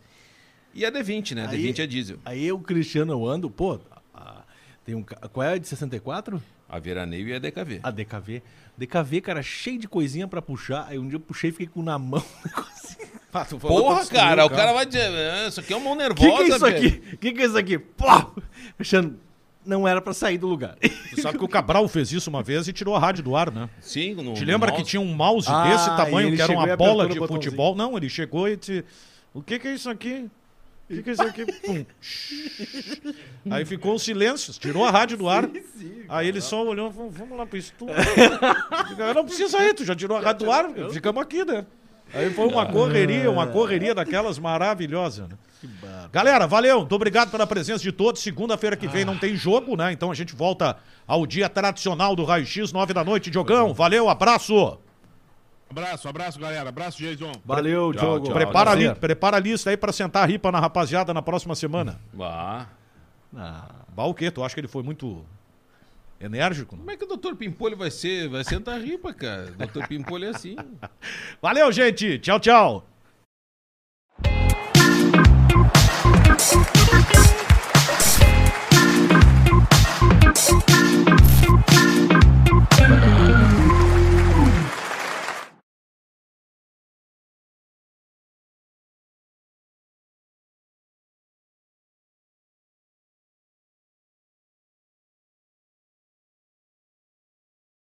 E a D20, né? A Aí- D20 é diesel. Aí o Cristiano eu ando, pô. a- tem um. Qual é a de 64? A veraneio e a DKV. A DKV. DKV, cara, cheio de coisinha pra puxar. Aí um dia eu puxei e fiquei com na mão. <laughs> Ah, Porra, cara, o cara vai dizer, "Ah, isso aqui é uma mão nervosa, que, que é isso velho." aqui? O que, que é isso aqui? Pô! Fechando. Não era pra sair do lugar. Tu sabe que o Cabral fez isso uma vez e tirou a rádio do ar, né? Sim, no, Te lembra que tinha um mouse Ah, desse tamanho, que era uma bola de futebol? Não, ele chegou e disse: O que, que é isso aqui? O que, que é isso aqui? Pum. Aí ficou um silêncio, tirou a rádio do ar. Aí ele só olhou, "Vamos- vamos lá pro estúdio. <laughs> Digo, Não precisa ir, tu já tirou a rádio do ar, ficamos aqui, né? Aí foi uma correria, uma correria daquelas maravilhosas, né? Galera, valeu, muito obrigado pela presença de todos. Segunda-feira que vem não tem jogo, né? Então a gente volta ao dia tradicional do Raio X, nove da noite, Diogão. Valeu, abraço. Abraço, abraço, galera. Abraço, Jason. Valeu, Tchau, Diogo. tchau. Prepara, Prazer. ali, prepara a lista aí pra sentar a ripa na rapaziada na próxima semana. Ah, Ah, Bah, o quê? Tu acha que ele foi muito enérgico? como é que o Dr. Pimpolho vai ser? Vai sentar ripa, cara. O Dr. Pimpolho é assim. <laughs> Valeu, gente. Tchau, tchau.